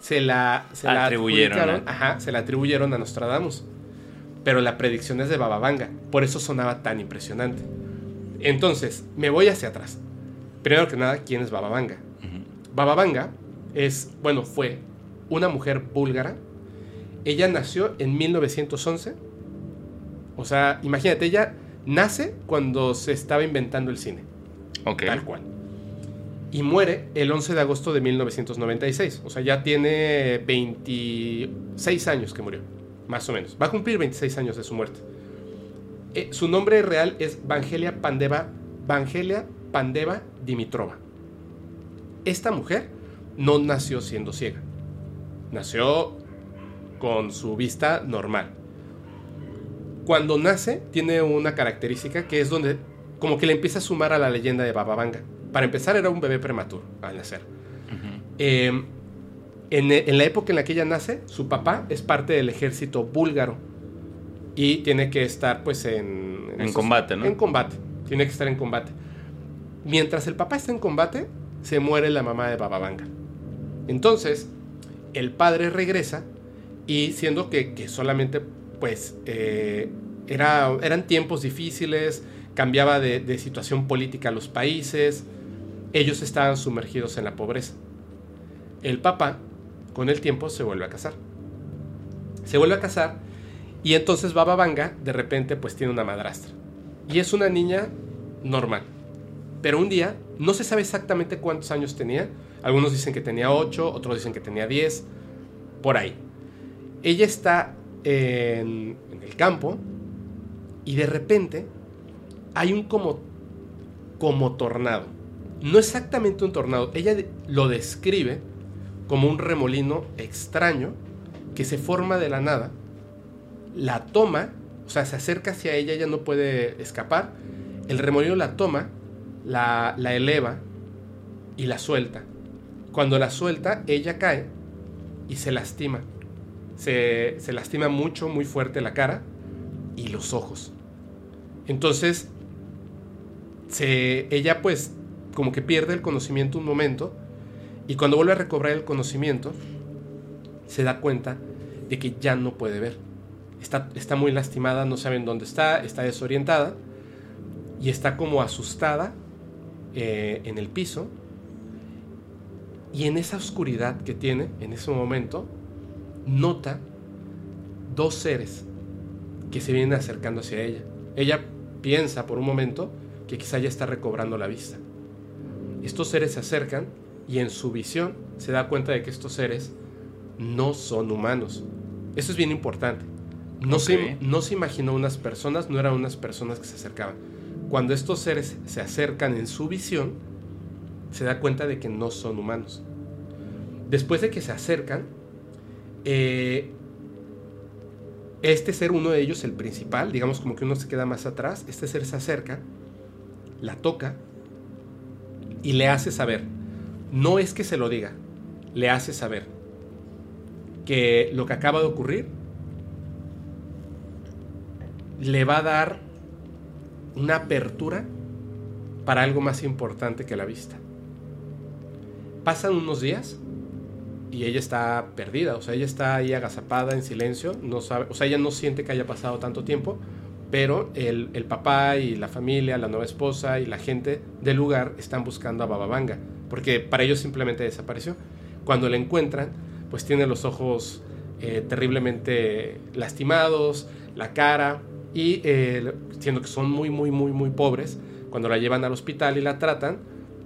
[SPEAKER 1] se la, se la
[SPEAKER 2] Atribuyeron,
[SPEAKER 1] ajá, se la atribuyeron a Nostradamus pero la predicción es de Bababanga. Por eso sonaba tan impresionante. Entonces, me voy hacia atrás. Primero que nada, ¿quién es Bababanga?
[SPEAKER 2] Ujú.
[SPEAKER 1] Bababanga es, bueno, fue una mujer búlgara. Ella nació en 1911. O sea, imagínate, ella nace cuando se estaba inventando el cine,
[SPEAKER 2] Ok.
[SPEAKER 1] tal cual. Y muere el 11 de agosto de 1996. O sea, ya tiene 26 años que murió, más o menos. Va a cumplir 26 años de su muerte. Eh, su nombre real es Vangelia Pandeva, Vangelia Pandeva Dimitrova. Esta mujer no nació siendo ciega. Nació con su vista normal. Cuando nace, tiene una característica que es donde como que le empieza a sumar a la leyenda de Baba Vanga. Para empezar, era un bebé prematuro al nacer. Eh, en, en la época en la que ella nace, su papá es parte del ejército búlgaro y tiene que estar pues en...
[SPEAKER 2] En combate, ¿no?
[SPEAKER 1] En combate, tiene que estar en combate. Mientras el papá está en combate, se muere la mamá de Bababanga. Entonces, el padre regresa y siendo que, que solamente pues eh, era, eran tiempos difíciles, cambiaba de, situación política los países, ellos estaban sumergidos en la pobreza. El papá, con el tiempo, se vuelve a casar. Se vuelve a casar y entonces Baba Vanga de repente pues tiene una madrastra. Y es una niña normal. Pero un día, no se sabe exactamente cuántos años tenía. Algunos dicen que tenía 8, otros dicen que tenía 10, por ahí. Ella está en, el campo y de repente hay un como, como tornado. No exactamente un tornado, ella lo describe como un remolino extraño que se forma de la nada, la toma, o sea, se acerca hacia ella, ella no puede escapar, el remolino la toma, la, la eleva y la suelta. Cuando la suelta, ella cae y se lastima. Se, se lastima mucho, muy fuerte la cara y los ojos. Entonces, se, ella pues como que pierde el conocimiento un momento y cuando vuelve a recobrar el conocimiento, se da cuenta de que ya no puede ver. Está, está muy lastimada, no saben dónde está, está desorientada y está como asustada eh, en el piso. Y en esa oscuridad que tiene, en ese momento, nota dos seres que se vienen acercando hacia ella. Ella piensa por un momento que quizá ya está recobrando la vista. Estos seres se acercan y en su visión se da cuenta de que estos seres no son humanos. Eso es bien importante. No, se, no se imaginó unas personas, no eran unas personas que se acercaban. Cuando estos seres se acercan en su visión, se da cuenta de que no son humanos. Después de que se acercan, eh, este ser, uno de ellos, el principal, digamos como que uno se queda más atrás, este ser se acerca, la toca y le hace saber, no es que se lo diga, le hace saber que lo que acaba de ocurrir le va a dar una apertura para algo más importante que la vista. Pasan unos días y ella está perdida, o sea, ella está ahí agazapada en silencio, no sabe, o sea, ella no siente que haya pasado tanto tiempo, pero el, papá y la familia, la nueva esposa y la gente del lugar están buscando a Bababanga, porque para ellos simplemente desapareció. Cuando la encuentran, pues tiene los ojos eh, terriblemente lastimados, la cara, y eh, siendo que son muy, muy, muy, muy pobres, cuando la llevan al hospital y la tratan,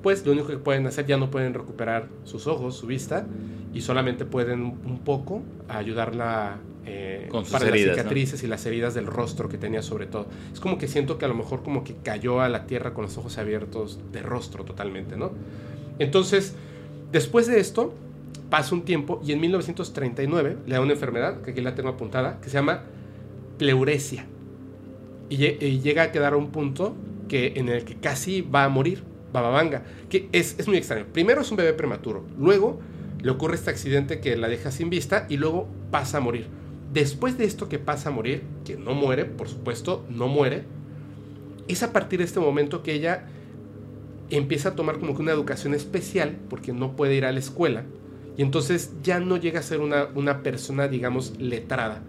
[SPEAKER 1] pues lo único que pueden hacer ya no pueden recuperar sus ojos, su vista, y solamente pueden un poco ayudarla eh,
[SPEAKER 2] Con
[SPEAKER 1] para
[SPEAKER 2] heridas,
[SPEAKER 1] las cicatrices y las heridas del rostro que tenía sobre todo. Es como que siento que a lo mejor como que cayó a la tierra con los ojos abiertos de rostro totalmente, ¿no? Entonces, después de esto, pasa un tiempo y en 1939 le da una enfermedad, que aquí la tengo apuntada, que se llama pleuresia. Y, y llega a quedar a un punto que, en el que casi va a morir Bababanga, que es, es muy extraño. Primero es un bebé prematuro, luego le ocurre este accidente que la deja sin vista y luego pasa a morir. Después de esto que pasa a morir, que no muere, por supuesto, no muere, es a partir de este momento que ella empieza a tomar como que una educación especial porque no puede ir a la escuela y entonces ya no llega a ser una, una persona, digamos, letrada.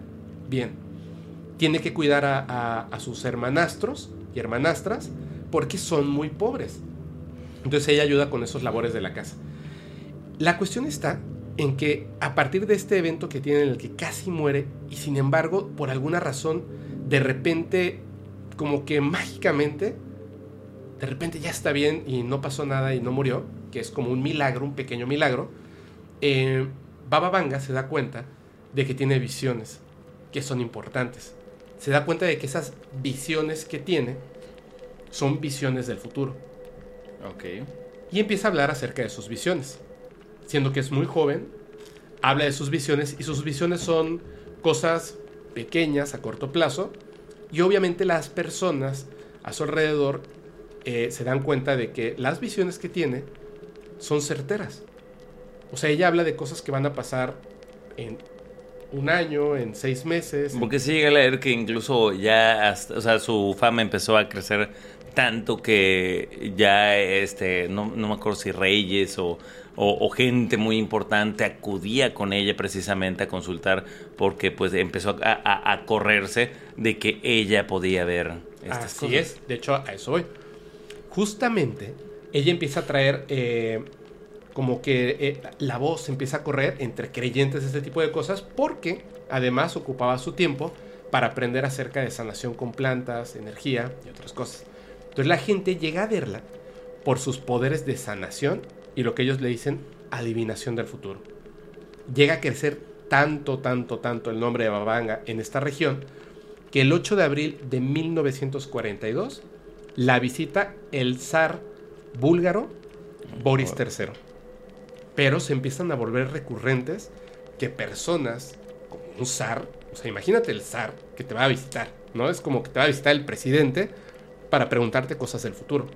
[SPEAKER 1] Bien, tiene que cuidar a, a, a sus hermanastros y hermanastras porque son muy pobres. Entonces ella ayuda con esos labores de la casa. La cuestión está en que a partir de este evento que tiene en el que casi muere y sin embargo por alguna razón de repente como que mágicamente de repente ya está bien y no pasó nada y no murió, que es como un milagro, un pequeño milagro, eh, Baba Vanga se da cuenta de que tiene visiones que son importantes. Se da cuenta de que esas visiones que tiene son visiones del futuro.
[SPEAKER 2] Ok.
[SPEAKER 1] Y empieza a hablar acerca de sus visiones. Siendo que es muy joven, habla de sus visiones y sus visiones son cosas pequeñas a corto plazo. Y obviamente las personas a su alrededor eh, se dan cuenta de que las visiones que tiene son certeras. O sea, ella habla de cosas que van a pasar en un año, en seis meses.
[SPEAKER 2] Porque sí llega a leer que incluso ya, hasta- o sea, su fama empezó a crecer tanto que ya, este, no, no me acuerdo si reyes o, o- o gente muy importante acudía con ella precisamente a consultar porque pues empezó a, a- a correrse de que ella podía ver estas
[SPEAKER 1] Así
[SPEAKER 2] cosas.
[SPEAKER 1] es, de hecho a eso voy. Justamente, ella empieza a traer eh, como que eh, la voz empieza a correr entre creyentes de este tipo de cosas porque además ocupaba su tiempo para aprender acerca de sanación con plantas, energía y otras cosas. Entonces la gente llega a verla por sus poderes de sanación y lo que ellos le dicen adivinación del futuro. Llega a crecer tanto, tanto, tanto el nombre de Babanga en esta región que el 8 de abril de 1942 la visita el zar búlgaro Boris III. Pero se empiezan a volver recurrentes que personas como un zar, o sea, imagínate el zar que te va a visitar, ¿no? Es como que te va a visitar el presidente para preguntarte cosas del futuro.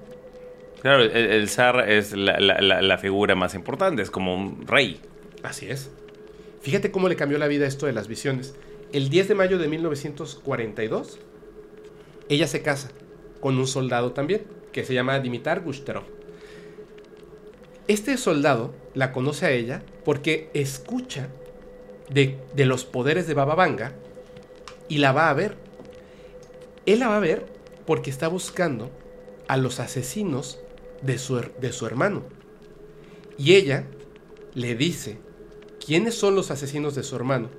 [SPEAKER 2] Claro, el, zar es la, la, figura más importante, es como un rey.
[SPEAKER 1] Así es. Fíjate cómo le cambió la vida esto de las visiones. El 10 de mayo de 1942, ella se casa con un soldado también, que se llama Dimitar Gushterov. Este soldado la conoce a ella porque escucha de, de los poderes de Baba Vanga y la va a ver. Él la va a ver porque está buscando a los asesinos de su, de su hermano. Y ella le dice quiénes son los asesinos de su hermano.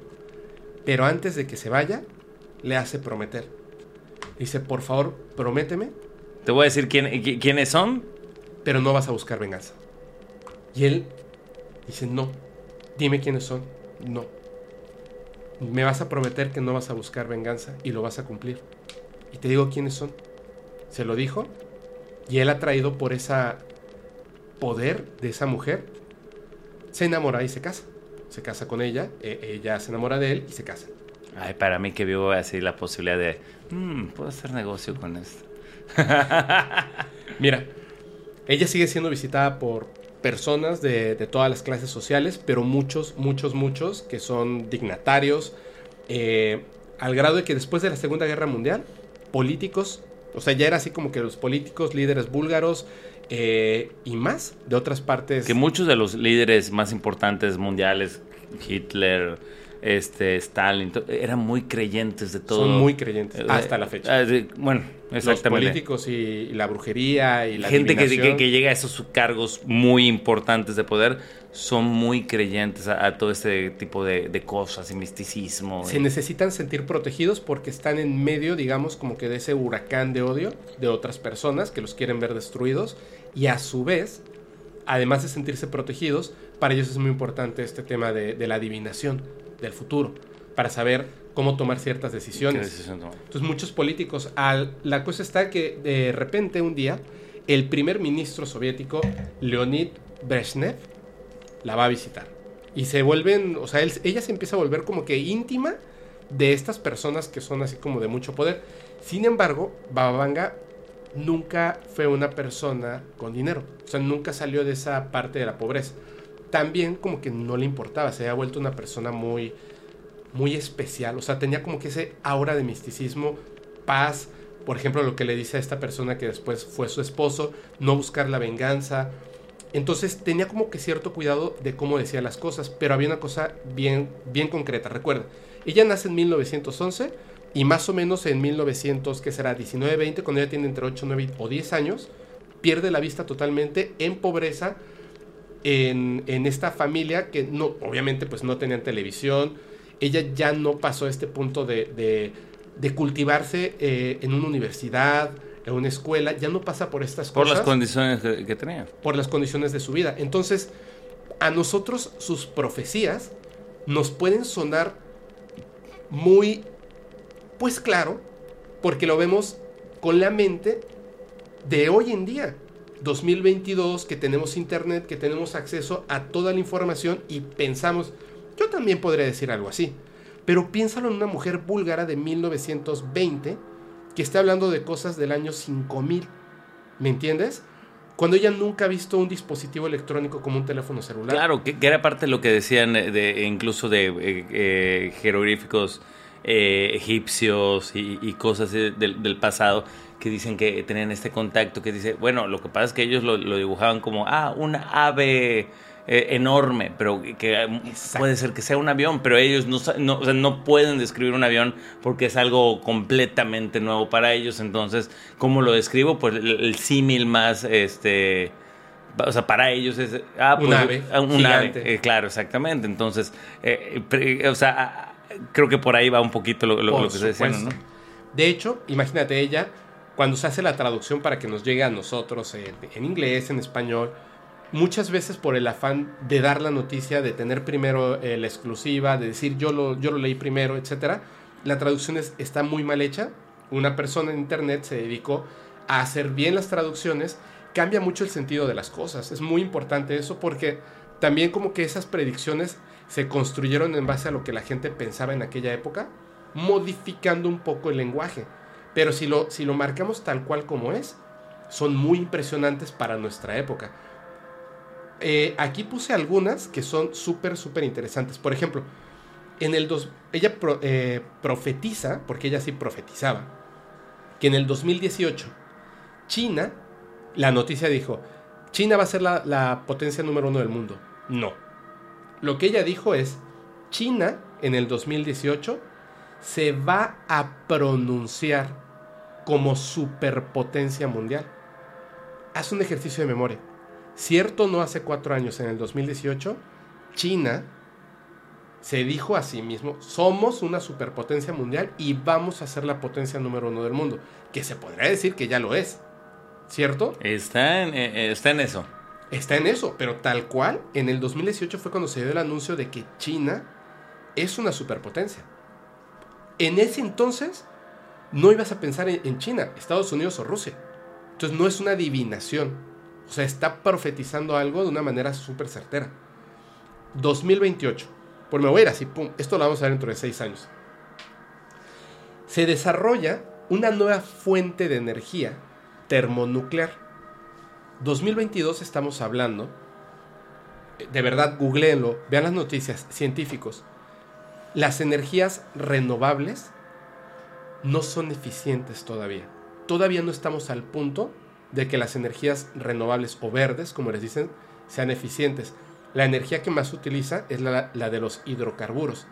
[SPEAKER 1] Pero antes de que se vaya, le hace prometer. Dice, por favor, prométeme.
[SPEAKER 2] Te voy a decir quién, quiénes son.
[SPEAKER 1] Pero no vas a buscar venganza. Y él dice, no, dime quiénes son. No. Me vas a prometer que no vas a buscar venganza y lo vas a cumplir. Y te digo quiénes son. Se lo dijo. Y él atraído por ese poder de esa mujer, se enamora y se casa. Se casa con ella, e, ella se enamora de él y se casa.
[SPEAKER 2] Ay, para mí que vivo así la posibilidad de, mmm, puedo hacer negocio con esto.
[SPEAKER 1] Mira, ella sigue siendo visitada por personas de, todas las clases sociales, pero muchos, muchos, muchos que son dignatarios, eh, al grado de que después de la Segunda Guerra Mundial, políticos, o sea, ya era así como que los políticos, líderes búlgaros eh, y más de otras partes.
[SPEAKER 2] Que muchos de los líderes más importantes mundiales, Hitler, este, Stalin, eran muy creyentes de todo.
[SPEAKER 1] Son muy creyentes, eh, hasta la fecha.
[SPEAKER 2] Ah, bueno, exactamente. Los
[SPEAKER 1] políticos y, la brujería y la
[SPEAKER 2] Gente que, que, llega a esos cargos muy importantes de poder son muy creyentes a, todo este tipo de, cosas y misticismo.
[SPEAKER 1] Se necesitan sentir protegidos porque están en medio, digamos, como que de ese huracán de odio de otras personas que los quieren ver destruidos y a su vez, además de sentirse protegidos, para ellos es muy importante este tema de la adivinación del futuro, para saber cómo tomar ciertas decisiones. Entonces muchos políticos, al, la cosa está que de repente un día el primer ministro soviético, Leonid Brezhnev, la va a visitar. Y se vuelven, o sea, ella se empieza a volver como que íntima de estas personas que son así como de mucho poder. Sin embargo, Babanga nunca fue una persona con dinero. O sea, nunca salió de esa parte de la pobreza también como que no le importaba, se había vuelto una persona muy, muy especial, o sea, tenía como que ese aura de misticismo, paz, por ejemplo, lo que le dice a esta persona que después fue su esposo, no buscar la venganza. Entonces tenía como que cierto cuidado de cómo decía las cosas, pero había una cosa bien, bien concreta. Recuerda, ella nace en 1911 y más o menos en 1900, que será 19, 20, cuando ella tiene entre 8, 9 o 10 años, pierde la vista totalmente en pobreza, en, esta familia que no, obviamente pues no tenían televisión, ella ya no pasó a este punto de, de, cultivarse eh, en una universidad, en una escuela, ya no pasa por estas
[SPEAKER 2] cosas.
[SPEAKER 1] Por
[SPEAKER 2] las condiciones que, tenía.
[SPEAKER 1] Por las condiciones de su vida. Entonces, a nosotros sus profecías nos pueden sonar muy, pues claro, porque lo vemos con la mente de hoy en día. 2022, que tenemos internet, que tenemos acceso a toda la información y pensamos, yo también podría decir algo así. Pero piénsalo en una mujer búlgara de 1920 que está hablando de cosas del año 5000. ¿Me entiendes? Cuando ella nunca ha visto un dispositivo electrónico como un teléfono celular.
[SPEAKER 2] Claro, que, era parte de lo que decían de, incluso de eh, eh, jeroglíficos eh, egipcios y, cosas del, pasado que dicen que tenían este contacto, que dice, bueno, lo que pasa es que ellos lo, dibujaban como, ah, una ave eh, enorme, pero que puede ser que sea un avión, pero ellos no, no, no pueden describir un avión porque es algo completamente nuevo para ellos, entonces, ¿cómo lo describo? Pues el, símil más, este o sea, para ellos es ah,
[SPEAKER 1] Un
[SPEAKER 2] pues,
[SPEAKER 1] ave
[SPEAKER 2] ah, un
[SPEAKER 1] gigante.
[SPEAKER 2] ave, eh, claro, exactamente. Entonces, eh, pre- o sea, ah, creo que por ahí va un poquito lo, lo-
[SPEAKER 1] Por
[SPEAKER 2] lo que se decía, ¿no?
[SPEAKER 1] De hecho, imagínate ella, cuando se hace la traducción para que nos llegue a nosotros en, inglés, en español, muchas veces por el afán de dar la noticia, de tener primero eh, la exclusiva, de decir yo lo, yo lo leí primero, etcétera, la traducción es- está muy mal hecha. Una persona en internet se dedicó a hacer bien las traducciones, cambia mucho el sentido de las cosas. Es muy importante eso porque también como que esas predicciones se construyeron en base a lo que la gente pensaba en aquella época, modificando un poco el lenguaje. Pero si lo, si lo marcamos tal cual como es, son muy impresionantes para nuestra época. Eh, aquí puse algunas que son súper, súper interesantes. Por ejemplo, en el dos, ella eh, profetiza, porque ella sí profetizaba, que en el 2018 China, la noticia dijo, China va a ser la, la potencia número uno del mundo. No. Lo que ella dijo es, China en el 2018 se va a pronunciar como superpotencia mundial. Haz un ejercicio de memoria. Cierto, no hace cuatro años, en el 2018, China se dijo a sí mismo, somos una superpotencia mundial y vamos a ser la potencia número uno del mundo. Que se podría decir que ya lo es. ¿Cierto?
[SPEAKER 2] Está en, eh, eh, está en eso.
[SPEAKER 1] Está en eso, pero tal cual, en el 2018 fue cuando se dio el anuncio de que China es una superpotencia. En ese entonces no ibas a pensar en, China, Estados Unidos o Rusia. Entonces no es una adivinación. O sea, está profetizando algo de una manera súper certera. 2028. Por me voy a ir así, pum. Esto lo vamos a ver dentro de seis años. Se desarrolla una nueva fuente de energía termonuclear. 2022 estamos hablando. De verdad, googleenlo, vean las noticias, científicos. Las energías renovables no son eficientes todavía. Todavía no estamos al punto de que las energías renovables o verdes, como les dicen, sean eficientes. La energía que más se utiliza es la, la de los hidrocarburos.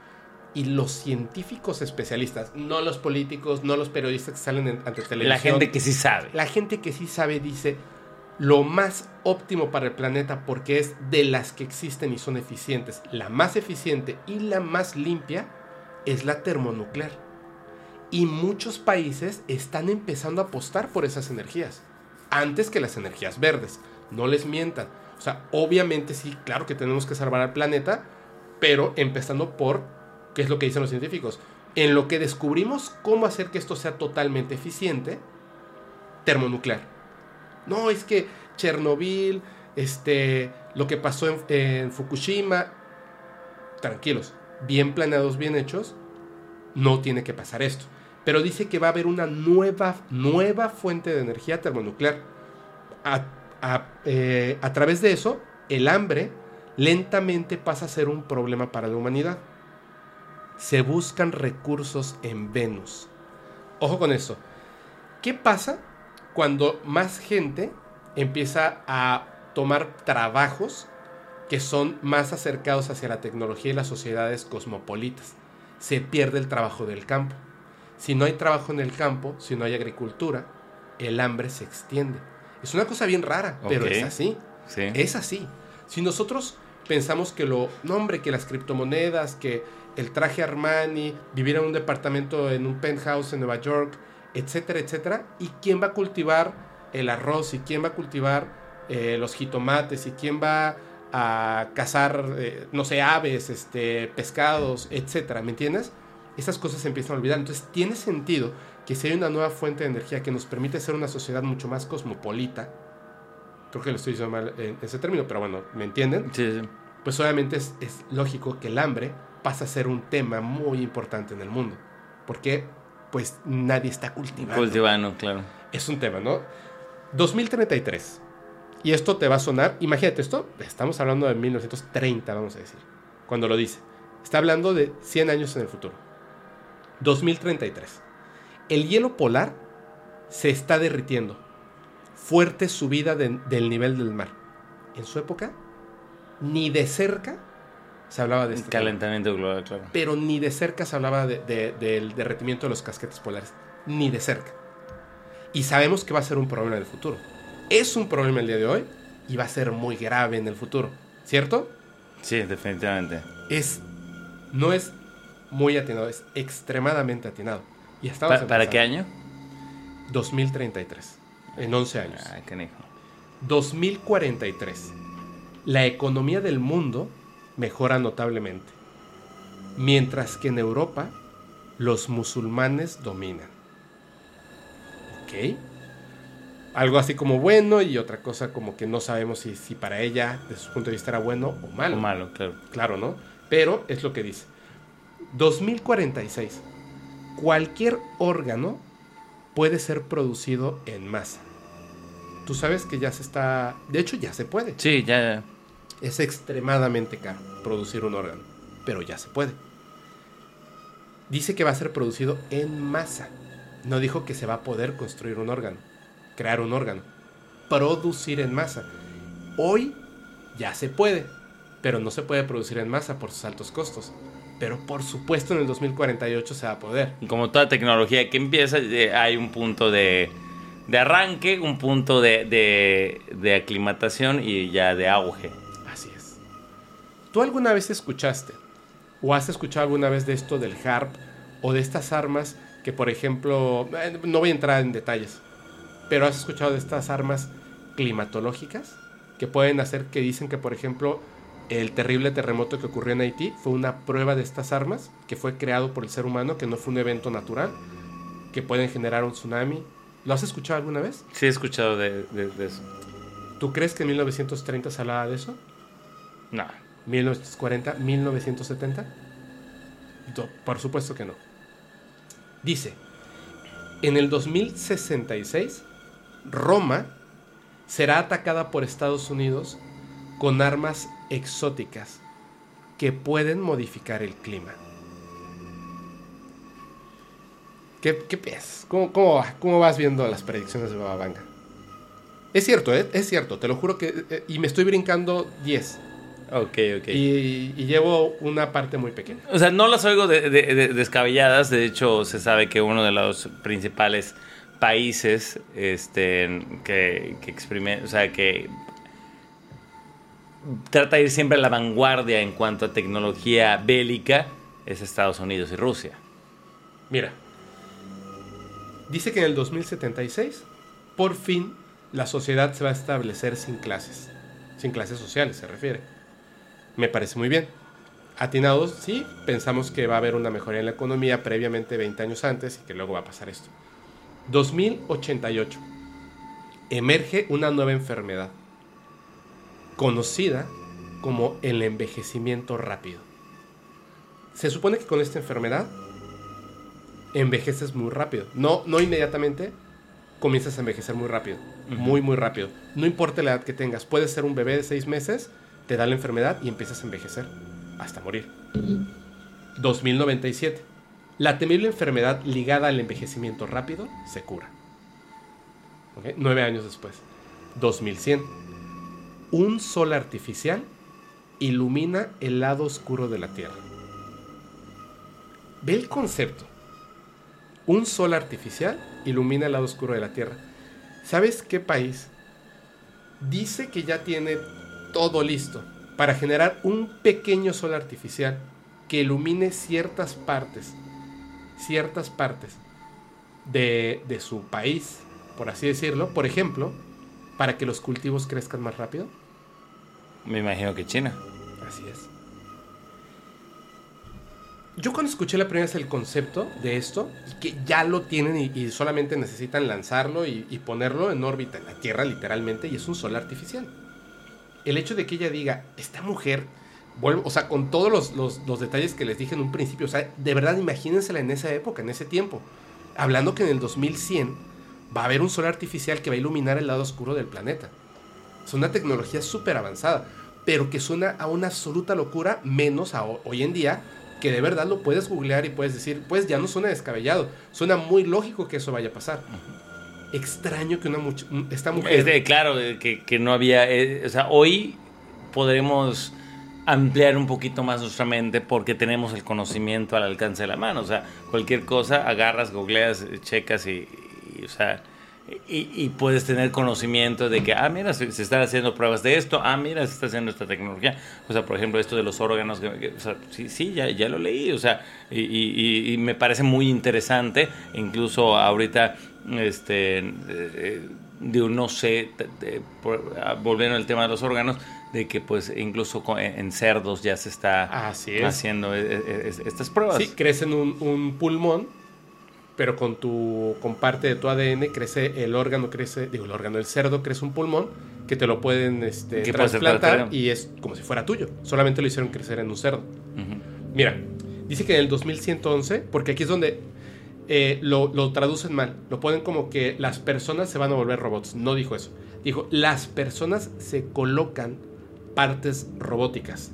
[SPEAKER 1] Y los científicos especialistas, no los políticos, no los periodistas que salen en- ante televisión.
[SPEAKER 2] La gente que sí sabe.
[SPEAKER 1] La gente que sí sabe dice lo más óptimo para el planeta porque es de las que existen y son eficientes. La más eficiente y la más limpia es la termonuclear. Y muchos países están empezando a apostar por esas energías. Antes que las energías verdes. No les mientan. O sea, obviamente sí, claro que tenemos que salvar al planeta, pero empezando por, ¿qué es lo que dicen los científicos? En lo que descubrimos cómo hacer que esto sea totalmente eficiente, termonuclear. No, es que Chernobyl, este, lo que pasó en, Fukushima, tranquilos, bien planeados, bien hechos, no tiene que pasar esto. Pero dice que va a haber una nueva, nueva fuente de energía termonuclear. A, eh, través de eso, el hambre lentamente pasa a ser un problema para la humanidad. Se buscan recursos en Venus. Ojo con esto. ¿Qué pasa cuando más gente empieza a tomar trabajos que son más acercados hacia la tecnología y las sociedades cosmopolitas? Se pierde el trabajo del campo. Si no hay trabajo en el campo, si no hay agricultura, el hambre se extiende. Es una cosa bien rara, pero es así.
[SPEAKER 2] Sí.
[SPEAKER 1] Es así. Si nosotros pensamos que lo, no hombre, que las criptomonedas, que el traje Armani, vivir en un departamento en un penthouse en Nueva York, etcétera, etcétera, ¿y quién va a cultivar el arroz? ¿Y quién va a cultivar eh, los jitomates? ¿Y quién va a cazar, eh, no sé, aves, este, pescados, etcétera? ¿Me entiendes? Esas cosas se empiezan a olvidar. Entonces tiene sentido que si hay una nueva fuente de energía que nos permite ser una sociedad mucho más cosmopolita, creo que lo estoy diciendo mal en ese término, pero bueno, ¿me entienden?
[SPEAKER 2] Sí, sí.
[SPEAKER 1] Pues obviamente es, es lógico que el hambre pasa a ser un tema muy importante en el mundo. Porque pues nadie está cultivando.
[SPEAKER 2] Cultivano, claro.
[SPEAKER 1] Es un tema, ¿no? 2033. Y esto te va a sonar, imagínate esto, estamos hablando de 1930, vamos a decir, cuando lo dice. Está hablando de 100 años en el futuro. 2033. El hielo polar se está derritiendo. Fuerte subida de- del nivel del mar. En su época, ni de cerca se hablaba de este tema.
[SPEAKER 2] Calentamiento global, claro.
[SPEAKER 1] Pero ni de cerca se hablaba de- de- del derretimiento de los casquetes polares. Ni de cerca. Y sabemos que va a ser un problema en el futuro. Es un problema el día de hoy y va a ser muy grave en el futuro, ¿cierto?
[SPEAKER 2] Sí, definitivamente.
[SPEAKER 1] Es, no es muy atinado, es extremadamente atinado. Y estamos
[SPEAKER 2] ¿Para qué
[SPEAKER 1] empezando.
[SPEAKER 2] año?
[SPEAKER 1] 2033, en 11 años.
[SPEAKER 2] Ay, canijo.
[SPEAKER 1] 2043. La economía del mundo mejora notablemente, mientras que en Europa los musulmanes dominan. ¿Ok? Algo así como bueno y otra cosa como que no sabemos si, si para ella, desde su punto de vista, era bueno o malo.
[SPEAKER 2] O malo, claro.
[SPEAKER 1] Claro, ¿no? Pero es lo que dice. 2046. Cualquier órgano puede ser producido en masa. Tú sabes que ya se está... De hecho, ya se puede.
[SPEAKER 2] Sí, ya.
[SPEAKER 1] Es extremadamente caro producir un órgano, pero ya se puede. Dice que va a ser producido en masa. No dijo que se va a poder construir un órgano, crear un órgano, producir en masa. Hoy ya se puede, pero no se puede producir en masa por sus altos costos. Pero por supuesto en el 2048 se va a poder.
[SPEAKER 2] Como toda tecnología que empieza, eh, hay un punto de, de arranque, un punto de, de, de aclimatación y ya de auge.
[SPEAKER 1] ¿Tú alguna vez escuchaste o has escuchado alguna vez de esto del HARP o de estas armas que, por ejemplo, eh, no voy a entrar en detalles, pero has escuchado de estas armas climatológicas que pueden hacer que dicen que, por ejemplo, el terrible terremoto que ocurrió en Haití fue una prueba de estas armas que fue creado por el ser humano, que no fue un evento natural, que pueden generar un tsunami. ¿Lo has escuchado alguna vez?
[SPEAKER 2] Sí, he escuchado de, de- de eso.
[SPEAKER 1] ¿Tú crees que en 1930 se hablaba de eso?
[SPEAKER 2] No.
[SPEAKER 1] 1940, 1970? Do- Por supuesto que no. Dice, en el 2066, Roma será atacada por Estados Unidos con armas exóticas que pueden modificar el clima. ¿Qué, qué piensas? ¿Cómo, cómo, cómo vas viendo las predicciones de Baba Vanga? Es cierto, ¿eh? es cierto, te lo juro que... eh, y me estoy brincando 10.
[SPEAKER 2] Ok, ok.
[SPEAKER 1] Y, y llevo una parte muy pequeña.
[SPEAKER 2] O sea, no las oigo de- de- de- descabelladas. De hecho, se sabe que uno de los principales países este, que, que exprime- o sea, que trata de ir siempre a la vanguardia en cuanto a tecnología bélica es Estados Unidos y Rusia.
[SPEAKER 1] Mira, dice que en el 2076, por fin, la sociedad se va a establecer sin clases. Sin clases sociales, se refiere. Me parece muy bien. Atinados, sí, pensamos que va a haber una mejoría en la economía previamente 20 años antes y que luego va a pasar esto. 2088. Emerge una nueva enfermedad, conocida como el envejecimiento rápido. Se supone que con esta enfermedad envejeces muy rápido. No, no inmediatamente comienzas a envejecer muy rápido. Muy, muy rápido. No importa la edad que tengas. Puedes ser un bebé de seis meses, te da la enfermedad y empiezas a envejecer hasta morir. 2097. La temible enfermedad ligada al envejecimiento rápido se cura. ¿Ok? Nueve años después. 2100. Un sol artificial ilumina el lado oscuro de la Tierra. Ve el concepto. Un sol artificial ilumina el lado oscuro de la Tierra. ¿Sabes qué país dice que ya tiene todo listo para generar un pequeño sol artificial que ilumine ciertas partes, ciertas partes de, de su país, por así decirlo? Por ejemplo, para que los cultivos crezcan más rápido.
[SPEAKER 2] Me imagino que China.
[SPEAKER 1] Así es. Yo cuando escuché la primera vez el concepto de esto, y que ya lo tienen y, y solamente necesitan lanzarlo y, y ponerlo en órbita en la Tierra literalmente, y es un sol artificial. El hecho de que ella diga, esta mujer, vuelvo, o sea, con todos los, los- detalles que les dije en un principio, o sea, de verdad imagínensela en esa época, en ese tiempo, hablando que en el 2100 va a haber un sol artificial que va a iluminar el lado oscuro del planeta. Es una tecnología súper avanzada, pero que suena a una absoluta locura, menos a ho- hoy en día, que de verdad lo puedes googlear y puedes decir, pues ya no suena descabellado, suena muy lógico que eso vaya a pasar. Extraño que una much- esta mujer...
[SPEAKER 2] Es de- claro, que, que no había. eh, o sea, hoy podremos ampliar un poquito más nuestra mente porque tenemos el conocimiento al alcance de la mano. O sea, cualquier cosa agarras, googleas, checas y, y, o sea, y, puedes tener conocimiento de que, ah, mira, se, están haciendo pruebas de esto, ah, mira, se está haciendo esta tecnología. O sea, por ejemplo, esto de los órganos, o sea, sí, sí ya, ya, lo leí, o sea, y, y, me parece muy interesante. Incluso ahorita, este, eh, no sé, ah, volviendo al tema de los órganos, de que pues incluso en cerdos ya se está haciendo e, e, e, estas pruebas. Sí,
[SPEAKER 1] crecen un, un pulmón pero con tu con parte de tu ADN crece el órgano, crece, digo el órgano, el cerdo crece un pulmón que te lo pueden este, trasplantar y es como si fuera tuyo. Solamente lo hicieron crecer en un cerdo. Mira, dice que en el 2111, porque aquí es donde eh, lo, lo, traducen mal, lo ponen como que las personas se van a volver robots. No dijo eso. Dijo, las personas se colocan partes robóticas.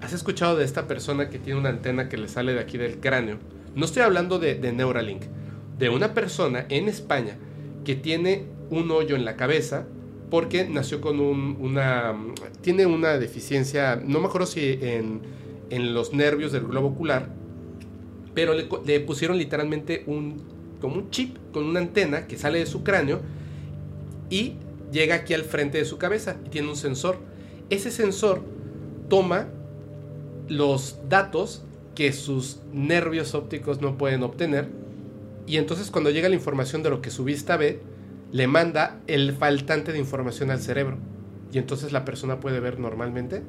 [SPEAKER 1] ¿Has escuchado de esta persona que tiene una antena que le sale de aquí del cráneo? No estoy hablando de, Neuralink, de una persona en España que tiene un hoyo en la cabeza porque nació con una... tiene una deficiencia, no me acuerdo si en, los nervios del globo ocular, pero le, pusieron literalmente un, como un chip con una antena que sale de su cráneo y llega aquí al frente de su cabeza y tiene un sensor. Ese sensor toma los datos que sus nervios ópticos no pueden obtener. Y entonces cuando llega la información de lo que su vista ve, le manda el faltante de información al cerebro. Y entonces la persona puede ver normalmente,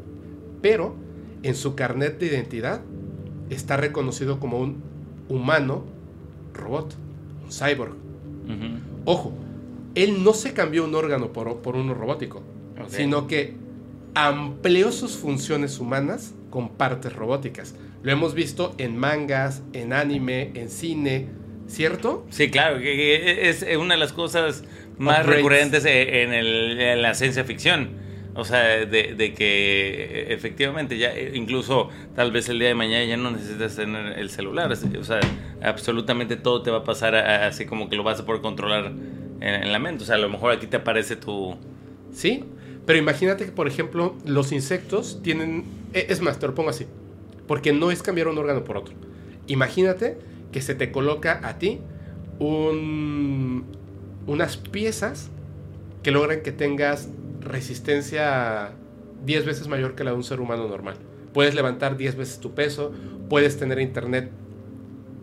[SPEAKER 1] pero en su carnet de identidad está reconocido como un humano robot, un cyborg. Ojo, él no se cambió un órgano por, por uno robótico, sino que amplió sus funciones humanas con partes robóticas. Lo hemos visto en mangas, en anime, en cine, ¿cierto?
[SPEAKER 2] Sí, claro, es una de las cosas más recurrentes e, en, la ciencia ficción. O sea, de, que efectivamente ya incluso tal vez el día de mañana ya no necesitas tener el celular. O sea, absolutamente todo te va a pasar así como que lo vas a poder controlar en, la mente. O sea, a lo mejor aquí te aparece tu...
[SPEAKER 1] Sí, pero imagínate que, por ejemplo, los insectos tienen... E, es más, te lo pongo así. Porque no es cambiar un órgano por otro. Imagínate que se te coloca a ti un, unas piezas que logran que tengas resistencia 10 veces mayor que la de un ser humano normal. Puedes levantar 10 veces tu peso, puedes tener internet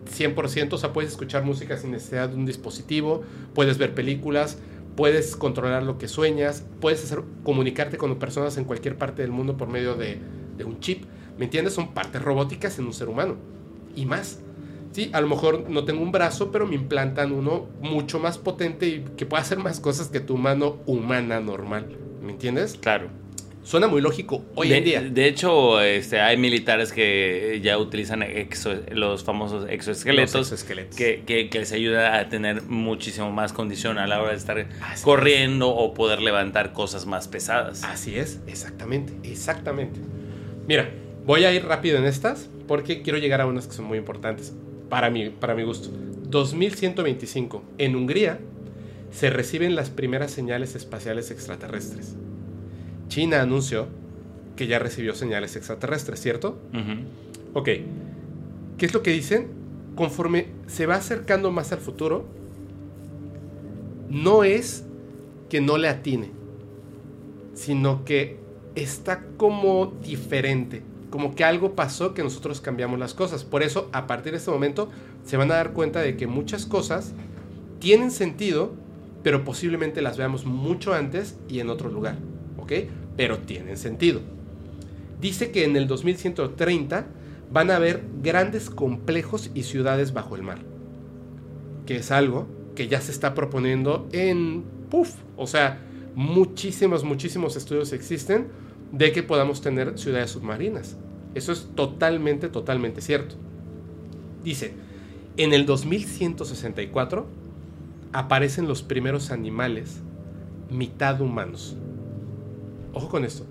[SPEAKER 1] 100%, o sea, puedes escuchar música sin necesidad de un dispositivo, puedes ver películas, puedes controlar lo que sueñas, puedes hacer, comunicarte con personas en cualquier parte del mundo por medio de un chip. ¿Me entiendes? Son partes robóticas en un ser humano. Y más. Sí, a lo mejor no tengo un brazo, pero me implantan uno mucho más potente y que pueda hacer más cosas que tu mano humana normal. ¿Me entiendes?
[SPEAKER 2] Claro.
[SPEAKER 1] Suena muy lógico hoy en día.
[SPEAKER 2] De hecho, este, hay militares que ya utilizan los famosos exoesqueletos, Que, que, les ayuda a tener muchísimo más condición a la hora de estar corriendo o poder levantar cosas más pesadas.
[SPEAKER 1] Así es, exactamente, exactamente. Mira, Voy a ir rápido en estas porque quiero llegar a unas que son muy importantes para mi, para mi gusto. 2125. En Hungría se reciben las primeras señales espaciales extraterrestres. China anunció que ya recibió señales extraterrestres, ¿cierto? Ok. ¿Qué es lo que dicen? Conforme se va acercando más al futuro, no es que no le atine, sino que está como diferente como que algo pasó que nosotros cambiamos las cosas. Por eso, a partir de este momento, se van a dar cuenta de que muchas cosas tienen sentido, pero posiblemente las veamos mucho antes y en otro lugar, ¿ok? Pero tienen sentido. Dice que en el 2130 van a haber grandes complejos y ciudades bajo el mar, que es algo que ya se está proponiendo en puff, o sea, muchísimos, muchísimos estudios existen de que podamos tener ciudades submarinas. Eso es totalmente, totalmente cierto. Dice, en el 2164 aparecen los primeros animales mitad humanos. Ojo con esto.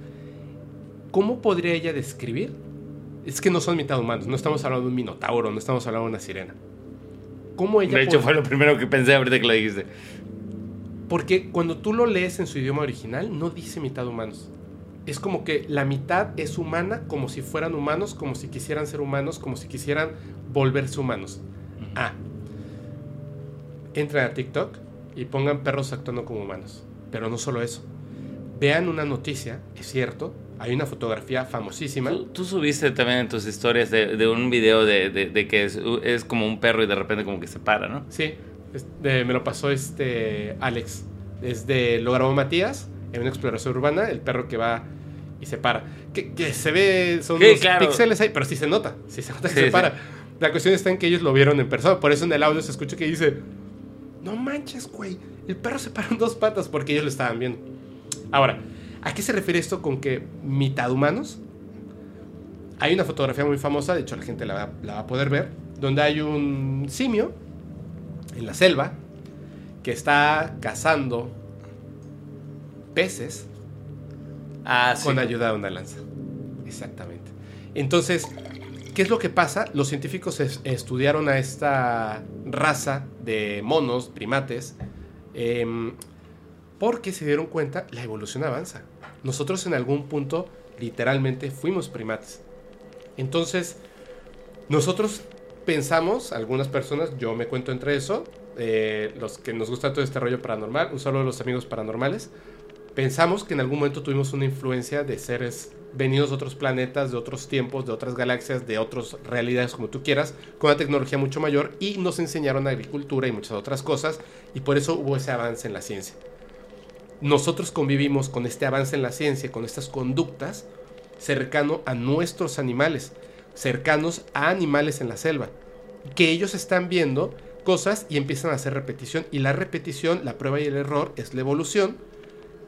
[SPEAKER 1] ¿Cómo podría ella describir? Es que no son mitad humanos, no estamos hablando de un minotauro, no estamos hablando de una sirena.
[SPEAKER 2] ¿Cómo ella de hecho, fue lo primero que pensé ahorita que lo dijiste.
[SPEAKER 1] Porque cuando tú lo lees en su idioma original, no dice mitad humanos es como que la mitad es humana, como si fueran humanos, como si quisieran ser humanos, como si quisieran volverse humanos. Ah, entran a TikTok y pongan perros actuando como humanos. Pero no solo eso. Vean una noticia, es cierto, hay una fotografía famosísima.
[SPEAKER 2] Tú, tú subiste también en tus historias de, de un video de, de- de que es, es como un perro y de repente como que se para, ¿no?
[SPEAKER 1] Sí, es- de- me lo pasó este Alex. Desde lo grabó Matías en una exploración urbana, el perro que va y se para. Que, que se ve, son
[SPEAKER 2] Sí,
[SPEAKER 1] unos
[SPEAKER 2] claro.
[SPEAKER 1] píxeles ahí, pero sí se nota. Sí se nota que
[SPEAKER 2] Sí,
[SPEAKER 1] se
[SPEAKER 2] sí.
[SPEAKER 1] para. La cuestión está en que ellos lo vieron en persona. Por eso en el audio se escucha que dice: No manches, güey. El perro se para en dos patas porque ellos lo estaban viendo. Ahora, ¿a qué se refiere esto con que mitad humanos? Hay una fotografía muy famosa, de hecho la gente la va, la va a poder ver, donde hay un simio en la selva que está cazando peces
[SPEAKER 2] Ah, sí.
[SPEAKER 1] con ayuda de una lanza. Exactamente. Entonces, ¿qué es lo que pasa? Los científicos es- estudiaron a esta raza de monos, primates, em, porque se dieron cuenta la evolución avanza. Nosotros en algún punto literalmente fuimos primates. Entonces, nosotros pensamos, algunas personas, yo me cuento entre eso, eh, los que nos gusta todo este rollo paranormal, un saludo a los amigos paranormales, pensamos que en algún momento tuvimos una influencia de seres venidos de otros planetas, de otros tiempos, de otras galaxias, de otras realidades, como tú quieras, con una tecnología mucho mayor y nos enseñaron agricultura y muchas otras cosas y por eso hubo ese avance en la ciencia. Nosotros convivimos con este avance en la ciencia, con estas conductas, cercano a nuestros animales, cercanos a animales en la selva, que ellos están viendo cosas y empiezan a hacer repetición y la repetición, la prueba y el error es la evolución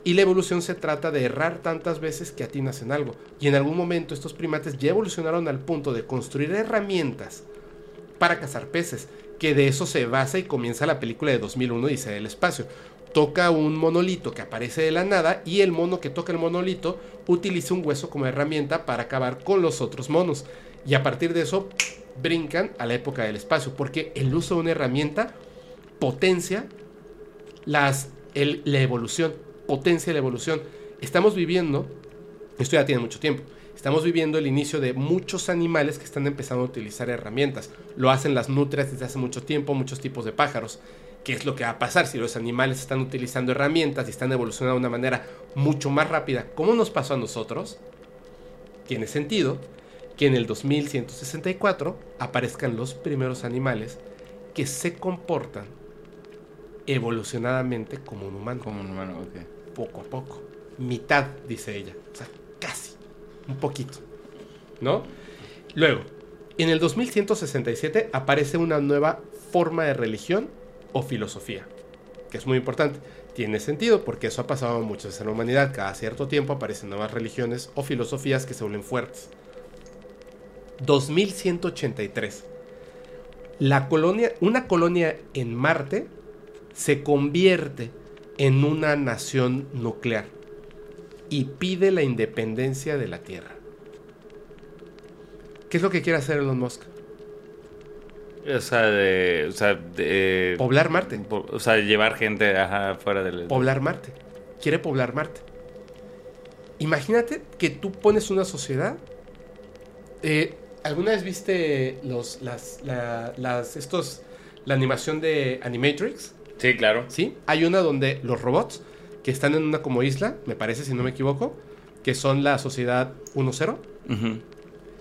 [SPEAKER 1] y la evolución se trata de errar tantas veces que atinas en algo. Y en algún momento estos primates ya evolucionaron al punto de construir herramientas para cazar peces, que de eso se basa y comienza la película de 2001 Dice del espacio. Toca un monolito que aparece de la nada y el mono que toca el monolito utiliza un hueso como herramienta para acabar con los otros monos. Y a partir de eso brincan a la época del espacio, porque el uso de una herramienta potencia las, la evolución, potencia la evolución. Estamos viviendo, esto ya tiene mucho tiempo, estamos viviendo el inicio de muchos animales que están empezando a utilizar herramientas. Lo hacen las nutrias desde hace mucho tiempo, muchos tipos de pájaros. ¿Qué es lo que va a pasar si los animales están utilizando herramientas y están evolucionando de una manera mucho más rápida, como nos pasó a nosotros? Tiene sentido que en el 2164 aparezcan los primeros animales que se comportan evolucionadamente como un humano
[SPEAKER 2] Como un humano.
[SPEAKER 1] Poco a poco. Mitad, dice ella. O sea, casi. Un poquito. ¿No? Luego, en el 2167 aparece una nueva forma de religión o filosofía. Que es muy importante. Tiene sentido porque eso ha pasado muchas veces en la humanidad. Cada cierto tiempo aparecen nuevas religiones o filosofías que se vuelven fuertes. 2183. La colonia, una colonia en Marte se convierte en una nación nuclear y pide la independencia de la Tierra. ¿Qué es lo que quiere hacer Elon Musk?
[SPEAKER 2] O sea, de, o sea, de-
[SPEAKER 1] Poblar Marte.
[SPEAKER 2] po- o sea, llevar gente ajá, fuera del...
[SPEAKER 1] Poblar Marte. Quiere poblar Marte. Imagínate que tú pones una sociedad. eh, ¿Alguna vez viste los, las, la- las, estos, la animación de Animatrix?
[SPEAKER 2] Sí, claro.
[SPEAKER 1] ¿Sí? Hay una donde los robots que están en una como isla, me parece, si no me equivoco, que son la sociedad 1-0,
[SPEAKER 2] Ujú.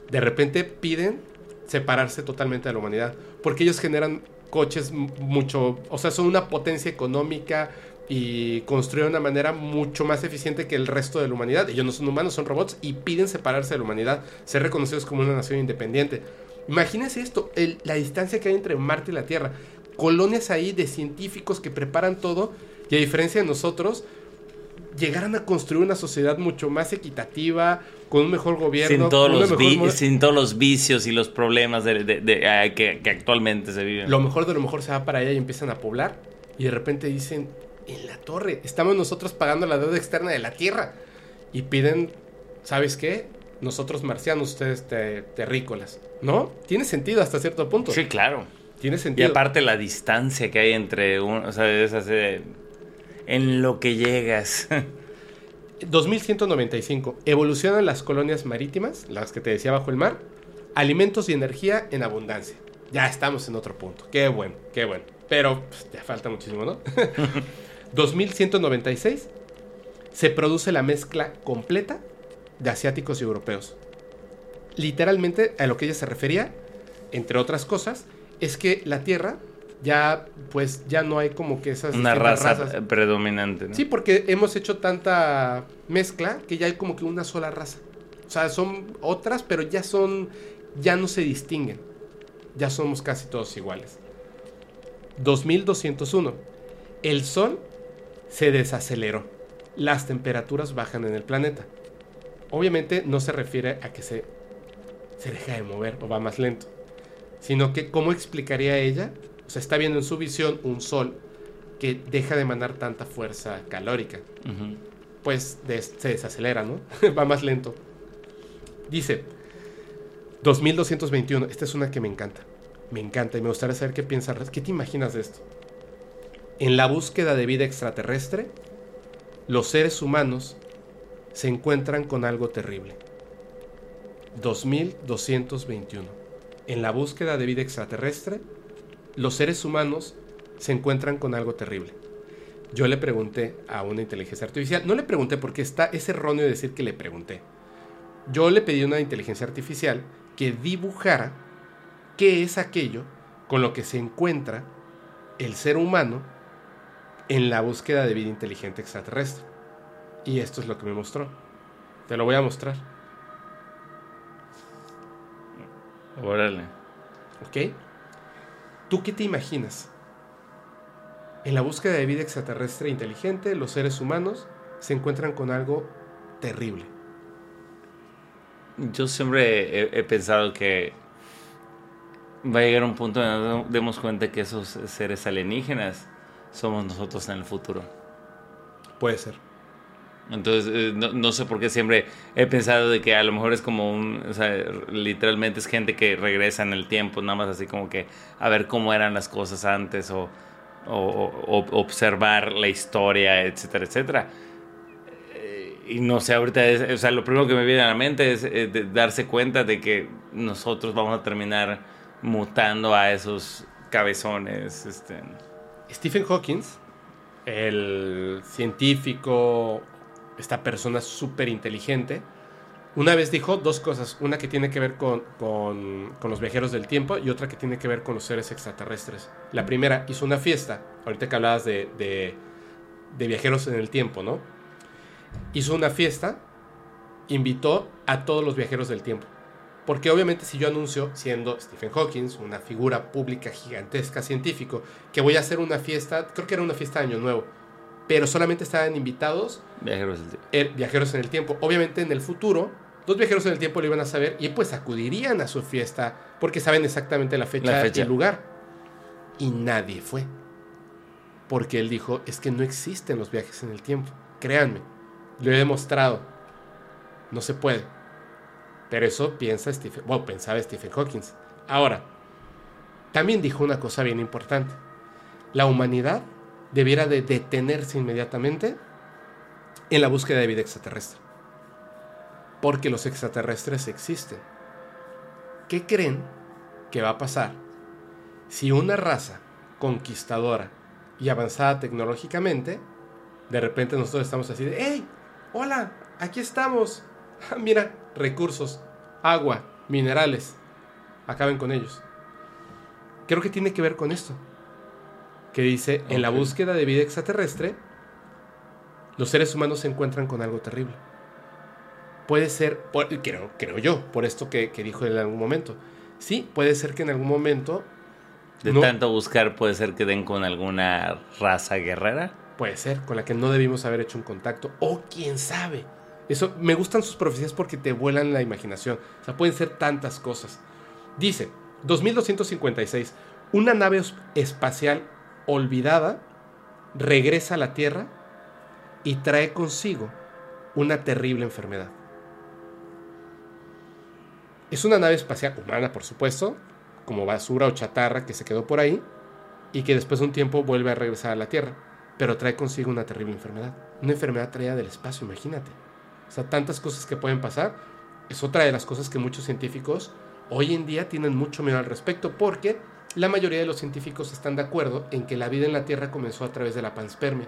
[SPEAKER 1] de repente piden separarse totalmente de la humanidad, porque ellos generan coches mucho, o sea, son una potencia económica y construyen de una manera mucho más eficiente que el resto de la humanidad. Ellos no son humanos, son robots y piden separarse de la humanidad, ser reconocidos como una nación independiente. Imagínense esto, el- la distancia que hay entre Marte y la Tierra. Colonias ahí de científicos que preparan todo y a diferencia de nosotros, llegaran a construir una sociedad mucho más equitativa, con un mejor gobierno,
[SPEAKER 2] Sin todos, los
[SPEAKER 1] mejor
[SPEAKER 2] vi-
[SPEAKER 1] mo-
[SPEAKER 2] sin todos los vicios y los problemas de, de- de- ah, que, que actualmente se viven.
[SPEAKER 1] Lo mejor de lo mejor se va para allá y empiezan a poblar. Y de repente dicen, en la torre, estamos nosotros pagando la deuda externa de la Tierra. Y piden, ¿sabes qué? Nosotros marcianos, ustedes te- terrícolas. ¿No? Tiene sentido hasta cierto punto.
[SPEAKER 2] Sí, claro.
[SPEAKER 1] Tiene
[SPEAKER 2] Y aparte la distancia que hay entre uno, o sea, es así de- en lo que llegas.
[SPEAKER 1] 2195. Evolucionan las colonias marítimas, las que te decía bajo el mar, alimentos y energía en abundancia. Ya estamos en otro punto. Qué bueno, qué bueno. pero pues, ya falta muchísimo, ¿no? 2196 se produce la mezcla completa de asiáticos y europeos. Literalmente a lo que ella se refería, entre otras cosas, es que la Tierra ya pues ya no hay como que esas
[SPEAKER 2] Una raza
[SPEAKER 1] razas.
[SPEAKER 2] predominante. ¿no?
[SPEAKER 1] Sí, porque hemos hecho tanta mezcla que ya hay como que una sola raza. O sea, son otras, pero ya son ya no se distinguen. Ya somos casi todos iguales. 2201. El Sol se desaceleró. Las temperaturas bajan en el planeta. Obviamente no se refiere a que se, se deja de mover o va más lento. Sino que, ¿cómo explicaría ella? O sea, está viendo en su visión un Sol que deja de emanar tanta fuerza calórica. Pues des- se desacelera, ¿no? va más lento. Dice, 2221. Esta es una que me encanta. Me encanta y me gustaría saber qué piensas. ¿Qué te imaginas de esto? En la búsqueda de vida extraterrestre, los seres humanos se encuentran con algo terrible. 2221. En la búsqueda de vida extraterrestre, los seres humanos se encuentran con algo terrible. Yo le pregunté a una inteligencia artificial, no le pregunté porque está, es erróneo decir que le pregunté. Yo le pedí a una inteligencia artificial que dibujara qué es aquello con lo que se encuentra el ser humano en la búsqueda de vida inteligente extraterrestre. Y esto es lo que me mostró. Te lo voy a mostrar,
[SPEAKER 2] Órale.
[SPEAKER 1] ¿ok? ¿Tú qué te imaginas? En la búsqueda de vida extraterrestre inteligente, los seres humanos se encuentran con algo terrible.
[SPEAKER 2] Yo siempre he, he pensado que va a llegar un punto en donde nos demos cuenta que esos seres alienígenas somos nosotros en el futuro.
[SPEAKER 1] Puede ser.
[SPEAKER 2] Entonces, eh, no, no sé por qué siempre he pensado de que a lo mejor es como un, o sea, literalmente es gente que regresa en el tiempo, nada más así como que a ver cómo eran las cosas antes o, o- o- observar la historia, etcétera, etcétera. Eh, Y no sé, ahorita, es- o sea, lo primero que me viene a la mente es eh, de darse cuenta de que nosotros vamos a terminar mutando a esos cabezones, este...
[SPEAKER 1] Stephen Hawking, el científico, esta persona súper inteligente, una vez dijo dos cosas. Una que tiene que ver con, con- con los viajeros del tiempo y otra que tiene que ver con los seres extraterrestres. La primera hizo una fiesta, ahorita que hablabas de, de- de viajeros en el tiempo, ¿no? Hizo una fiesta, invitó a todos los viajeros del tiempo. Porque obviamente si yo anuncio, siendo Stephen Hawking, una figura pública gigantesca científico, que voy a hacer una fiesta, creo que era una fiesta de Año Nuevo, pero solamente estaban invitados
[SPEAKER 2] Viajeros del tiempo.
[SPEAKER 1] eh, viajeros en el tiempo. Obviamente en el futuro, dos viajeros en el tiempo lo iban a saber y pues acudirían a su fiesta porque saben exactamente la fecha,
[SPEAKER 2] La fecha.
[SPEAKER 1] y el lugar. Y nadie fue. Porque él dijo, es que no existen los viajes en el tiempo. Créanme, lo he demostrado. No se puede. Pero eso piensa Stephen, bueno, pensaba Stephen Hawking. Ahora, también dijo una cosa bien importante. La humanidad debiera de detenerse inmediatamente en la búsqueda de vida extraterrestre. Porque los extraterrestres existen. ¿Qué creen que va a pasar si una raza conquistadora y avanzada tecnológicamente, de repente nosotros estamos así de, ¡Hey! ¡Hola! Aquí estamos. Ah, Mira, recursos, agua, minerales. Acaben con ellos. Creo que tiene que ver con esto. Que dice, en la búsqueda de vida extraterrestre, los seres humanos se encuentran con algo terrible. Puede ser, por- creo, creo yo, por esto que, que dijo en algún momento. Sí, puede ser que en algún momento,
[SPEAKER 2] De
[SPEAKER 1] No.
[SPEAKER 2] tanto buscar puede ser que den con alguna raza guerrera.
[SPEAKER 1] puede ser, con la que no debimos haber hecho un contacto, o quién sabe. Eso, me gustan sus profecías porque te vuelan la imaginación. O sea, pueden ser tantas cosas. Dice, 2256, una nave espacial olvidada regresa a la Tierra y trae consigo una terrible enfermedad. Es una nave espacial humana, por supuesto, como basura o chatarra que se quedó por ahí y que después de un tiempo vuelve a regresar a la Tierra, pero trae consigo una terrible enfermedad. Una enfermedad traída del espacio, imagínate. O sea, tantas cosas que pueden pasar. Es otra de las cosas que muchos científicos hoy en día tienen mucho miedo al respecto porque la mayoría de los científicos están de acuerdo en que la vida en la Tierra comenzó a través de la panspermia,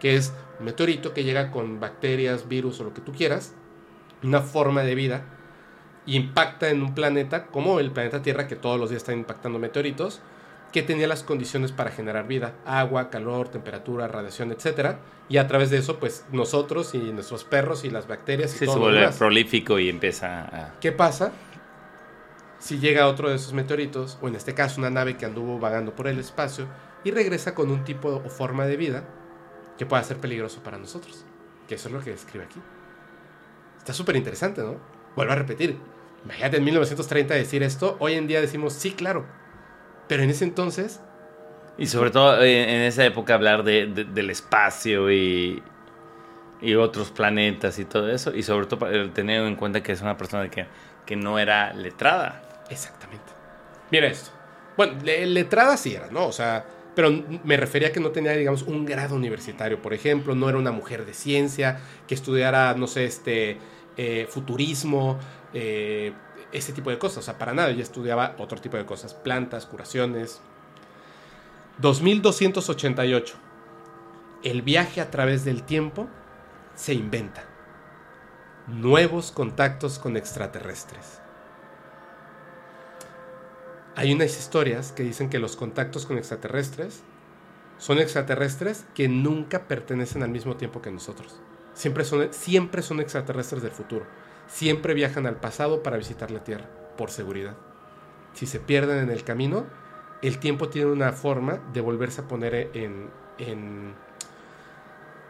[SPEAKER 1] que es un meteorito que llega con bacterias, virus o lo que tú quieras, una forma de vida, impacta en un planeta como el planeta Tierra, que todos los días está impactando meteoritos, que tenía las condiciones para generar vida, agua, calor, temperatura, radiación, etcétera, y a través de eso, pues nosotros y nuestros perros y las bacterias y
[SPEAKER 2] Sí,
[SPEAKER 1] todo
[SPEAKER 2] se vuelve prolífico y empieza a...
[SPEAKER 1] ¿Qué pasa si llega otro de esos meteoritos, o en este caso una nave que anduvo vagando por el espacio, y regresa con un tipo o forma de vida que pueda ser peligroso para nosotros? Que eso es lo que describe aquí. Está súper interesante, ¿no? Vuelvo a repetir. Imagínate en 1930 decir esto, hoy en día decimos sí, claro. Pero en ese entonces,
[SPEAKER 2] Y sobre todo eh, en esa época hablar de, de- del espacio y, y otros planetas y todo eso. Y sobre todo eh, tener en cuenta que es una persona que, que no era letrada.
[SPEAKER 1] Exactamente. Mira esto. Bueno, le- letrada sí era, ¿no? O sea, pero me refería a que no tenía, digamos, un grado universitario, por ejemplo, no era una mujer de ciencia que estudiara, no sé, este, eh, futurismo, eh, ese tipo de cosas. O sea, para nada, ella estudiaba otro tipo de cosas, plantas, curaciones. 2288. El viaje a través del tiempo se inventa. Nuevos contactos con extraterrestres. Hay unas historias que dicen que los contactos con extraterrestres son extraterrestres que nunca pertenecen al mismo tiempo que nosotros. Siempre son, siempre son extraterrestres del futuro. Siempre viajan al pasado para visitar la Tierra, por seguridad. Si se pierden en el camino, el tiempo tiene una forma de volverse a poner en, en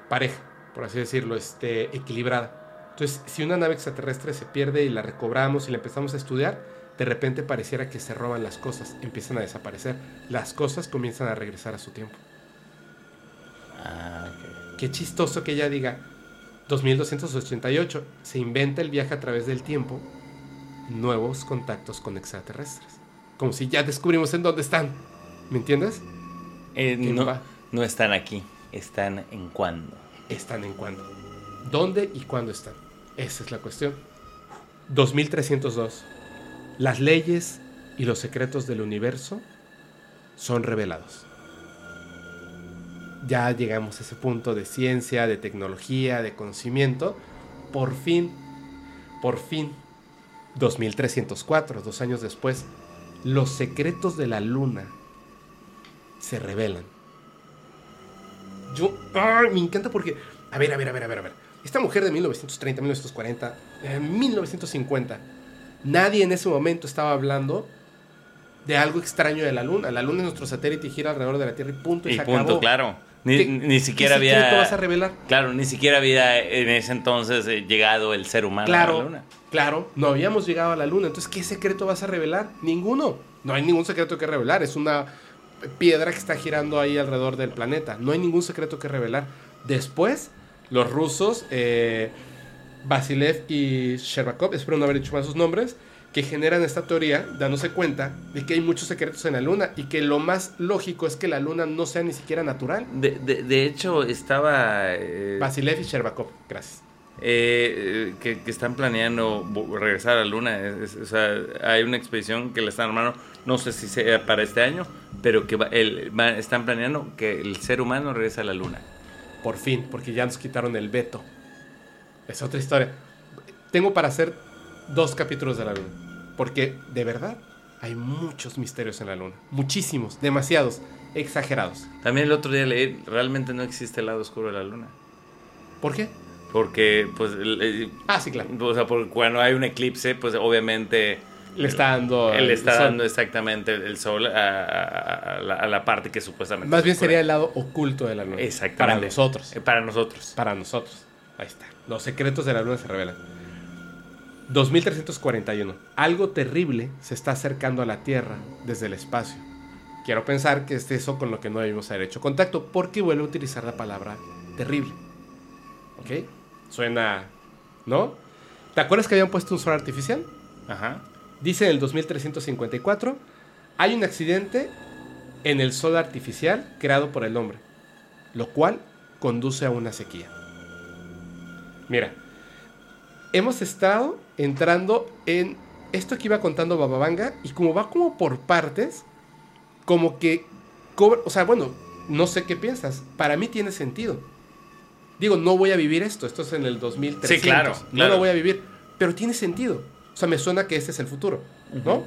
[SPEAKER 1] pareja, por así decirlo, este, equilibrada. Entonces, si una nave extraterrestre se pierde y la recobramos y la empezamos a estudiar, de repente pareciera que se roban las cosas, empiezan a desaparecer. Las cosas comienzan a regresar a su tiempo.
[SPEAKER 2] Ah.
[SPEAKER 1] Qué chistoso que ella diga 2288, se inventa el viaje a través del tiempo, nuevos contactos con extraterrestres. Como si ya descubrimos en dónde están. ¿Me entiendes?
[SPEAKER 2] Eh,
[SPEAKER 1] ¿Quién
[SPEAKER 2] no, no están aquí, están en cuándo.
[SPEAKER 1] Están en cuándo. ¿Dónde y cuándo están? Esa es la cuestión. 2302. Las leyes y los secretos del universo son revelados. Ya llegamos a ese punto de ciencia, de tecnología, de conocimiento. Por fin, por fin, 2304, dos años después, los secretos de la luna se revelan. Yo, ay, me encanta porque, a ver, a ver, a ver, a ver, a ver. Esta mujer de 1930, 1940, eh, 1950, nadie en ese momento estaba hablando de algo extraño de la luna. La luna es nuestro satélite y gira alrededor de la Tierra y punto. Y,
[SPEAKER 2] Y
[SPEAKER 1] se
[SPEAKER 2] punto,
[SPEAKER 1] acabó.
[SPEAKER 2] claro. Ni,
[SPEAKER 1] ¿Qué-
[SPEAKER 2] ni siquiera
[SPEAKER 1] ¿Qué secreto
[SPEAKER 2] había...
[SPEAKER 1] vas a revelar?
[SPEAKER 2] Claro, ni siquiera había en ese entonces eh, llegado el ser humano a la luna.
[SPEAKER 1] claro, no habíamos llegado a la luna. Entonces, ¿qué secreto vas a revelar? Ninguno. No hay ningún secreto que revelar. Es una piedra que está girando ahí alrededor del planeta. No hay ningún secreto que revelar. Después, los rusos, eh, Basilev y Sherbakov, espero no haber dicho mal sus nombres, que generan esta teoría dándose cuenta de que hay muchos secretos en la luna y que lo más lógico es que la luna no sea ni siquiera natural.
[SPEAKER 2] De, de- de hecho, estaba... eh,
[SPEAKER 1] Basilev y Sherbakov, gracias.
[SPEAKER 2] eh, que, que están planeando regresar a la luna. Es- es- o sea, hay una expedición que la están armando, no sé si sea para este año, pero que va- el- va- están planeando que el ser humano regrese a la luna.
[SPEAKER 1] Por fin, porque ya nos quitaron el veto. Es otra historia. Tengo para hacer dos capítulos de la luna. Porque de verdad hay muchos misterios en la luna. Muchísimos, demasiados, exagerados.
[SPEAKER 2] También el otro día leí, realmente no existe el lado oscuro de la luna.
[SPEAKER 1] ¿Por qué?
[SPEAKER 2] Porque, pues,
[SPEAKER 1] Ah, sí, claro.
[SPEAKER 2] o sea, porque cuando hay un eclipse, pues obviamente
[SPEAKER 1] Le está dando.
[SPEAKER 2] él
[SPEAKER 1] el
[SPEAKER 2] está
[SPEAKER 1] sol.
[SPEAKER 2] dando exactamente el sol a, a- a la, a la parte que supuestamente...
[SPEAKER 1] Más bien
[SPEAKER 2] oscura.
[SPEAKER 1] sería el lado oculto de la luna.
[SPEAKER 2] Exactamente.
[SPEAKER 1] Para nosotros.
[SPEAKER 2] Eh, Para nosotros.
[SPEAKER 1] Para nosotros. Ahí está. Los secretos de la luna se revelan. 2341. Algo terrible se está acercando a la Tierra desde el espacio. Quiero pensar que es eso con lo que no debimos haber hecho contacto, porque vuelve a utilizar la palabra terrible. ¿Ok? Suena. ¿No? ¿Te acuerdas que habían puesto un sol artificial?
[SPEAKER 2] Ajá.
[SPEAKER 1] Dice en el 2354, hay un accidente en el sol artificial creado por el hombre, lo cual conduce a una sequía. Mira, hemos estado entrando en esto que iba contando Bababanga y como va como por partes, como que cobra, o sea, bueno, no sé qué piensas. Para mí tiene sentido. Digo, no voy a vivir esto. Esto es en el 2300.
[SPEAKER 2] Sí, claro,
[SPEAKER 1] No lo voy a vivir. Pero tiene sentido. O sea, me suena que ese es el futuro. ¿No?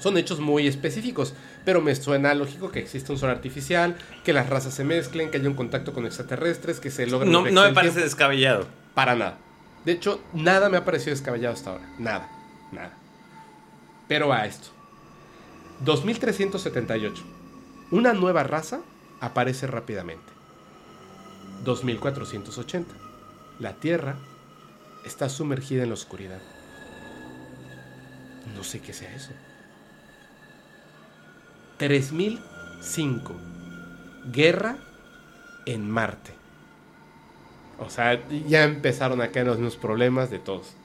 [SPEAKER 1] Son hechos muy específicos. Pero me suena lógico que exista un sol artificial, que las razas se mezclen, que haya un contacto con extraterrestres, que se logre.
[SPEAKER 2] No, no me parece descabellado.
[SPEAKER 1] Para nada. De hecho, nada me ha parecido descabellado hasta ahora. Nada. Nada. Pero va a esto. 2378. Una nueva raza aparece rápidamente. 2480. La Tierra está sumergida en la oscuridad. No sé qué sea eso. 3005. Guerra en Marte. O sea, ya empezaron a caer los mismos problemas de todos.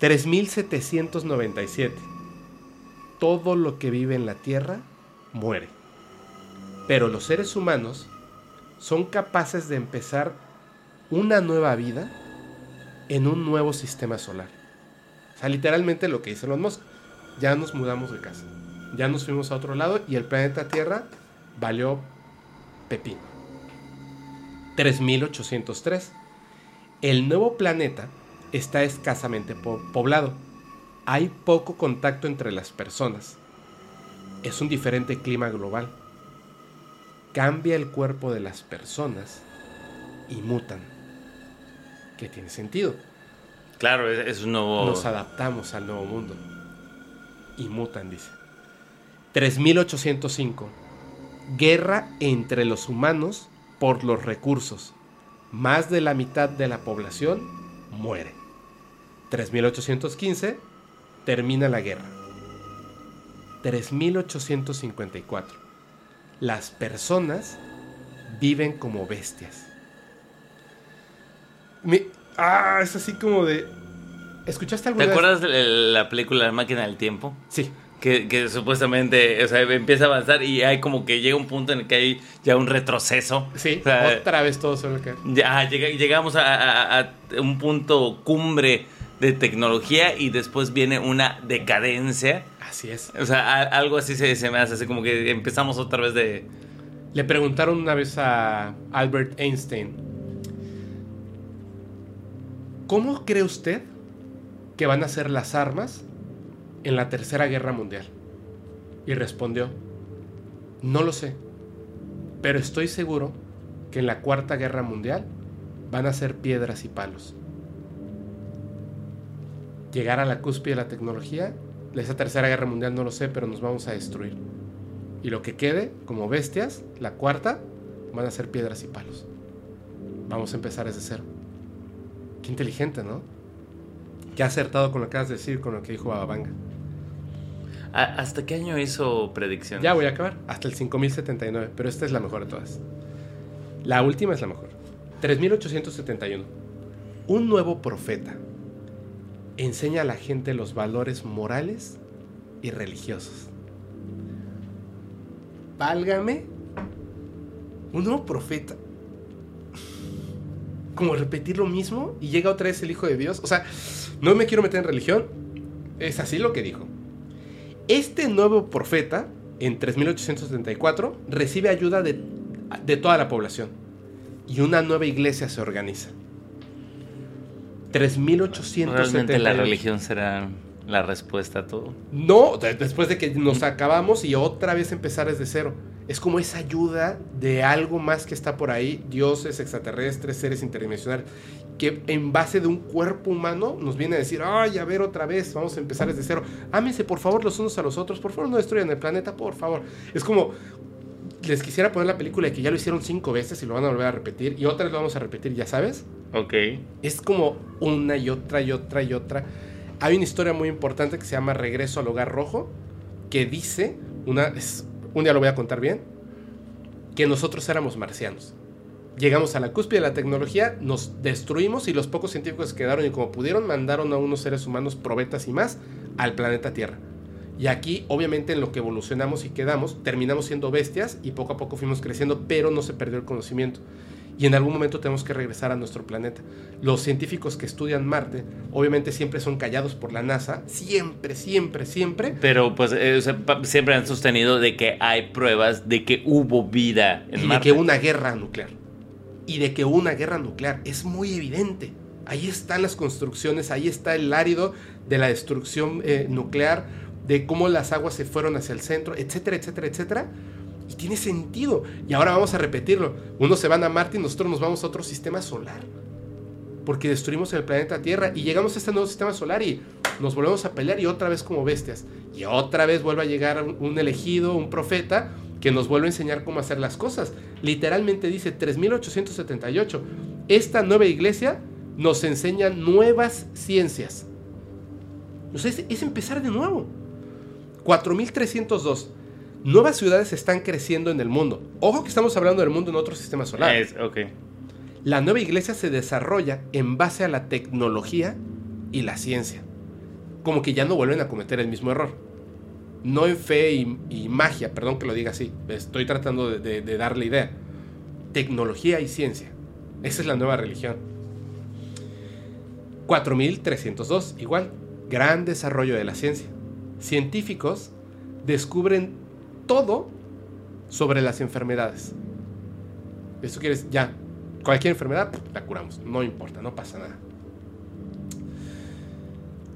[SPEAKER 1] 3797. Todo lo que vive en la Tierra muere. Pero los seres humanos son capaces de empezar una nueva vida en un nuevo sistema solar. O sea, literalmente lo que dice Elon Musk. Ya nos mudamos de casa. Ya nos fuimos a otro lado y el planeta Tierra valió pepino. 3803. El nuevo planeta está escasamente po- poblado. Hay poco contacto entre las personas. Es un diferente clima global. Cambia el cuerpo de las personas y mutan. Que tiene sentido.
[SPEAKER 2] Claro, es, es un nuevo.
[SPEAKER 1] Nos adaptamos al nuevo mundo. Y mutan, dice. 3805. Guerra entre los humanos por los recursos. Más de la mitad de la población muere. 3815. Termina la guerra. 3854. Las personas viven como bestias. Me- ah, es así como de... ¿Escuchaste
[SPEAKER 2] ¿Te
[SPEAKER 1] alguna vez?
[SPEAKER 2] acuerdas de la película La máquina del tiempo?
[SPEAKER 1] Sí.
[SPEAKER 2] Que, que supuestamente, o sea, empieza a avanzar y hay como que llega un punto en el que hay ya un retroceso.
[SPEAKER 1] Sí,
[SPEAKER 2] O sea,
[SPEAKER 1] otra vez todo suele caer.
[SPEAKER 2] ya llega- llegamos a, a- a un punto cumbre de tecnología y después viene una decadencia.
[SPEAKER 1] Así es.
[SPEAKER 2] O sea, a- algo así se, se me hace, así como que empezamos otra vez de...
[SPEAKER 1] Le preguntaron una vez a Albert Einstein, ¿cómo cree usted que van a ser las armas en la Tercera Guerra Mundial? Y respondió, no lo sé, pero estoy seguro que en la Cuarta Guerra Mundial van a ser piedras y palos. Llegar a la cúspide de la tecnología, esa Tercera Guerra Mundial no lo sé, pero nos vamos a destruir. Y lo que quede, como bestias, la cuarta, van a ser piedras y palos. Vamos a empezar desde cero. Qué inteligente, ¿no? Qué acertado con lo que acabas de decir, con lo que dijo Babanga.
[SPEAKER 2] ¿A- ¿Hasta qué año hizo predicciones?
[SPEAKER 1] Ya voy a acabar, hasta el 5079, pero esta es la mejor de todas. La última es la mejor. 3871. Un nuevo profeta enseña a la gente los valores morales y religiosos. Válgame. Un nuevo profeta. Como repetir lo mismo y llega otra vez el Hijo de Dios. O sea, no me quiero meter en religión. Es así lo que dijo. Este nuevo profeta, en 3874, recibe ayuda de, de toda la población. Y una nueva iglesia se organiza. 3878.
[SPEAKER 2] Realmente la religión será la respuesta a todo.
[SPEAKER 1] No, de- después de que nos acabamos y otra vez empezar desde cero. Es como esa ayuda de algo más que está por ahí, dioses, extraterrestres, seres interdimensionales, que en base de un cuerpo humano nos viene a decir, ay, a ver otra vez, vamos a empezar desde cero. Ámense por favor los unos a los otros, por favor no destruyan el planeta, por favor. Es como, les quisiera poner la película de que ya lo hicieron cinco veces y lo van a volver a repetir, y otra vez lo vamos a repetir, ya sabes.
[SPEAKER 2] Ok.
[SPEAKER 1] Es como una y otra y otra y otra. Hay una historia muy importante que se llama Regreso al Hogar Rojo, que dice, una, es- un día lo voy a contar bien, que nosotros éramos marcianos. Llegamos a la cúspide de la tecnología, nos destruimos y los pocos científicos que quedaron y como pudieron mandaron a unos seres humanos probetas y más al planeta Tierra. Y aquí, obviamente, en lo que evolucionamos y quedamos, terminamos siendo bestias y poco a poco fuimos creciendo, pero no se perdió el conocimiento. Y en algún momento tenemos que regresar a nuestro planeta. Los científicos que estudian Marte, obviamente siempre son callados por la NASA, siempre, siempre, siempre.
[SPEAKER 2] Pero pues eh, siempre han sostenido de que hay pruebas de que hubo vida
[SPEAKER 1] en y de que una guerra nuclear. Y de que una guerra nuclear es muy evidente. Ahí están las construcciones, ahí está el árido de la destrucción eh, nuclear, de cómo las aguas se fueron hacia el centro, etcétera, etcétera, etcétera. Y tiene sentido. Y ahora vamos a repetirlo. Unos se van a Marte y nosotros nos vamos a otro sistema solar. Porque destruimos el planeta Tierra y llegamos a este nuevo sistema solar y nos volvemos a pelear y otra vez como bestias. Y otra vez vuelve a llegar un elegido, un profeta, que nos vuelve a enseñar cómo hacer las cosas. Literalmente dice 3878. Esta nueva iglesia nos enseña nuevas ciencias. es, es empezar de nuevo. 4302. Nuevas ciudades están creciendo en el mundo. Ojo que estamos hablando del mundo en otro sistema solar. La nueva iglesia se desarrolla en base a la tecnología y la ciencia. Como que ya no vuelven a cometer el mismo error. No en fe y, magia, perdón que lo diga así. Estoy tratando de, de darle idea. Tecnología y ciencia. Esa es la nueva religión. 4302, igual. Gran desarrollo de la ciencia. Científicos descubren todo sobre las enfermedades. Eso quieres, ya, cualquier enfermedad la curamos, no importa, no pasa nada.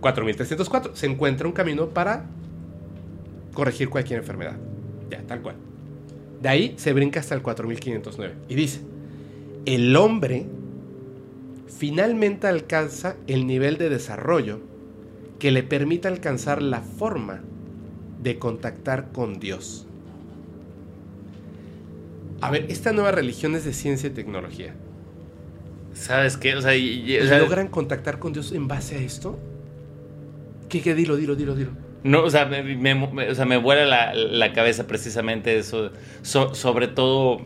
[SPEAKER 1] 4304, se encuentra un camino para corregir cualquier enfermedad. Ya, tal cual. De ahí se brinca hasta el 4509 y dice, el hombre finalmente alcanza el nivel de desarrollo que le permita alcanzar la forma de contactar con Dios. A ver, esta nueva religión es de ciencia y tecnología.
[SPEAKER 2] ¿Sabes qué? O sea,
[SPEAKER 1] ¿logran contactar con Dios en base a esto? ¿Qué, qué? Dilo, dilo, dilo, dilo.
[SPEAKER 2] No, o sea, me, o sea, me vuela la, cabeza precisamente eso. sobre todo,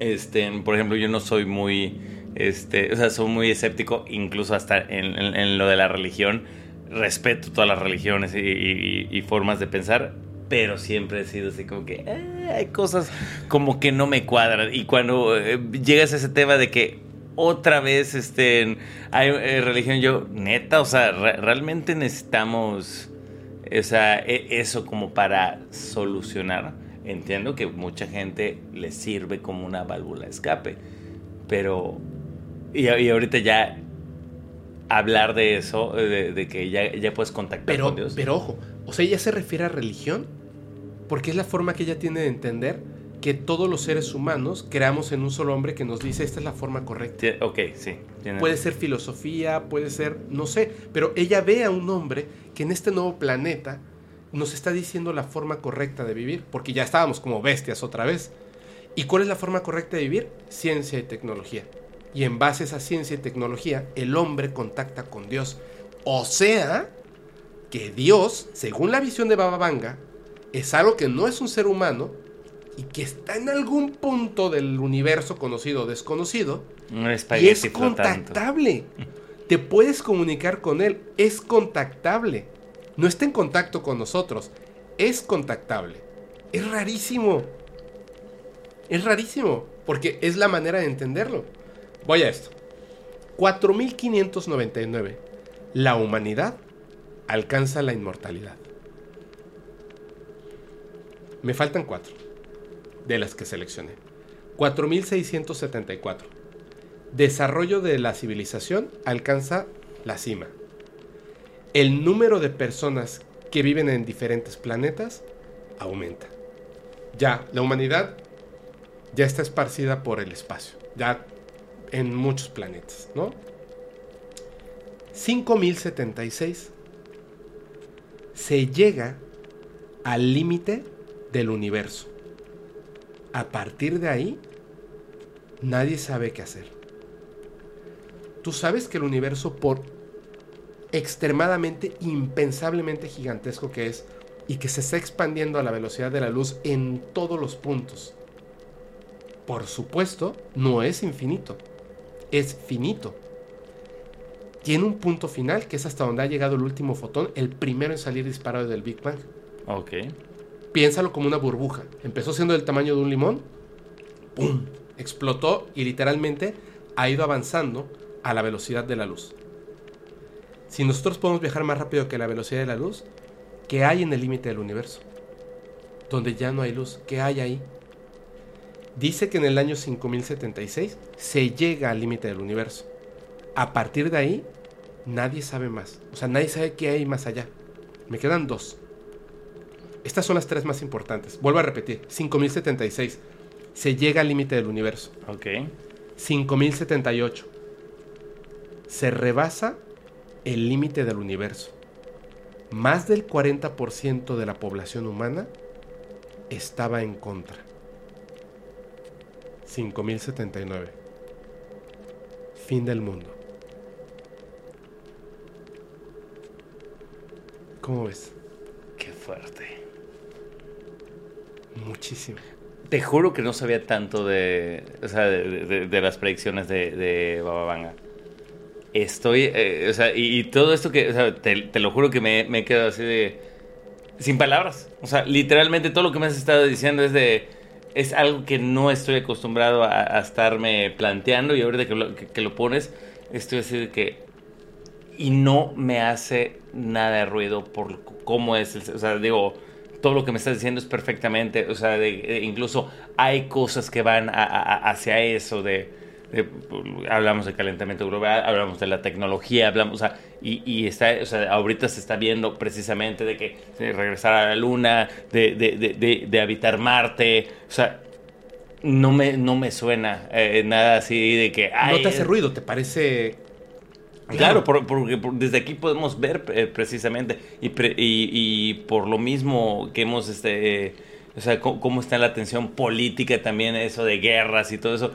[SPEAKER 2] este, por ejemplo, yo no soy muy, este, o sea, soy muy escéptico, incluso hasta en, lo de la religión. Respeto todas las religiones y formas de pensar, pero siempre he sido así como que eh, hay cosas como que no me cuadran. Y cuando eh, llegas a ese tema de que otra vez este, hay eh, religión, yo, neta, o sea, realmente necesitamos esa, e, eso como para solucionar. Entiendo que mucha gente le sirve como una válvula de escape, pero. Y, ahorita ya hablar de eso, de, que ya, ya puedes contactar con Dios.
[SPEAKER 1] Pero ojo, o sea, ella se refiere a religión porque es la forma que ella tiene de entender que todos los seres humanos creamos en un solo hombre que nos dice esta es la forma correcta.
[SPEAKER 2] ok, sí.
[SPEAKER 1] Puede ser filosofía, puede ser, no sé, pero ella ve a un hombre que en este nuevo planeta nos está diciendo la forma correcta de vivir, porque ya estábamos como bestias otra vez. ¿Y cuál es la forma correcta de vivir? Ciencia y tecnología. Y en base a esa ciencia y tecnología, el hombre contacta con Dios. O sea, que Dios, según la visión de Baba Vanga, es algo que no es un ser humano y que está en algún punto del universo conocido o desconocido y es contactable. Te puedes comunicar con él, es contactable. No está en contacto con nosotros, es contactable. Es rarísimo. Es rarísimo, porque es la manera de entenderlo. Voy a esto. 4599. La humanidad alcanza la inmortalidad. Me faltan cuatro de las que seleccioné. 4674. Desarrollo de la civilización alcanza la cima. El número de personas que viven en diferentes planetas aumenta. Ya, la humanidad ya está esparcida por el espacio, ya en muchos planetas, ¿no? 5076 se llega al límite del universo. A partir de ahí, nadie sabe qué hacer. Tú sabes que el universo, por extremadamente, impensablemente gigantesco que es, y que se está expandiendo a la velocidad de la luz en todos los puntos, por supuesto, no es infinito, es finito. Tiene un punto final que es hasta donde ha llegado el último fotón, el primero en salir disparado del Big Bang.
[SPEAKER 2] Ok
[SPEAKER 1] piénsalo como una burbuja. Empezó siendo del tamaño de un limón, ¡pum! explotó y literalmente ha ido avanzando a la velocidad de la luz. Si nosotros podemos viajar más rápido que la velocidad de la luz, ¿qué hay en el límite del universo? Donde ya no hay luz, ¿qué hay ahí? Dice que en el año 5076 se llega al límite del universo. A partir de ahí, nadie sabe más. O sea, nadie sabe qué hay más allá. Me quedan dos. Estas son las tres más importantes. Vuelvo a repetir. 5076. Se llega al límite del universo.
[SPEAKER 2] Ok.
[SPEAKER 1] 5078. Se rebasa el límite del universo. Más del 40% de la población humana estaba en contra. 5079. Fin del mundo. ¿Cómo ves?
[SPEAKER 2] Qué fuerte.
[SPEAKER 1] Muchísimo.
[SPEAKER 2] Te juro que no sabía tanto de, o sea, de, de- de las predicciones de, de Baba Vanga. Estoy, eh, o sea, y, y todo esto que, o sea, te, te lo juro que me, me he quedado así de, sin palabras. O sea, literalmente todo lo que me has estado diciendo es de, es algo que no estoy acostumbrado a, estarme planteando y ahorita que lo, que, lo pones, estoy así de que, y no me hace nada de ruido por cómo es, el- o sea, digo, todo lo que me estás diciendo es perfectamente, o sea, de- incluso hay cosas que van hacia eso de, de- hablamos de calentamiento global, hablamos de la tecnología, hablamos, o sea, y, y está, o sea, ahorita se está viendo precisamente de que de regresar a la luna, de, de, de, de- de habitar Marte, o sea, no me, no me suena eh, nada así de que...
[SPEAKER 1] no te hace ruido, ¿te parece
[SPEAKER 2] Claro, por- porque por- desde aquí podemos ver eh, precisamente y, pre- y, y por lo mismo que hemos, este, eh, o sea, cómo está la tensión política también, eso de guerras y todo eso,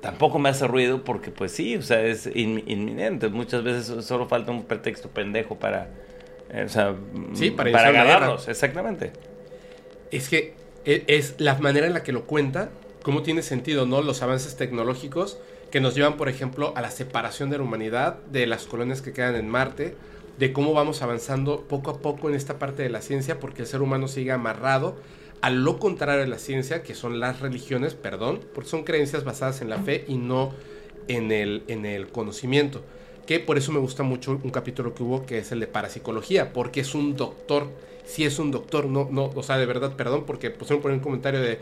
[SPEAKER 2] tampoco me hace ruido porque pues sí, o sea, es in- inminente. Muchas veces solo falta un pretexto pendejo para, eh, o sea,
[SPEAKER 1] Sí, para
[SPEAKER 2] para
[SPEAKER 1] iniciar una
[SPEAKER 2] agarrarlos, exactamente.
[SPEAKER 1] Es que e- es la manera en la que lo cuenta, cómo tiene sentido, ¿no? Los avances tecnológicos que nos llevan, por ejemplo, a la separación de la humanidad, de las colonias que quedan en Marte, de cómo vamos avanzando poco a poco en esta parte de la ciencia, porque el ser humano sigue amarrado a lo contrario de la ciencia, que son las religiones, perdón, porque son creencias basadas en la fe y no en el, en el conocimiento. Que por eso me gusta mucho un capítulo que hubo que es el de parapsicología, porque es un doctor, si es un doctor, no, no, o sea, de verdad, perdón, porque pusieron por ahí un comentario de,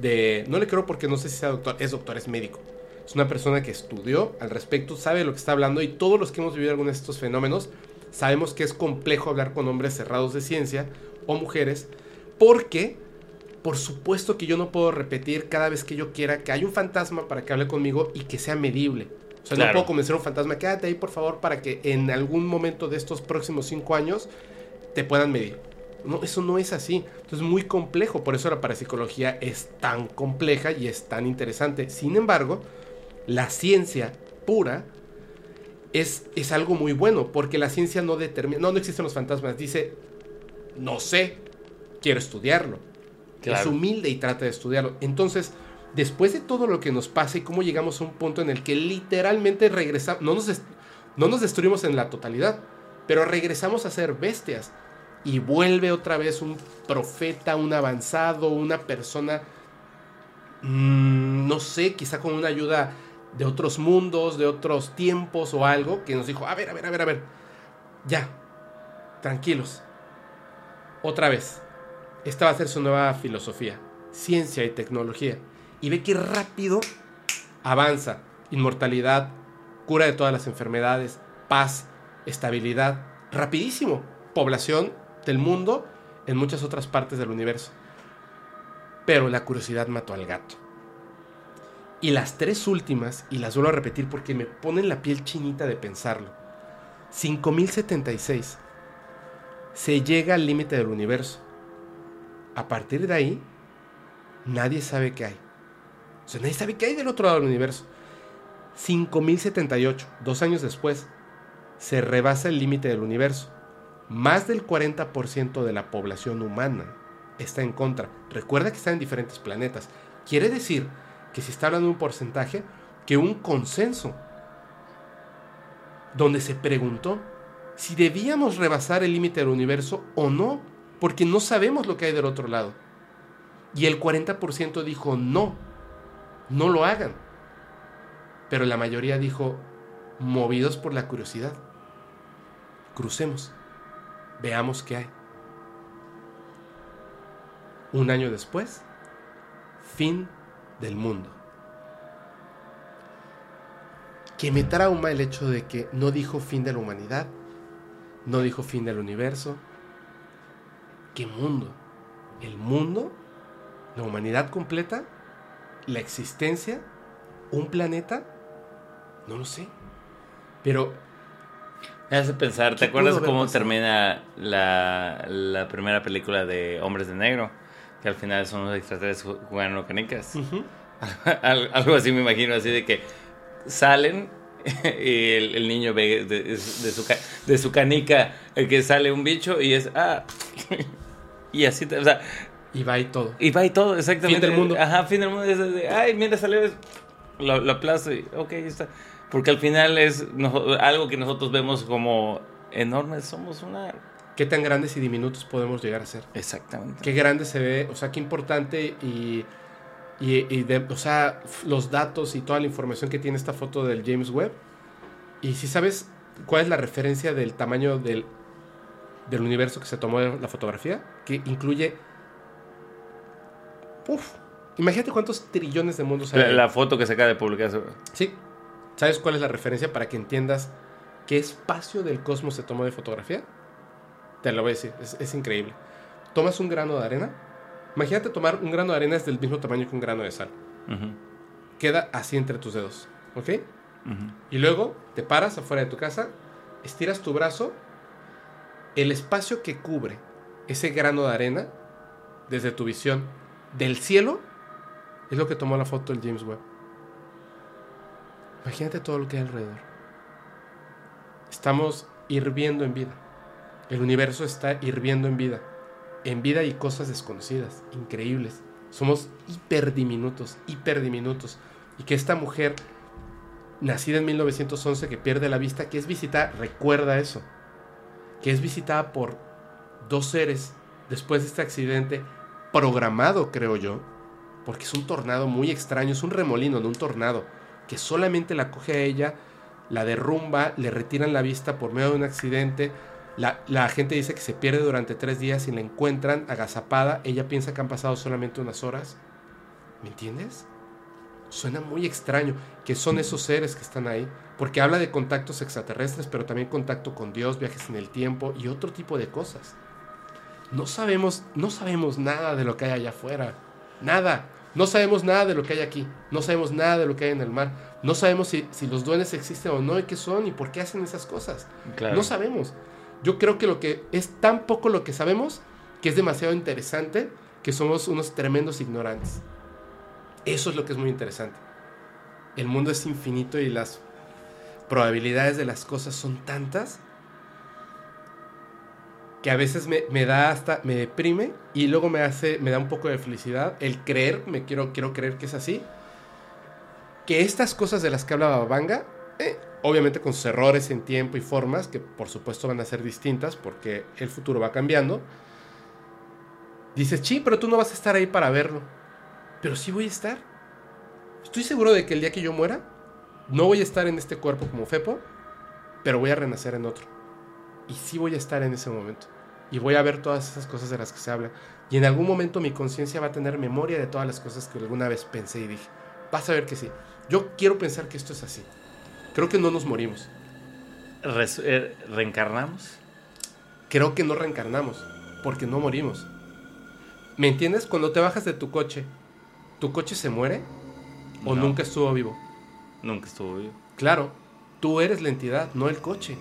[SPEAKER 1] de, no le creo porque no sé si sea doctor, es doctor, es médico. Es una persona que estudió al respecto, sabe lo que está hablando y todos los que hemos vivido algunos de estos fenómenos sabemos que es complejo hablar con hombres cerrados de ciencia o mujeres porque por supuesto que yo no puedo repetir cada vez que yo quiera que hay un fantasma para que hable conmigo y que sea medible. O sea, no puedo convencer a un fantasma, quédate ahí por favor para que en algún momento de estos próximos cinco años te puedan medir. No, eso no es así. Entonces es muy complejo. Por eso la parapsicología es tan compleja y es tan interesante. Sin embargo, la ciencia pura es, es algo muy bueno. Porque la ciencia no determina. No, no existen los fantasmas. Dice, no sé, quiero estudiarlo. Es humilde y trata de estudiarlo. Entonces, después de todo lo que nos pasa y cómo llegamos a un punto en el que literalmente regresamos, no nos, no nos destruimos en la totalidad, pero regresamos a ser bestias. Y vuelve otra vez un profeta, un avanzado, una persona, mm, no sé, quizá con una ayuda de otros mundos, de otros tiempos o algo, que nos dijo, a ver, a ver, a ver, a ver, ya, tranquilos, otra vez, esta va a ser su nueva filosofía, ciencia y tecnología. Y ve que rápido avanza. Inmortalidad, cura de todas las enfermedades, paz, estabilidad. Rapidísimo. Población del mundo en muchas otras partes del universo. Pero la curiosidad mató al gato. Y las tres últimas, y las vuelvo a repetir porque me ponen la piel chinita de pensarlo. 5076. Se llega al límite del universo. A partir de ahí, nadie sabe qué hay. O sea, nadie sabe qué hay del otro lado del universo. 5078, dos años después, se rebasa el límite del universo. Más del 40% de la población humana está en contra. Recuerda que están en diferentes planetas. Quiere decir que se está hablando de un porcentaje que un consenso donde se preguntó si debíamos rebasar el límite del universo o no, porque no sabemos lo que hay del otro lado. Y el 40% dijo no. no lo hagan. Pero la mayoría dijo, movidos por la curiosidad, crucemos, veamos qué hay. Un año después, fin del mundo. Que me trauma el hecho de que no dijo fin de la humanidad, no dijo fin del universo. ¿Qué mundo? ¿El mundo? ¿La humanidad completa? ¿La existencia? ¿Un planeta? No lo sé. Pero
[SPEAKER 2] Me hace pensar, ¿te
[SPEAKER 1] ¿Qué
[SPEAKER 2] acuerdas cómo
[SPEAKER 1] pasado?
[SPEAKER 2] termina la, la primera película de Hombres de Negro? Que al final son unos extraterrestres ju- jugando canicas. Al- Algo así me imagino, así de que salen y el, el niño ve de, de su, de su canica el que sale un bicho y es, ah, y así, te- o sea,
[SPEAKER 1] y va y todo.
[SPEAKER 2] y va y todo, exactamente.
[SPEAKER 1] Fin del mundo.
[SPEAKER 2] Ajá, fin del mundo. Es de, ay, mira, salió. Lo, lo aplasto y, ok, ahí está. Porque al final es no- algo que nosotros vemos como enorme. Somos una.
[SPEAKER 1] ¿Qué tan grandes y diminutos podemos llegar a ser?
[SPEAKER 2] Exactamente.
[SPEAKER 1] Qué grande se ve, o sea, qué importante y, y, y de- o sea, los datos y toda la información que tiene esta foto del James Webb. Y si sabes cuál es la referencia del tamaño del, del universo que se tomó la fotografía, que incluye... Uf, imagínate cuántos trillones de mundos hay.
[SPEAKER 2] La, la foto que se acaba de publicar.
[SPEAKER 1] Sí. ¿Sabes cuál es la referencia para que entiendas qué espacio del cosmos se tomó de fotografía? Te lo voy a decir, es, es increíble. Tomas un grano de arena. Imagínate tomar un grano de arena es del mismo tamaño que un grano de sal. Queda así entre tus dedos, ¿ok? Y luego te paras afuera de tu casa, estiras tu brazo, el espacio que cubre ese grano de arena desde tu visión del cielo es lo que tomó la foto del James Webb. Imagínate todo lo que hay alrededor. Estamos hirviendo en vida. El universo está hirviendo en vida. En vida y cosas desconocidas, increíbles. Somos hiper diminutos, hiper diminutos. Y que esta mujer nacida en 1911 que pierde la vista, que es visitada, recuerda eso, que es visitada por dos seres después de este accidente programado, creo yo, porque es un tornado muy extraño, es un remolino, no un tornado, que solamente la coge a ella, la derrumba, le retiran la vista por medio de un accidente, la, la gente dice que se pierde durante tres días y la encuentran agazapada, ella piensa que han pasado solamente unas horas, ¿me entiendes? Suena muy extraño que son esos seres que están ahí, porque habla de contactos extraterrestres, pero también contacto con Dios, viajes en el tiempo y otro tipo de cosas. No sabemos, no sabemos nada de lo que hay allá afuera, nada. No sabemos nada de lo que hay aquí, no sabemos nada de lo que hay en el mar, no sabemos si, si los duendes existen o no y qué son y por qué hacen esas cosas.
[SPEAKER 2] Claro.
[SPEAKER 1] No sabemos. Yo creo que lo que es tan poco lo que sabemos que es demasiado interesante que somos unos tremendos ignorantes. Eso es lo que es muy interesante. El mundo es infinito y las probabilidades de las cosas son tantas que a veces me, da hasta, me deprime y luego me hace, me da un poco de felicidad el creer, me quiero, quiero creer que es así, que estas cosas de las que hablaba Banga, eh, obviamente con sus errores en tiempo y formas, que por supuesto van a ser distintas porque el futuro va cambiando, dices, sí, pero tú no vas a estar ahí para verlo, pero sí voy a estar. Estoy seguro de que el día que yo muera, no voy a estar en este cuerpo como Fepo, pero voy a renacer en otro. Y sí voy a estar en ese momento. Y voy a ver todas esas cosas de las que se habla. Y en algún momento mi conciencia va a tener memoria de todas las cosas que alguna vez pensé y dije. Vas a ver que sí. Yo quiero pensar que esto es así. Creo que no nos morimos.
[SPEAKER 2] Eh, ¿Reencarnamos?
[SPEAKER 1] Creo que no reencarnamos. Porque no morimos. ¿Me entiendes? Cuando te bajas de tu coche, ¿tu coche se muere? ¿O
[SPEAKER 2] No.
[SPEAKER 1] nunca estuvo vivo?
[SPEAKER 2] Nunca estuvo vivo.
[SPEAKER 1] Claro, tú eres la entidad, no el coche.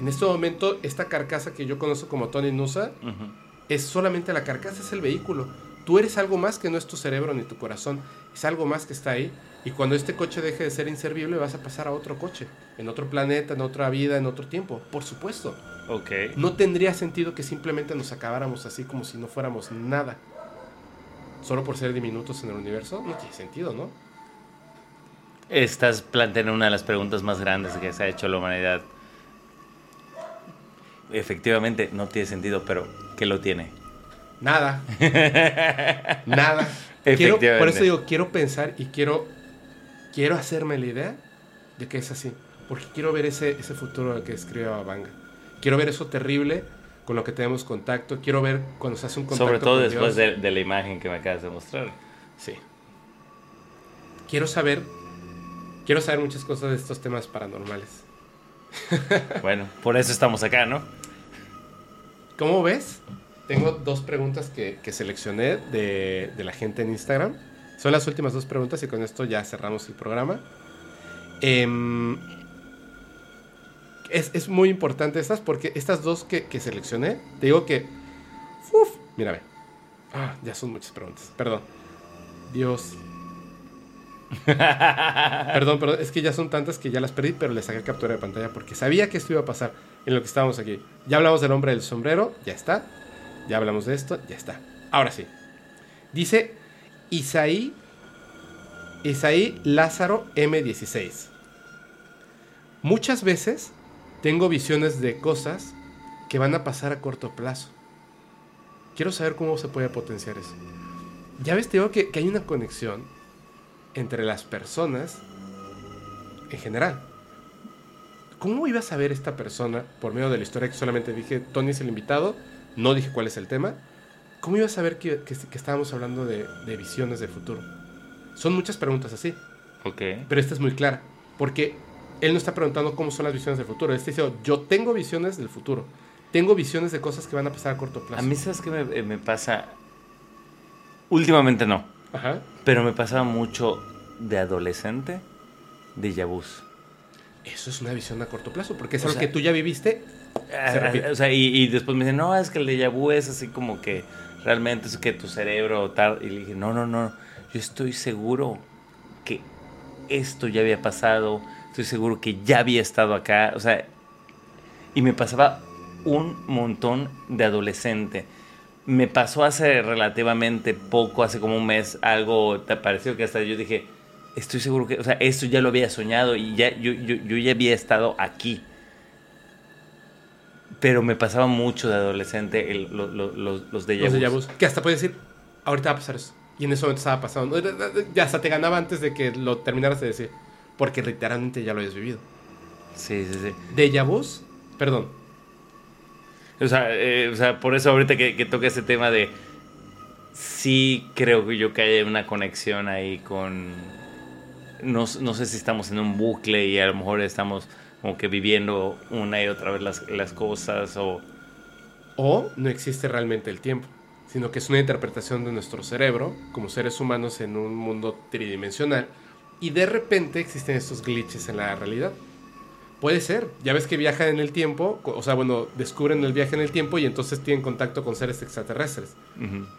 [SPEAKER 1] En este momento, esta carcasa que yo conozco como Tony Nusa
[SPEAKER 2] Ujú.
[SPEAKER 1] es solamente la carcasa, es el vehículo. Tú eres algo más que no es tu cerebro ni tu corazón, es algo más que está ahí. Y cuando este coche deje de ser inservible, vas a pasar a otro coche, en otro planeta, en otra vida, en otro tiempo. Por supuesto.
[SPEAKER 2] Ok.
[SPEAKER 1] No tendría sentido que simplemente nos acabáramos así como si no fuéramos nada. Solo por ser diminutos en el universo, no tiene sentido, ¿no?
[SPEAKER 2] Estás planteando una de las preguntas más grandes que se ha hecho la humanidad. Efectivamente, no tiene sentido, pero ¿qué lo tiene?
[SPEAKER 1] Nada. Nada. Quiero, por eso digo, quiero pensar y quiero quiero hacerme la idea de que es así. Porque quiero ver ese, ese futuro al que escribe Babanga. Quiero ver eso terrible con lo que tenemos contacto. Quiero ver cuando se hace un contacto
[SPEAKER 2] Sobre todo
[SPEAKER 1] con
[SPEAKER 2] después
[SPEAKER 1] Dios.
[SPEAKER 2] de, de la imagen que me acabas de mostrar.
[SPEAKER 1] Sí. Quiero saber. Quiero saber muchas cosas de estos temas paranormales.
[SPEAKER 2] Bueno, por eso estamos acá, ¿no?
[SPEAKER 1] ¿Cómo ves? Tengo dos preguntas que, que seleccioné de, de la gente en Instagram. Son las últimas dos preguntas y con esto ya cerramos el programa. Em, es, es muy importante estas porque estas dos que, que seleccioné, te digo que... Uf, mírame. Ah, ya son muchas preguntas. Perdón. Dios. Perdón, perdón. Es que ya son tantas que ya las perdí, pero les saqué captura de pantalla porque sabía que esto iba a pasar en lo que estábamos aquí. Ya hablamos del hombre del sombrero, ya está. Ya hablamos de esto, ya está. Ahora sí. Dice Isaí, Isaí Lázaro M16. Muchas veces tengo visiones de cosas que van a pasar a corto plazo. Quiero saber cómo se puede potenciar eso. Ya ves, te digo que, que hay una conexión entre las personas en general. ¿Cómo iba a saber esta persona, por medio de la historia que solamente dije, Tony es el invitado, no dije cuál es el tema? ¿Cómo iba a saber que, que- que estábamos hablando de, de visiones de futuro? Son muchas preguntas así,
[SPEAKER 2] Ok.
[SPEAKER 1] pero esta es muy clara, porque él no está preguntando cómo son las visiones del futuro, él está diciendo, yo tengo visiones del futuro, tengo visiones de cosas que van a pasar a corto plazo.
[SPEAKER 2] A mí, ¿sabes qué me, eh, me pasa? Últimamente no,
[SPEAKER 1] Ajá.
[SPEAKER 2] pero me pasaba mucho de adolescente de vus.
[SPEAKER 1] Eso es una visión a corto plazo, porque es
[SPEAKER 2] O
[SPEAKER 1] algo
[SPEAKER 2] sea-
[SPEAKER 1] que tú ya viviste. Se repite.
[SPEAKER 2] O sea, y, y después me dicen, no, es que el déjà vu es así como que realmente es que tu cerebro tal. Y le dije, no, no, no, yo estoy seguro que esto ya había pasado, estoy seguro que ya había estado acá. O sea, y me pasaba un montón de adolescente. Me pasó hace relativamente poco, hace como un mes, algo te pareció que hasta yo dije, estoy seguro que, o sea, esto ya lo había soñado y ya yo, yo, yo ya había estado aquí. Pero me pasaba mucho de adolescente el- lo- lo- los, los déjà
[SPEAKER 1] Los déjà
[SPEAKER 2] vus.
[SPEAKER 1] Que hasta puedes decir, ahorita va a pasar eso. Y en momento estaba pasando. Ya hasta te ganaba antes de que lo terminaras de decir. Porque literalmente ya lo habías vivido.
[SPEAKER 2] Sí, sí, sí.
[SPEAKER 1] Déjà vus, perdón.
[SPEAKER 2] O sea, eh, o sea, por eso ahorita que, toca ese tema de... Sí creo que yo que hay una conexión ahí con... No, no sé si estamos en un bucle y a lo mejor estamos como que viviendo una y otra vez las, las cosas o...
[SPEAKER 1] O no existe realmente el tiempo. Sino que es una interpretación de nuestro cerebro como seres humanos en un mundo tridimensional. Y de repente existen estos glitches en la realidad. Puede ser. Ya ves que viajan en el tiempo. O sea, bueno, descubren el viaje en el tiempo y entonces tienen contacto con seres extraterrestres.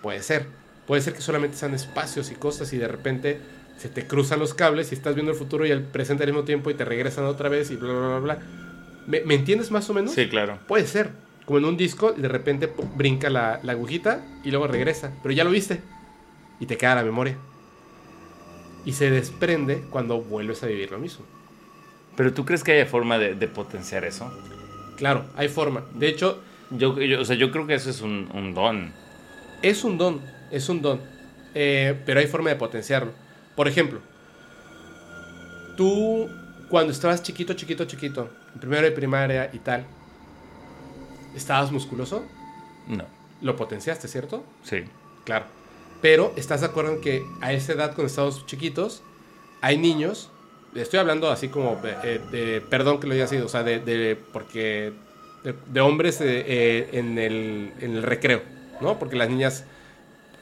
[SPEAKER 1] Puede ser. Puede ser que solamente sean espacios y cosas y de repente se te cruzan los cables y estás viendo el futuro y el presente al mismo tiempo y te regresan otra vez y bla, bla, bla, bla. ¿Me, me entiendes más o menos?
[SPEAKER 2] Sí, claro.
[SPEAKER 1] Puede ser. Como en un disco y de repente brinca la, la agujita y luego regresa. Pero ya lo viste. Y te queda la memoria. Y se desprende cuando vuelves a vivir lo mismo.
[SPEAKER 2] Pero ¿tú crees que haya forma de, de potenciar eso?
[SPEAKER 1] Claro, hay forma. De hecho,
[SPEAKER 2] Yo, yo- o sea, yo creo que eso es un, un don.
[SPEAKER 1] Es un don, es un don. Eh, pero hay forma de potenciarlo. Por ejemplo, tú cuando estabas chiquito, chiquito, chiquito, en primero de primaria y tal, ¿estabas musculoso?
[SPEAKER 2] No.
[SPEAKER 1] Lo potenciaste, ¿cierto?
[SPEAKER 2] Sí.
[SPEAKER 1] Claro. Pero estás de acuerdo en que a esa edad, cuando estamos chiquitos, hay niños. Estoy hablando así como de, eh, de- perdón que lo haya sido, o sea, de, de- porque de, de hombres eh, eh, en, el, en el recreo, ¿no? Porque las niñas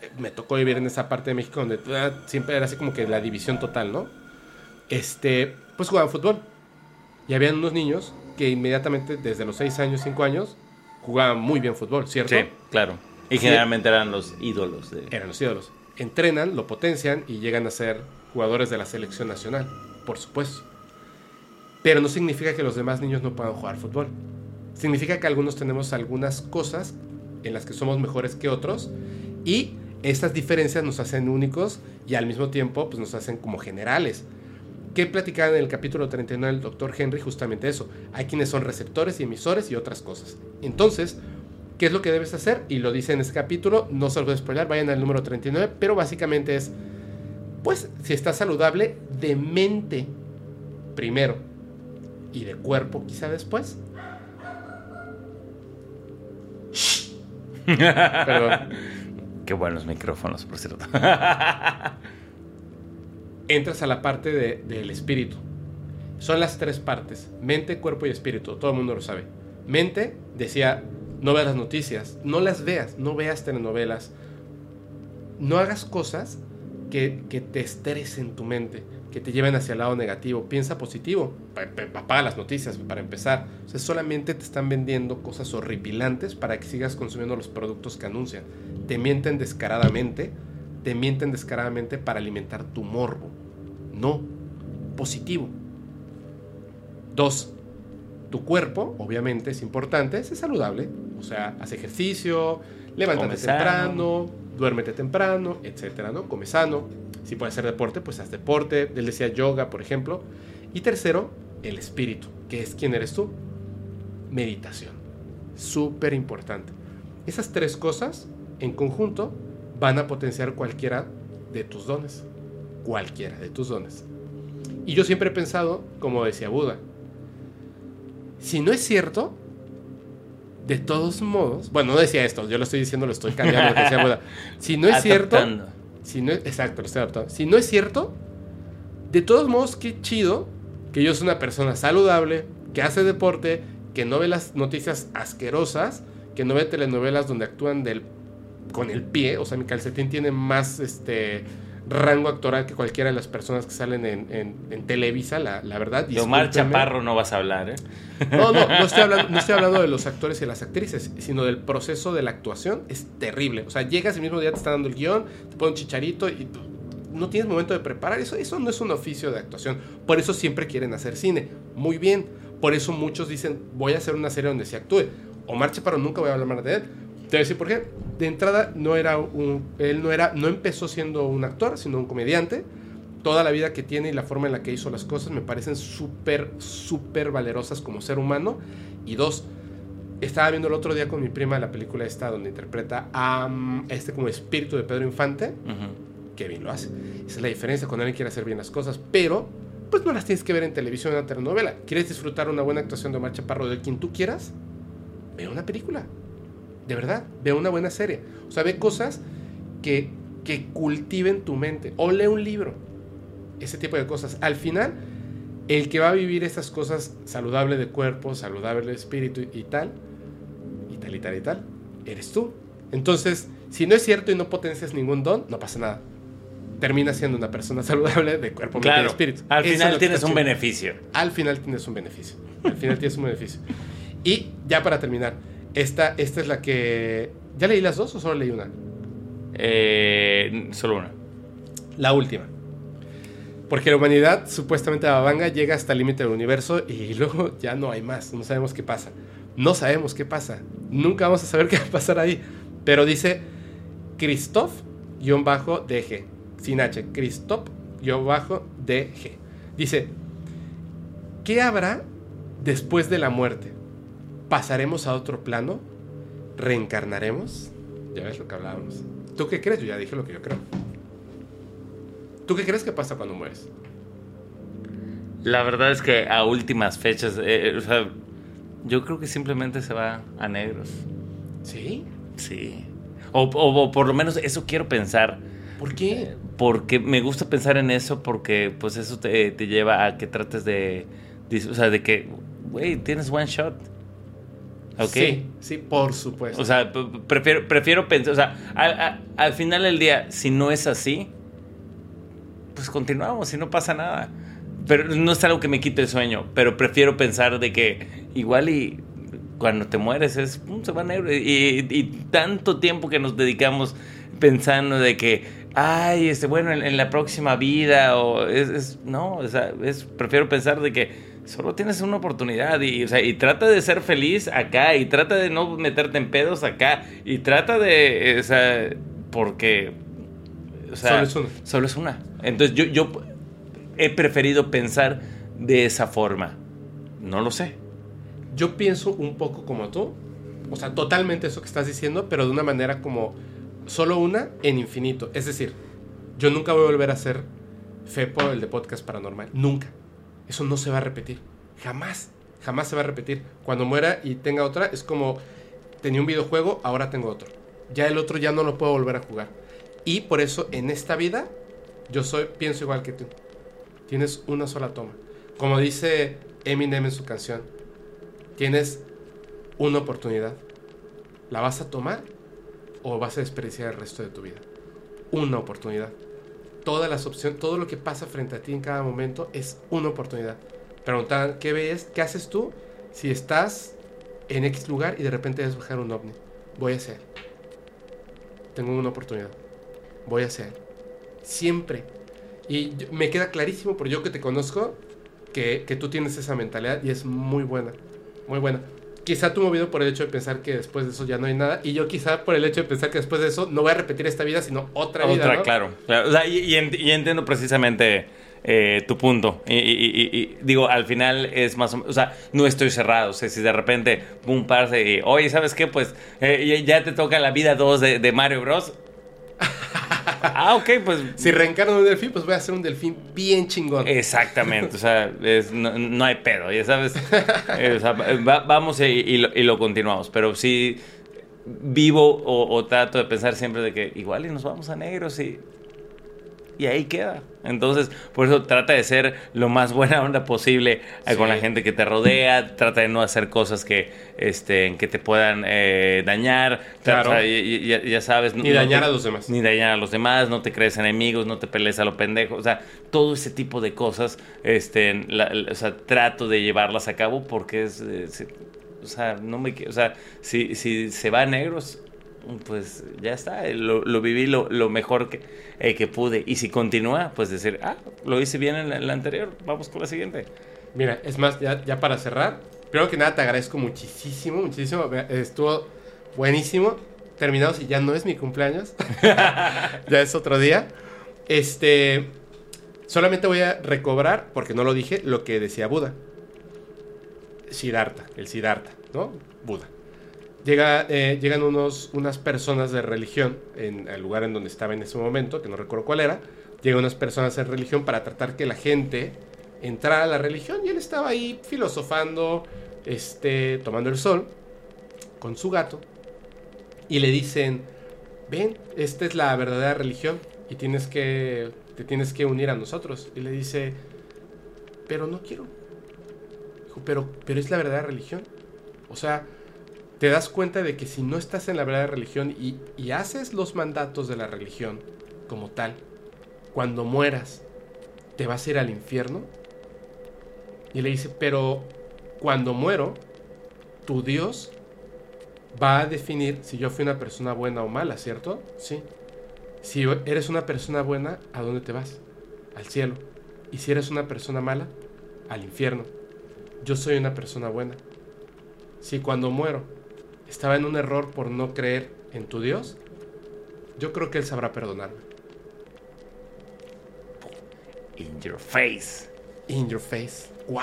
[SPEAKER 1] eh, me tocó vivir en esa parte de México donde ah, siempre era así como que la división total, ¿no? Este, pues jugaban fútbol. Y habían unos niños que inmediatamente desde los 6 años, 5 años, jugaban muy bien fútbol, ¿cierto?
[SPEAKER 2] Sí, claro. Y generalmente eran los ídolos de...
[SPEAKER 1] eran los ídolos. Entrenan, lo potencian y llegan a ser jugadores de la selección nacional, por supuesto. Pero no significa que los demás niños no puedan jugar fútbol. Significa que algunos tenemos algunas cosas en las que somos mejores que otros y estas diferencias nos hacen únicos y al mismo tiempo pues, nos hacen como generales. Que platicaban en el capítulo 39 del doctor Henry justamente eso. Hay quienes son receptores y emisores y otras cosas. Entonces, ¿Qué es lo que debes hacer? Y lo dice en este capítulo, no se lo voy a spoiler, vayan al número 39, pero básicamente es, Pues si estás saludable de mente primero y de cuerpo quizá después. Perdón.
[SPEAKER 2] Qué buenos micrófonos, por cierto.
[SPEAKER 1] Entras a la parte de- del espíritu. Son las tres partes, mente, cuerpo y espíritu. Todo el mundo lo sabe. Mente, decía, no veas las noticias, no las veas, no veas telenovelas. No hagas cosas que, que te estresen tu mente, que te lleven hacia el lado negativo. Piensa positivo. Pa- pa- Apaga las noticias para empezar. O sea, solamente te están vendiendo cosas horripilantes para que sigas consumiendo los productos que anuncian. Te mienten descaradamente. Te mienten descaradamente para alimentar tu morbo. No. Positivo. Dos. Tu cuerpo, obviamente, es importante, es saludable. O sea, haz ejercicio, levántate temprano, duérmete temprano, etcétera, ¿no? Come sano. Si puedes hacer deporte, pues haz deporte. Él decía yoga, por ejemplo. Y tercero, el espíritu, que es quién eres tú. Meditación. Súper importante. Esas tres cosas, en conjunto, van a potenciar cualquiera de tus dones. Cualquiera de tus dones. Y yo siempre he pensado, como decía Buda, si no es cierto, de todos modos, bueno, no decía esto, yo lo estoy diciendo, lo estoy cambiando, lo que decía. Si no es cierto, si no, exacto, lo estoy adaptando. Si no es cierto, de todos modos, qué chido que yo soy una persona saludable, que hace deporte, que no ve las noticias asquerosas, que no ve telenovelas donde actúan del, con el pie. O sea, mi calcetín tiene más este rango actoral que cualquiera de las personas que salen en, en- en Televisa, la, la verdad.
[SPEAKER 2] De Omar. Chaparro no vas a hablar, ¿eh?
[SPEAKER 1] No, no, no estoy, hablando, no estoy hablando de los actores y las actrices, sino del proceso de la actuación. Es terrible. O sea, llegas el mismo día, te está dando el guion, te ponen un chicharito y no tienes momento de preparar. Eso, eso no es un oficio de actuación. Por eso siempre quieren hacer cine. Muy bien. Por eso muchos dicen, voy a hacer una serie donde se actúe. Omar Chaparro nunca voy a hablar más de él. Te voy a decir por qué. De entrada, no era un, él no, era, no empezó siendo un actor, sino un comediante toda la vida que tiene y la forma en la que hizo las cosas me parecen súper, súper valerosas como ser humano. Y dos, estaba viendo el otro día con mi prima la película esta donde interpreta a mm, este como espíritu de Pedro Infante,
[SPEAKER 2] Ujú.
[SPEAKER 1] que bien lo hace. Esa es la diferencia cuando alguien quiere hacer bien las cosas, pero pues no las tienes que ver en televisión o en una telenovela. ¿Quieres disfrutar una buena actuación de Omar Chaparro de quien tú quieras? Ve una película. De verdad, ve una buena serie. O sea, ve cosas que, que cultiven tu mente. O lee un libro. Ese tipo de cosas. Al final, el que va a vivir esas cosas saludable de cuerpo, saludable de espíritu y tal, y tal y tal y tal, eres tú. Entonces, si no es cierto y no potencias ningún don, no pasa nada. Terminas siendo una persona saludable de cuerpo, mente y
[SPEAKER 2] Claro.
[SPEAKER 1] espíritu.
[SPEAKER 2] Al
[SPEAKER 1] Eso es
[SPEAKER 2] final tienes un beneficio.
[SPEAKER 1] Al final tienes un beneficio. Al final tienes un beneficio. Y ya para terminar, esta, esta es la que... ¿Ya leí las dos o solo leí una?
[SPEAKER 2] Eh, solo una.
[SPEAKER 1] La última. Porque la humanidad, supuestamente Babanga, llega hasta el límite del universo y luego ya no hay más. No sabemos qué pasa. No sabemos qué pasa. Nunca vamos a saber qué va a pasar ahí. Pero dice Christoph-DG. Sin H. Christoph-DG. Dice, ¿qué habrá después de la muerte? ¿Pasaremos a otro plano? ¿Reencarnaremos? Ya ves lo que hablábamos. ¿Tú qué crees? Yo ya dije lo que yo creo. ¿Tú qué crees que pasa cuando mueres?
[SPEAKER 2] La verdad es que a últimas fechas, eh, o sea, yo creo que simplemente se va a negros.
[SPEAKER 1] ¿Sí?
[SPEAKER 2] Sí. O, o- o por lo menos eso quiero pensar.
[SPEAKER 1] ¿Por qué?
[SPEAKER 2] Porque me gusta pensar en eso porque pues eso te, te lleva a que trates de... dis- O sea, de que, güey, tienes one shot. ¿Ok?
[SPEAKER 1] Sí, sí, por supuesto.
[SPEAKER 2] O sea, prefiero, prefiero pensar, o sea, al, a- al final del día, si no es así, pues continuamos y no pasa nada. Pero no es algo que me quite el sueño, pero prefiero pensar de que igual y cuando te mueres es, pum, se va negro. Y, y tanto tiempo que nos dedicamos pensando de que, ay, este, bueno, en, en la próxima vida, o es, es- no, o sea, es, prefiero pensar de que solo tienes una oportunidad y, o sea, y trata de ser feliz acá y trata de no meterte en pedos acá y trata de, o sea, porque, o sea,
[SPEAKER 1] Solo es una.
[SPEAKER 2] Solo es una. Entonces yo, yo he preferido pensar de esa forma. No lo sé.
[SPEAKER 1] Yo pienso un poco como tú. O sea, totalmente eso que estás diciendo, pero de una manera como solo una en infinito. Es decir, Yo nunca voy a volver a ser Fepo, el de podcast paranormal. Nunca. Eso no se va a repetir. Jamás. Jamás se va a repetir. Cuando muera y tenga otra, es como tenía un videojuego, ahora tengo otro. Ya el otro ya no lo puedo volver a jugar. Y por eso en esta vida yo soy pienso igual que tú. Tienes una sola toma. Como dice Eminem en su canción, tienes una oportunidad. ¿La vas a tomar o vas a desperdiciar el resto de tu vida? Una oportunidad. Todas las opciones, todo lo que pasa frente a ti en cada momento es una oportunidad. Preguntan, ¿qué ves? ¿Qué haces tú si estás en X lugar y de repente ves bajar un ovni? Voy a hacer. Tengo una oportunidad. Voy a hacer. Siempre. Y me queda clarísimo, por yo que te conozco, que, que tú tienes esa mentalidad y es muy buena. Muy buena quizá tu movido por el hecho de pensar que después de eso ya no hay nada. Y yo quizá por el hecho de pensar que después de eso no voy a repetir esta vida, sino otra, vida. Otra,
[SPEAKER 2] claro. O sea, y, entiendo precisamente eh, tu punto. Y, digo, al final es más o menos, o sea, no estoy cerrado. O sea, si de repente, un par de, oye, ¿sabes qué? Pues eh, ya te toca la vida 2 de, de Mario Bros ah, ok, pues.
[SPEAKER 1] Si reencarno un delfín, pues voy a ser un delfín bien chingón.
[SPEAKER 2] Exactamente, o sea, no, hay pedo, ya sabes. Eh, vamos y, lo, continuamos, pero sí vivo o, o, trato de pensar siempre de que igual y nos vamos a negros y y ahí queda. Entonces, por eso trata de ser lo más buena onda posible eh, con la gente que te rodea, trata de no hacer cosas que, este, que te puedan eh, dañar, claro. ya, sabes.
[SPEAKER 1] Ni dañar a los demás.
[SPEAKER 2] Ni dañar a los demás, no te crees enemigos, no te pelees a lo pendejo, o sea, todo ese tipo de cosas, este, o sea, trato de llevarlas a cabo porque es, eh, o sea, no me, o sea, si, si se va a negros, pues ya está, lo, viví lo, mejor que, eh, que pude. Y si continúa, pues decir, ah, lo hice bien en la, anterior, vamos con la siguiente.
[SPEAKER 1] Mira, es más, ya, ya para cerrar, primero que nada te agradezco muchísimo, muchísimo. Estuvo buenísimo. Terminado si ya no es mi cumpleaños. ya es otro día. Este. Solamente voy a recobrar, porque no lo dije, lo que decía Buda. Siddhartha, el Siddhartha, ¿no? Buda. Llega, eh, llegan unos, unas personas de religión en el lugar en donde estaba en ese momento, que no recuerdo cuál era. Llegan unas personas de religión para tratar que la gente entrara a la religión y él estaba ahí filosofando, este, tomando el sol con su gato y le dicen, ven, esta es la verdadera religión y tienes que, te tienes que unir a nosotros. Y le dice, pero no quiero. Dijo, pero, pero es la verdadera religión. O sea, te das cuenta de que si no estás en la verdadera religión y, y haces los mandatos de la religión como tal, cuando mueras, ¿te vas a ir al infierno? Y le dice, pero cuando muero, tu Dios va a definir si yo fui una persona buena o mala, ¿cierto? Sí. Si eres una persona buena, ¿a dónde te vas? Al cielo. Y si eres una persona mala, al infierno. Yo soy una persona buena. Si cuando muero estaba en un error por no creer en tu Dios, yo creo que Él sabrá perdonarme.
[SPEAKER 2] In your face.
[SPEAKER 1] In your face. Wow.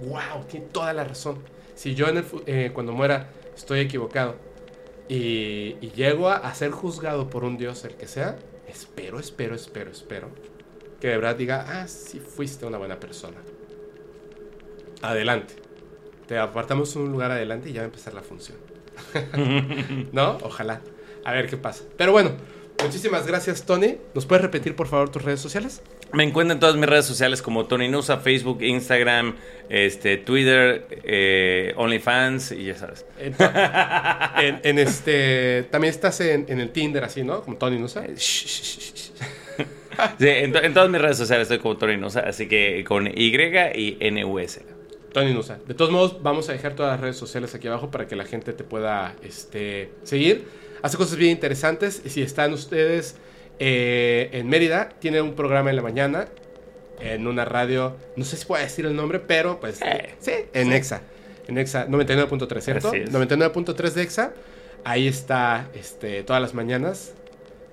[SPEAKER 1] Wow, tiene toda la razón. Si yo en el, eh, cuando muera estoy equivocado y, y, llego a, a, ser juzgado por un Dios, el que sea, espero, espero, espero, espero que de verdad diga, ah, sí fuiste una buena persona. Adelante te apartamos un lugar adelante y ya va a empezar la función. ¿No? Ojalá. A ver qué pasa. Pero bueno, muchísimas gracias, Tony. ¿Nos puedes repetir, por favor, tus redes sociales?
[SPEAKER 2] Me encuentro en todas mis redes sociales como Tony Nusa, Facebook, Instagram, este, Twitter, eh, OnlyFans y ya sabes.
[SPEAKER 1] En, este, también estás en, el Tinder así, ¿no? Como Tony Nusa. Eh,
[SPEAKER 2] sí, en, todas mis redes sociales estoy como Tony Nusa, así que con Y y NUS.
[SPEAKER 1] Tony Nusa. De todos modos, vamos a dejar todas las redes sociales aquí abajo para que la gente te pueda este, seguir. Hace cosas bien interesantes. Y si están ustedes eh, en Mérida, tiene un programa en la mañana en una radio, no sé si puedo decir el nombre, pero pues eh, sí, en EXA. En EXA 99.3, ¿cierto? 99.3 de EXA. Ahí está este, todas las mañanas.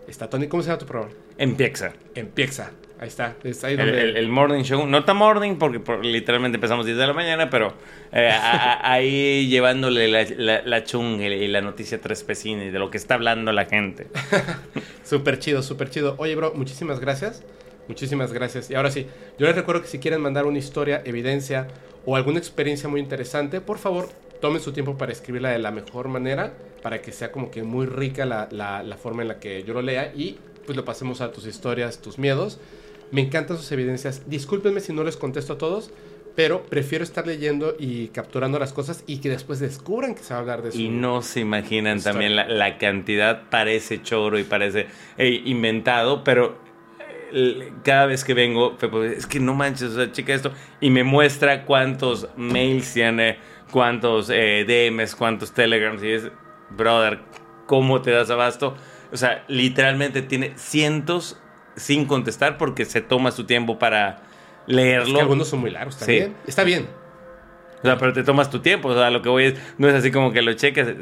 [SPEAKER 1] Está Tony, ¿cómo se llama tu programa?
[SPEAKER 2] Empieza.
[SPEAKER 1] Empieza. Ahí está. Es ahí
[SPEAKER 2] El,
[SPEAKER 1] donde...
[SPEAKER 2] el- el morning show, no tan morning porque por- literalmente empezamos 10 de la mañana, pero eh, a- a- ahí llevándole la, la, la chunga y la noticia tres y de lo que está hablando la gente.
[SPEAKER 1] Súper chido, súper chido. Oye, bro, muchísimas gracias. Muchísimas gracias. Y ahora sí, yo les recuerdo que si quieren mandar una historia, evidencia o alguna experiencia muy interesante, por favor, tomen su tiempo para escribirla de la mejor manera, para que sea como que muy rica la, la- la forma en la que yo lo lea y pues lo pasemos a tus historias, tus miedos. Me encantan sus evidencias. Discúlpenme si no les contesto a todos, pero prefiero estar leyendo y capturando las cosas y que después descubran que se va a hablar de eso.
[SPEAKER 2] Y no se imaginan
[SPEAKER 1] Historia.
[SPEAKER 2] también la, la cantidad, parece choro y parece inventado, pero eh, cada vez que vengo, es que no manches, o sea, chica esto, y me muestra cuántos mails tiene, cuántos eh, DMs, cuántos telegrams, y es, brother, ¿cómo te das abasto? O sea, literalmente tiene cientos sin contestar porque se toma su tiempo para
[SPEAKER 1] Es
[SPEAKER 2] leerlo.
[SPEAKER 1] que algunos son muy largos
[SPEAKER 2] Sí.
[SPEAKER 1] también. Está bien.
[SPEAKER 2] O sea, pero te tomas tu tiempo, o sea, lo que voy es, no es así como que lo cheques,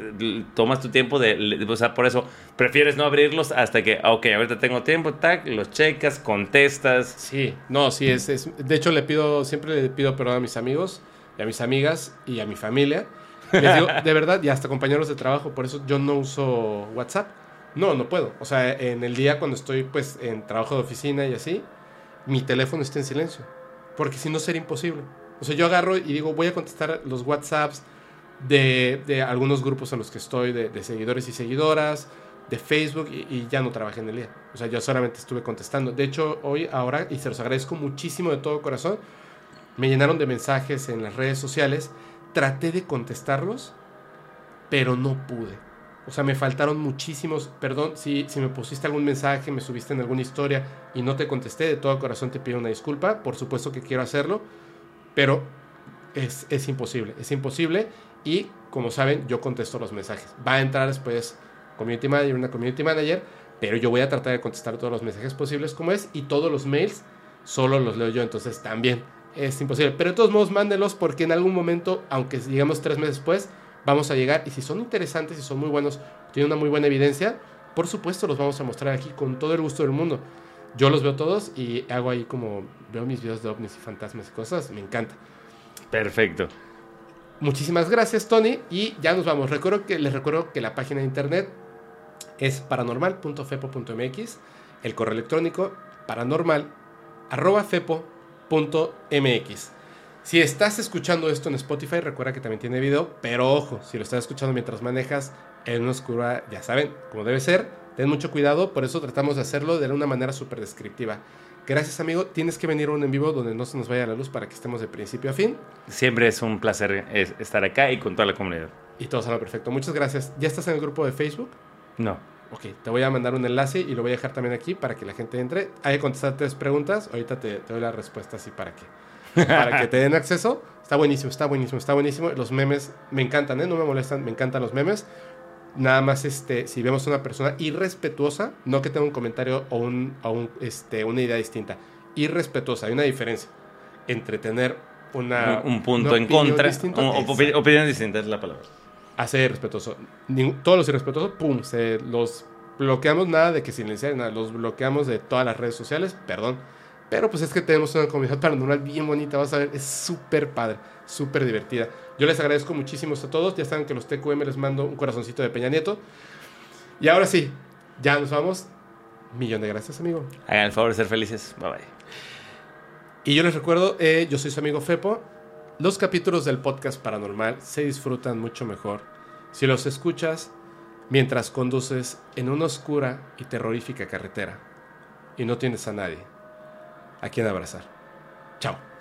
[SPEAKER 2] tomas tu tiempo de, le- o sea, por eso prefieres no abrirlos hasta que, ah, ok, ahorita tengo tiempo, tac, los checas, contestas.
[SPEAKER 1] Sí, no, sí, es, es- De hecho, le pido, siempre le pido perdón a mis amigos y a mis amigas y a mi familia. Les digo, de verdad, y hasta compañeros de trabajo, por eso yo no uso WhatsApp. No, no puedo. O sea, en el día cuando estoy, pues, en trabajo de oficina y así, mi teléfono está en silencio. Porque si no sería imposible. O sea, yo agarro y digo, voy a contestar los WhatsApps de, de algunos grupos en los que estoy, de, seguidores y seguidoras, de Facebook, y, y ya no trabajé en el día. O sea, yo solamente estuve contestando. De hecho, hoy, ahora, y se los agradezco muchísimo de todo corazón, me llenaron de mensajes en las redes sociales. Traté de contestarlos, pero no pude. O sea, me faltaron muchísimos. Perdón si, si me pusiste algún mensaje, me subiste en alguna historia y no te contesté. De todo corazón te pido una disculpa. Por supuesto que quiero hacerlo, pero es, es imposible. Es imposible. Y como saben, yo contesto los mensajes. Va a entrar después community manager, una community manager, pero yo voy a tratar de contestar todos los mensajes posibles como es y todos los mails solo los leo yo. Entonces también es imposible. Pero de todos modos, mándenlos porque en algún momento, aunque digamos tres meses después, vamos a llegar. Y si son interesantes, si son muy buenos, tienen una muy buena evidencia, por supuesto los vamos a mostrar aquí con todo el gusto del mundo. Yo los veo todos y hago ahí como veo mis videos de ovnis y fantasmas y cosas. Me encanta.
[SPEAKER 2] Perfecto.
[SPEAKER 1] Muchísimas gracias, Tony. Y ya nos vamos. Recuerdo que, les recuerdo que la página de internet es paranormal.fepo.mx. El correo electrónico paranormal.fepo.mx. Si estás escuchando esto en Spotify, recuerda que también tiene video. Pero ojo, si lo estás escuchando mientras manejas en una oscura, ya saben, como debe ser, ten mucho cuidado. Por eso tratamos de hacerlo de una manera súper descriptiva. Gracias, amigo. Tienes que venir a un en vivo donde no se nos vaya la luz para que estemos de principio a fin.
[SPEAKER 2] Siempre es un placer es- estar acá y con toda la comunidad.
[SPEAKER 1] Y todo salga perfecto. Muchas gracias. ¿Ya estás en el grupo de Facebook?
[SPEAKER 2] No.
[SPEAKER 1] Ok, te voy a mandar un enlace y lo voy a dejar también aquí para que la gente entre. Hay que contestar tres preguntas. Ahorita te, te doy la respuesta así para que, para que te den acceso. Está buenísimo, está buenísimo, está buenísimo. Los memes me encantan, ¿eh? No me molestan, me encantan los memes. Nada más, este, si vemos a una persona irrespetuosa, no que tenga un comentario o, un, o un, este, una idea distinta. Irrespetuosa, hay una diferencia entre tener una...
[SPEAKER 2] un, un punto
[SPEAKER 1] una
[SPEAKER 2] en contra.
[SPEAKER 1] distinta,
[SPEAKER 2] o-
[SPEAKER 1] exacto
[SPEAKER 2] opi- opinión distinta es la palabra.
[SPEAKER 1] a ser irrespetuoso. Ningún- todos los irrespetuosos, pum, se los bloqueamos, nada de que silenciar, nada, los bloqueamos de todas las redes sociales, perdón. Pero pues es que tenemos una comunidad paranormal bien bonita, vas a ver, es súper padre, súper divertida. Yo les agradezco muchísimo a todos, ya saben que los TQM les mando un corazoncito de Peña Nieto. Y ahora sí, ya nos vamos. Millón de gracias, amigo.
[SPEAKER 2] Hagan el favor de ser felices. Bye bye.
[SPEAKER 1] Y yo les recuerdo, eh, yo soy su amigo Fepo. Los capítulos del podcast paranormal se disfrutan mucho mejor si los escuchas mientras conduces en una oscura y terrorífica carretera y no tienes a nadie a quien abrazar. Chao.